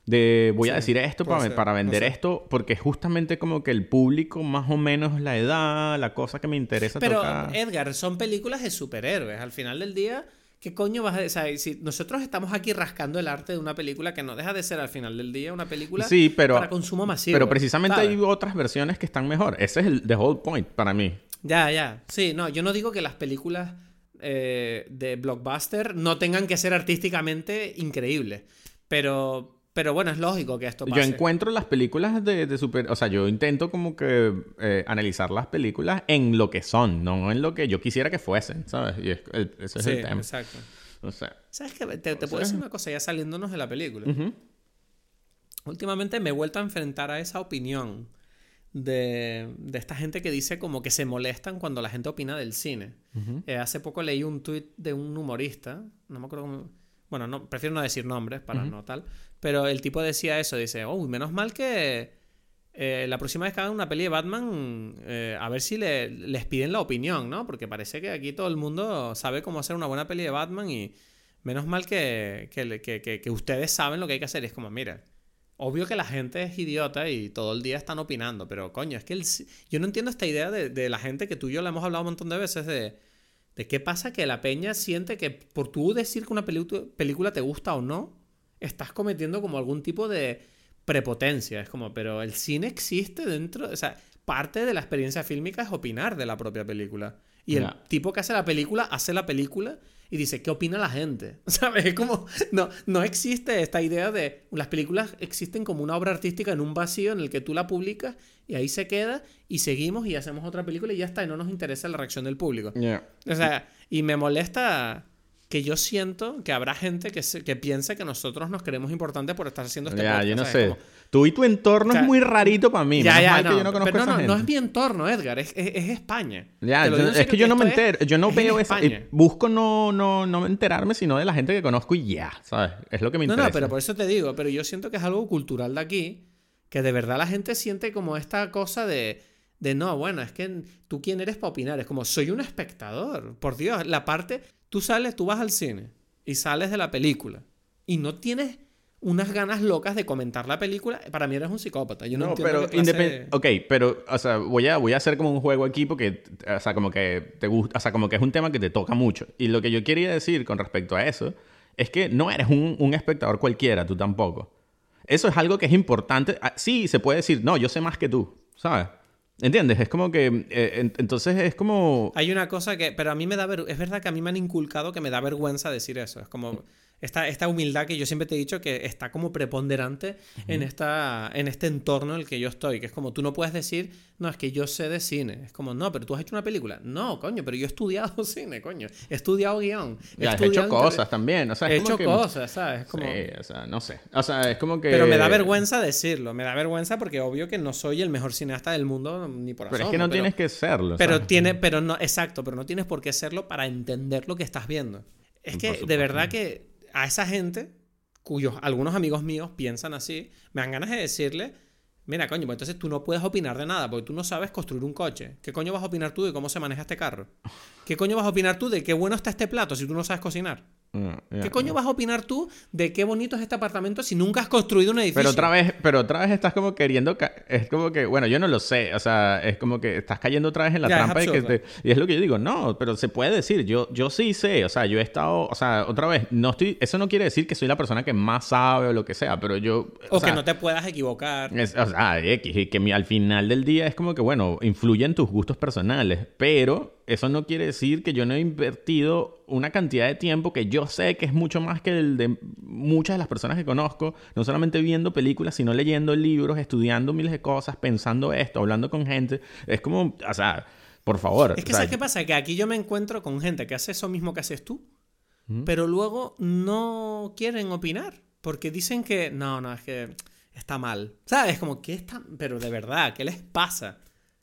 B: de voy a
A: Sí,
B: decir esto para,
A: ser,
B: para
A: no
B: vender
A: sé.
B: esto, porque justamente como que el público, más o menos la edad, la cosa que me interesa
A: Pero,
B: tocar.
A: Edgar, son películas de superhéroes. Al final del día, ¿qué coño vas a decir? si nosotros estamos aquí rascando el arte de una película que no deja de ser al final del día una película
B: Sí, pero-
A: para consumo masivo.
B: Pero precisamente
A: ¿sabes?
B: hay otras versiones que están mejor. Ese es el the whole point para mí.
A: Ya, ya. Sí, no, yo no digo que las películas eh, de blockbuster no tengan que ser artísticamente increíbles. Pero, pero bueno, es lógico que esto
B: Yo
A: pase.
B: encuentro las películas de, de super... O sea, yo intento como que eh, analizar las películas en lo que son, no en lo que yo quisiera que fuesen, ¿sabes? Y es- el- ese es
A: Sí,
B: el tema.
A: exacto.
B: O sea,
A: ¿Sabes qué? Te, puedo
B: sea-
A: decir una cosa ya saliéndonos de la película. Últimamente me he vuelto a enfrentar a esa opinión de, de esta gente que dice como que se molestan cuando la gente opina del cine. Eh, hace poco leí un tuit de un humorista, no me acuerdo cómo... Bueno, no, prefiero no decir nombres para no tal, pero el tipo decía eso, dice, oh, menos mal que eh, la próxima vez que hagan una peli de Batman, eh, a ver si le- les piden la opinión, ¿no? Porque parece que aquí todo el mundo sabe cómo hacer una buena peli de Batman y menos mal que, que, que- ustedes saben lo que hay que hacer. Es como, mira, obvio que la gente es idiota y todo el día están opinando, pero coño, es que el yo no entiendo esta idea de, de la gente que tú y yo la hemos hablado un montón de veces de, de qué pasa que la peña siente que por tú decir que una película te gusta o no, estás cometiendo como algún tipo de prepotencia. Es como, pero el cine existe dentro, o sea, parte de la experiencia fílmica es opinar de la propia película. Y el tipo que hace la película hace la película y dice, ¿qué opina la gente? ¿Sabes? Es como, no, no existe esta idea de, las películas existen como una obra artística en un vacío en el que tú la publicas y ahí se queda y seguimos y hacemos otra película y ya está, y no nos interesa la reacción del público.
B: Yeah.
A: O sea, y me molesta que yo siento que habrá gente que, se- que piensa que nosotros nos creemos importantes por estar haciendo este
B: Ya,
A: podcast,
B: yo no
A: ¿sabes?
B: sé.
A: Como-
B: Tú y tu entorno
A: O sea,
B: es muy rarito para mí.
A: ya, ya, no,
B: que yo no conozco
A: pero no,
B: esa
A: no, no es
B: gente.
A: mi entorno, Edgar, es, es- es España.
B: Ya, yo- es que
A: serio,
B: yo no me
A: es-
B: entero, yo no veo eso. Y Busco no, no, no enterarme, sino de la gente que conozco y ya, ¿sabes? Es lo que me
A: No,
B: interesa.
A: no, pero por eso te digo, pero yo siento que es algo cultural de aquí, que de verdad la gente siente como esta cosa de, de no, bueno, es que tú quién eres para opinar, es como soy un espectador, por Dios, la parte, tú sales, tú vas al cine y sales de la película y no tienes unas ganas locas de comentar la película, para mí eres un psicópata, yo no,
B: No,
A: entiendo
B: pero
A: clase
B: Ok, pero, o sea, voy a, voy a hacer como un juego aquí porque, o sea, como que te gusta, o sea, como que es un tema que te toca mucho. Y lo que yo quería decir con respecto a eso es que no eres un, un espectador cualquiera, tú tampoco. Eso es algo que es importante. Ah, Sí, se puede decir, no, yo sé más que tú, ¿sabes? ¿Entiendes? Es como que, eh, en- entonces es como...
A: Hay una cosa que, pero a mí me da ver, es verdad que a mí me han inculcado que me da vergüenza decir eso. Es como esta, esta humildad que yo siempre te he dicho que está como preponderante en, esta, en este entorno en el que yo estoy. Que es como tú no puedes decir, no, es que yo sé de cine. Es como, no, pero tú has hecho una película. No, coño, pero yo he estudiado cine, coño. He estudiado guion. He
B: Ya, has
A: estudiado
B: hecho
A: inter-
B: cosas también, o sea,
A: He hecho
B: que...
A: cosas, ¿sabes? Es como...
B: Sí, o sea, no sé. O sea, es como que...
A: Pero me da vergüenza decirlo, me da vergüenza porque obvio que no soy el mejor cineasta del mundo ni por
B: Pero es
A: asomo,
B: que no
A: pero-
B: tienes que serlo.
A: pero
B: ¿sabes?
A: tiene, pero no, exacto, pero no tienes por qué serlo para entender lo que estás viendo. Es que de verdad que a esa gente, cuyos algunos amigos míos piensan así, me dan ganas de decirle, mira, coño, pues entonces tú no puedes opinar de nada, porque tú no sabes construir un coche. ¿Qué coño vas a opinar tú de cómo se maneja este carro? ¿Qué coño vas a opinar tú de qué bueno está este plato si tú no sabes cocinar?
B: Mm,
A: ¿Qué coño vas a opinar tú de qué bonito es este apartamento si nunca has construido un edificio?
B: Pero otra vez, pero otra vez estás como queriendo, ca- es como que, bueno, yo no lo sé, o sea, es como que estás cayendo otra vez en la
A: es
B: trampa de que te- y es lo que yo digo, no, pero se puede decir, yo, yo sí sé, o sea, yo he estado, o sea, otra vez, no estoy, eso no quiere decir que soy la persona que más sabe o lo que sea, pero yo,
A: O,
B: sea,
A: que no te puedas equivocar.
B: es- o sea, X, y que mi- al final del día es como que, bueno, influyen tus gustos personales, pero eso no quiere decir que yo no he invertido una cantidad de tiempo que yo sé que es mucho más que el de muchas de las personas que conozco, no solamente viendo películas, sino leyendo libros, estudiando miles de cosas, pensando esto, hablando con gente. Es como, o sea, por favor.
A: Es que
B: o sea,
A: ¿sabes qué pasa? Que aquí yo me encuentro con gente que hace eso mismo que haces tú, pero luego no quieren opinar. Porque dicen que, no, no, es que está mal. ¿Sabes? Como, ¿qué está? Pero de verdad, ¿qué les pasa?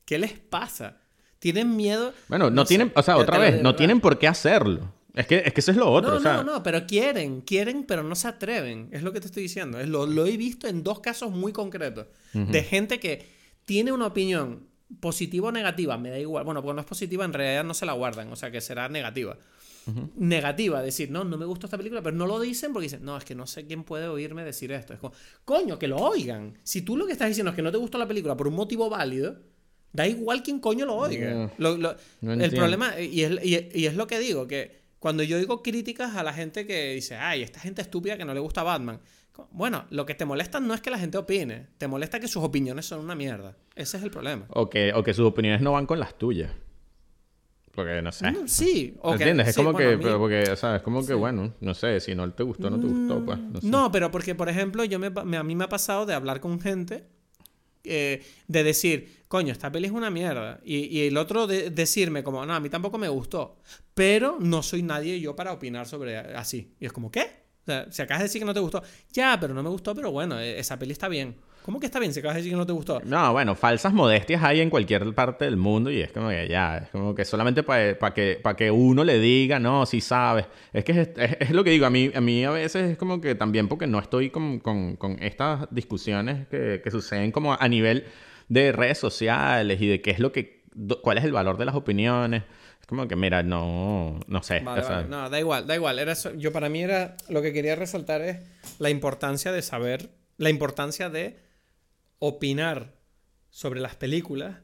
A: ¿Qué les pasa? ¿Tienen miedo?
B: Bueno, no, tienen, o sea, otra vez, no tienen por qué hacerlo. Es que, es que eso es lo otro,
A: No,
B: o sea,
A: no, no, pero quieren, quieren, pero no se atreven. Es lo que te estoy diciendo. Es lo, lo he visto en dos casos muy concretos. De gente que tiene una opinión positiva o negativa, me da igual. Bueno, porque no es positiva, en realidad no se la guardan, o sea que será negativa. negativa, decir, no, no me gusta esta película, pero no lo dicen porque dicen, no, es que no sé quién puede oírme decir esto. Es como, coño, que lo oigan. Si tú lo que estás diciendo es que no te gustó la película por un motivo válido, da igual quién coño lo oiga. el problema, y es, y es lo que digo, que cuando yo digo críticas a la gente que dice, ay, esta gente estúpida que no le gusta Batman. Bueno, lo que te molesta no es que la gente opine, te molesta que sus opiniones son una mierda. Ese es el problema.
B: O que, o que sus opiniones no van con las tuyas. Porque no sé.
A: sí.
B: ¿Entiendes? es como que, pero porque, ¿sabes? Como que, bueno, no sé, si no te gustó, no te gustó, pues.
A: No, pero porque, por ejemplo, yo me, a mí me ha pasado de hablar con gente, eh, de decir, coño, esta peli es una mierda. Y, el otro de, decirme, como, no, a mí tampoco me gustó. Pero no soy nadie yo para opinar sobre así. Y es como, ¿qué? O sea, si acabas de decir que no te gustó, ya, pero no me gustó, pero bueno, e, esa peli está bien. ¿Cómo que está bien si acabas de decir que no te gustó?
B: No, bueno, falsas modestias hay en cualquier parte del mundo y es como que ya, es como que solamente para que, para que uno le diga, no, si sabes. Es que es, lo que digo, a mí, a mí a veces es como que también porque no estoy con, con, con estas discusiones que, que, suceden como a nivel de redes sociales y de qué es lo que, cuál es el valor de las opiniones. Es como que, mira, no, no sé.
A: No, da igual, da igual. Era yo para mí era, lo que quería resaltar es la importancia de saber, la importancia de opinar sobre las películas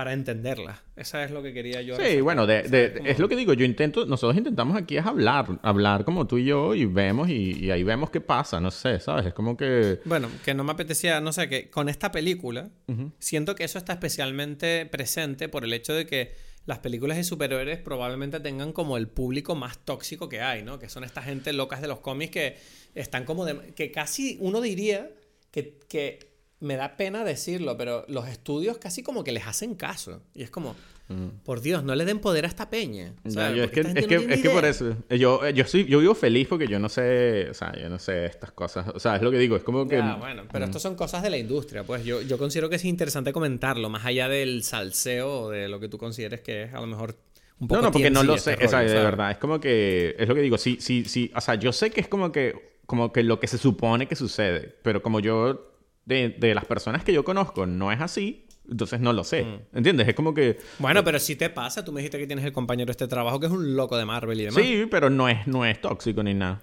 A: para entenderlas. Esa es lo que quería yo.
B: Sí, bueno, es lo que digo. Yo intento, nosotros intentamos aquí es hablar, hablar como tú y yo y vemos y, ahí vemos qué pasa, no sé, ¿sabes? Es como que...
A: Bueno, que no me apetecía, no sé, que con esta película siento que eso está especialmente presente por el hecho de que las películas de superhéroes probablemente tengan como el público más tóxico que hay, ¿no? Que son esta gente locas de los cómics que están como de... que casi uno diría que, que me da pena decirlo, pero los estudios casi como que les hacen caso. Y es como, mm. por Dios, no le den poder a esta peña.
B: es que, es que, por eso, yo, yo, soy, yo vivo feliz porque yo no sé, o sea, yo no sé estas cosas. O sea, es lo que digo, es como que...
A: bueno, pero mm. son cosas de la industria, pues yo, yo considero que es interesante comentarlo, más allá del salseo o de lo que tú consideres que es a lo mejor... Un poco
B: no, no, porque no lo sé, este de verdad, es como que, es lo que digo, sí, sí, sí, o sea, yo sé que es como que, como que lo que se supone que sucede, pero como yo de, las personas que yo conozco no es así, entonces no lo sé. Mm. ¿Entiendes? Es como que.
A: Bueno, pero si te pasa, tú me dijiste que tienes el compañero de este trabajo que es un loco de Marvel y demás.
B: Sí, pero no es, no es tóxico ni nada.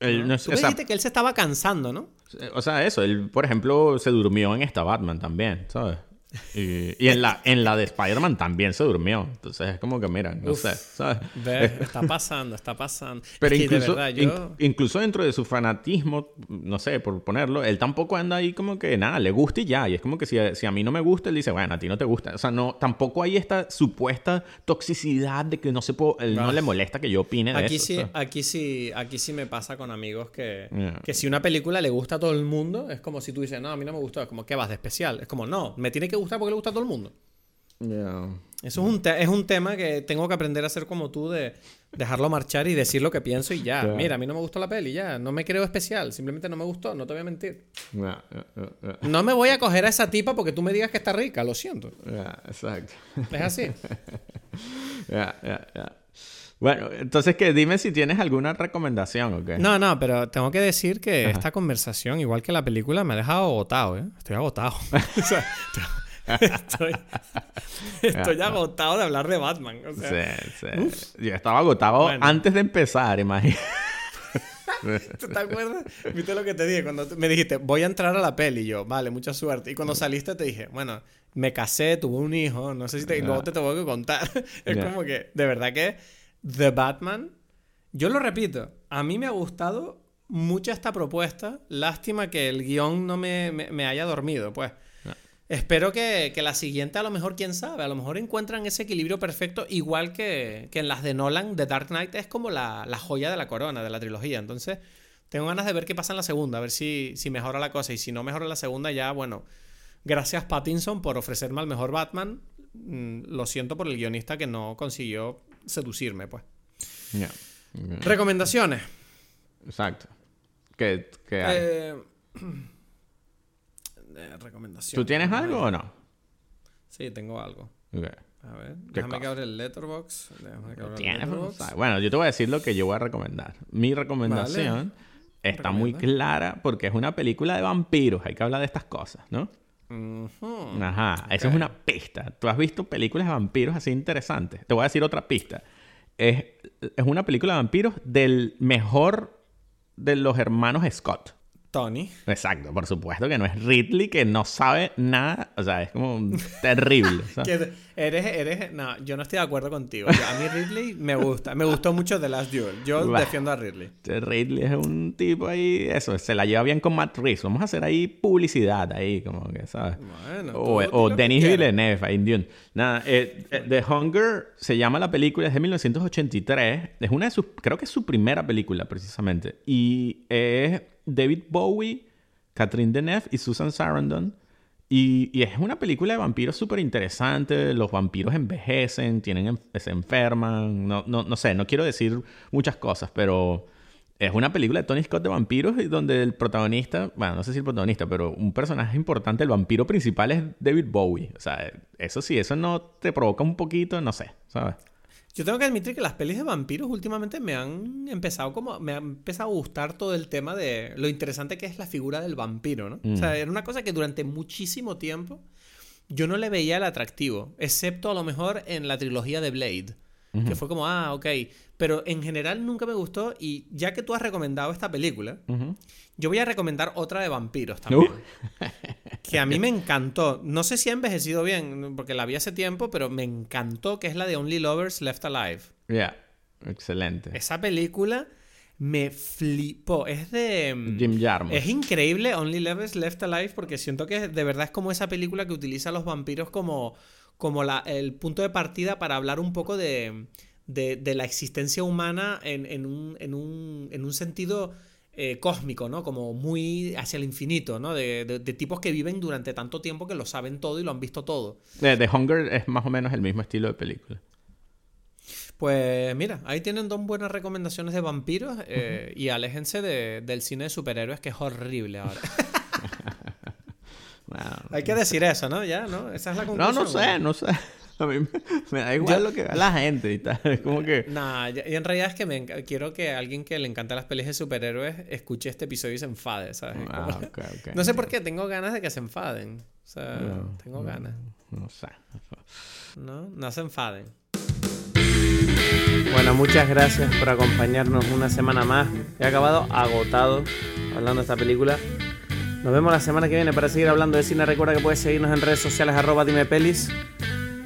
A: Él, no, tú me dijiste que él se estaba cansando, ¿no?
B: O sea, eso. Él, por ejemplo, se durmió en esta Batman también, ¿sabes? Y, en, la, en la de Spider-Man también se durmió. Entonces es como que, mira, no sé, ¿sabes?
A: está pasando, está pasando.
B: Pero incluso, incluso dentro de su fanatismo, no sé, por ponerlo, él tampoco anda ahí como que nada, le gusta y ya. Y es como que si, si a mí no me gusta, él dice, bueno, a ti no te gusta. O sea, no, tampoco hay esta supuesta toxicidad de que no se no le molesta que yo opine de
A: aquí
B: eso.
A: Sí, Aquí sí, aquí sí me pasa con amigos que, que si una película le gusta a todo el mundo, es como si tú dices, no, a mí no me gustó, es como, ¿qué vas de especial? Es como, no, me tiene que gustar porque le gusta a todo el mundo. Eso es un, es un tema que tengo que aprender a hacer como tú, de dejarlo marchar y decir lo que pienso y ya. Mira, a mí no me gustó la peli, ya. No me creo especial, simplemente no me gustó, no te voy a mentir. no me voy a coger a esa tipa porque tú me digas que está rica, lo siento.
B: exacto.
A: Es así.
B: Bueno, entonces que dime si tienes alguna recomendación o qué.
A: No, no, pero tengo que decir que esta conversación, igual que la película, me ha dejado agotado, ¿eh? Estoy agotado. estoy, agotado de hablar de Batman. sí,
B: sí. Yo estaba agotado antes de empezar, imagínate.
A: ¿Tú te acuerdas? ¿Viste lo que te dije? Cuando me dijiste, voy a entrar a la peli, y yo, vale, mucha suerte. Y cuando saliste te dije, bueno, me casé, tuve un hijo, no sé si te... Y luego te tengo que contar. es como que, de verdad que The Batman, yo lo repito, a mí me ha gustado mucho esta propuesta. Lástima que el guion no me, me haya dormido, pues. Espero que, la siguiente, a lo mejor, quién sabe, a lo mejor encuentran ese equilibrio perfecto, igual que, en las de Nolan, The Dark Knight es como la, joya de la corona de la trilogía. Entonces, tengo ganas de ver qué pasa en la segunda, a ver si, si mejora la cosa. Y si no mejora la segunda, ya, bueno, gracias Pattinson por ofrecerme al mejor Batman. Mm, lo siento por el guionista que no consiguió seducirme, pues. Recomendaciones.
B: Exacto. ¿Qué, hay? Eh,
A: recomendación.
B: ¿Tú tienes algo o no?
A: Sí, tengo algo. A ver, déjame que abra el letterbox.
B: Bueno, yo te voy a decir lo que yo voy a recomendar. Mi recomendación está muy clara porque es una película de vampiros. Hay que hablar de estas cosas, ¿no? Ajá, eso es una pista. ¿Tú has visto películas de vampiros así interesantes? Te voy a decir otra pista. es, es una película de vampiros del mejor de los hermanos Scott.
A: Tony.
B: Exacto, por supuesto que no es Ridley que no sabe nada, o sea, es como terrible.
A: que eres, eres, no, yo no estoy de acuerdo contigo. a mí Ridley me gusta, me gustó mucho The Last Duel. Yo defiendo a Ridley.
B: Ridley es un tipo ahí, eso, se la lleva bien con Matt Reeves. Vamos a hacer ahí publicidad ahí, como que, ¿sabes? Bueno, o, o Denis Villeneuve ahí en Nada, eh, eh, The Hunger se llama la película, es de 1983. Es una de sus, creo que es su primera película precisamente. Y es David Bowie, Catherine Deneuve y Susan Sarandon. Y, es una película de vampiros súper interesante. Los vampiros envejecen, tienen, se enferman. No, no, no sé, no quiero decir muchas cosas, pero es una película de Tony Scott de vampiros donde el protagonista, bueno, no sé si el protagonista, pero un personaje importante, el vampiro principal es David Bowie. O sea, eso sí, eso no te provoca un poquito, no sé, ¿sabes?
A: Yo tengo que admitir que las pelis de vampiros últimamente me han empezado como. Me ha empezado a gustar todo el tema de lo interesante que es la figura del vampiro, ¿no? O sea, mm. era una cosa que durante muchísimo tiempo yo no le veía el atractivo, excepto a lo mejor en la trilogía de Blade. Que fue como, ah, ok. Pero en general nunca me gustó. Y ya que tú has recomendado esta película, yo voy a recomendar otra de vampiros también. Uh. que a mí me encantó. No sé si ha envejecido bien, porque la vi hace tiempo, pero me encantó, que es la de Only Lovers Left Alive.
B: Ya, excelente.
A: Esa película me flipó. Es de...
B: Mm, Jim Jarmusch.
A: Es increíble Only Lovers Left Alive porque siento que de verdad es como esa película que utiliza a los vampiros como, como la, el punto de partida para hablar un poco de, de, la existencia humana en, un, en, un, en un sentido eh, cósmico, ¿no? Como muy hacia el infinito, ¿no? De, tipos que viven durante tanto tiempo que lo saben todo y lo han visto todo.
B: The Hunger es más o menos el mismo estilo de película.
A: Pues mira, ahí tienen dos buenas recomendaciones de vampiros eh, y aléjense del cine de superhéroes que es horrible ahora. Hay que decir eso, ¿no? Ya, ¿no? Esa es la conclusión.
B: No, no sé, no sé. A mí me, da igual lo que vea la gente y tal. Es como que.
A: Nah, y en realidad es que me, quiero que alguien que le encanta las pelis de superhéroes escuche este episodio y se enfade, ¿sabes? Ah, no sé por qué, tengo ganas de que se enfaden. O sea, tengo ganas.
B: No sé.
A: No, no se enfaden.
C: Bueno, muchas gracias por acompañarnos una semana más. He acabado agotado hablando de esta película. Nos vemos la semana que viene para seguir hablando de cine. Recuerda que puedes seguirnos en redes sociales arroba dimepelis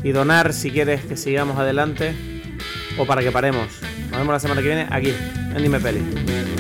C: y donar si quieres que sigamos adelante o para que paremos. Nos vemos la semana que viene aquí, en Dime Peli.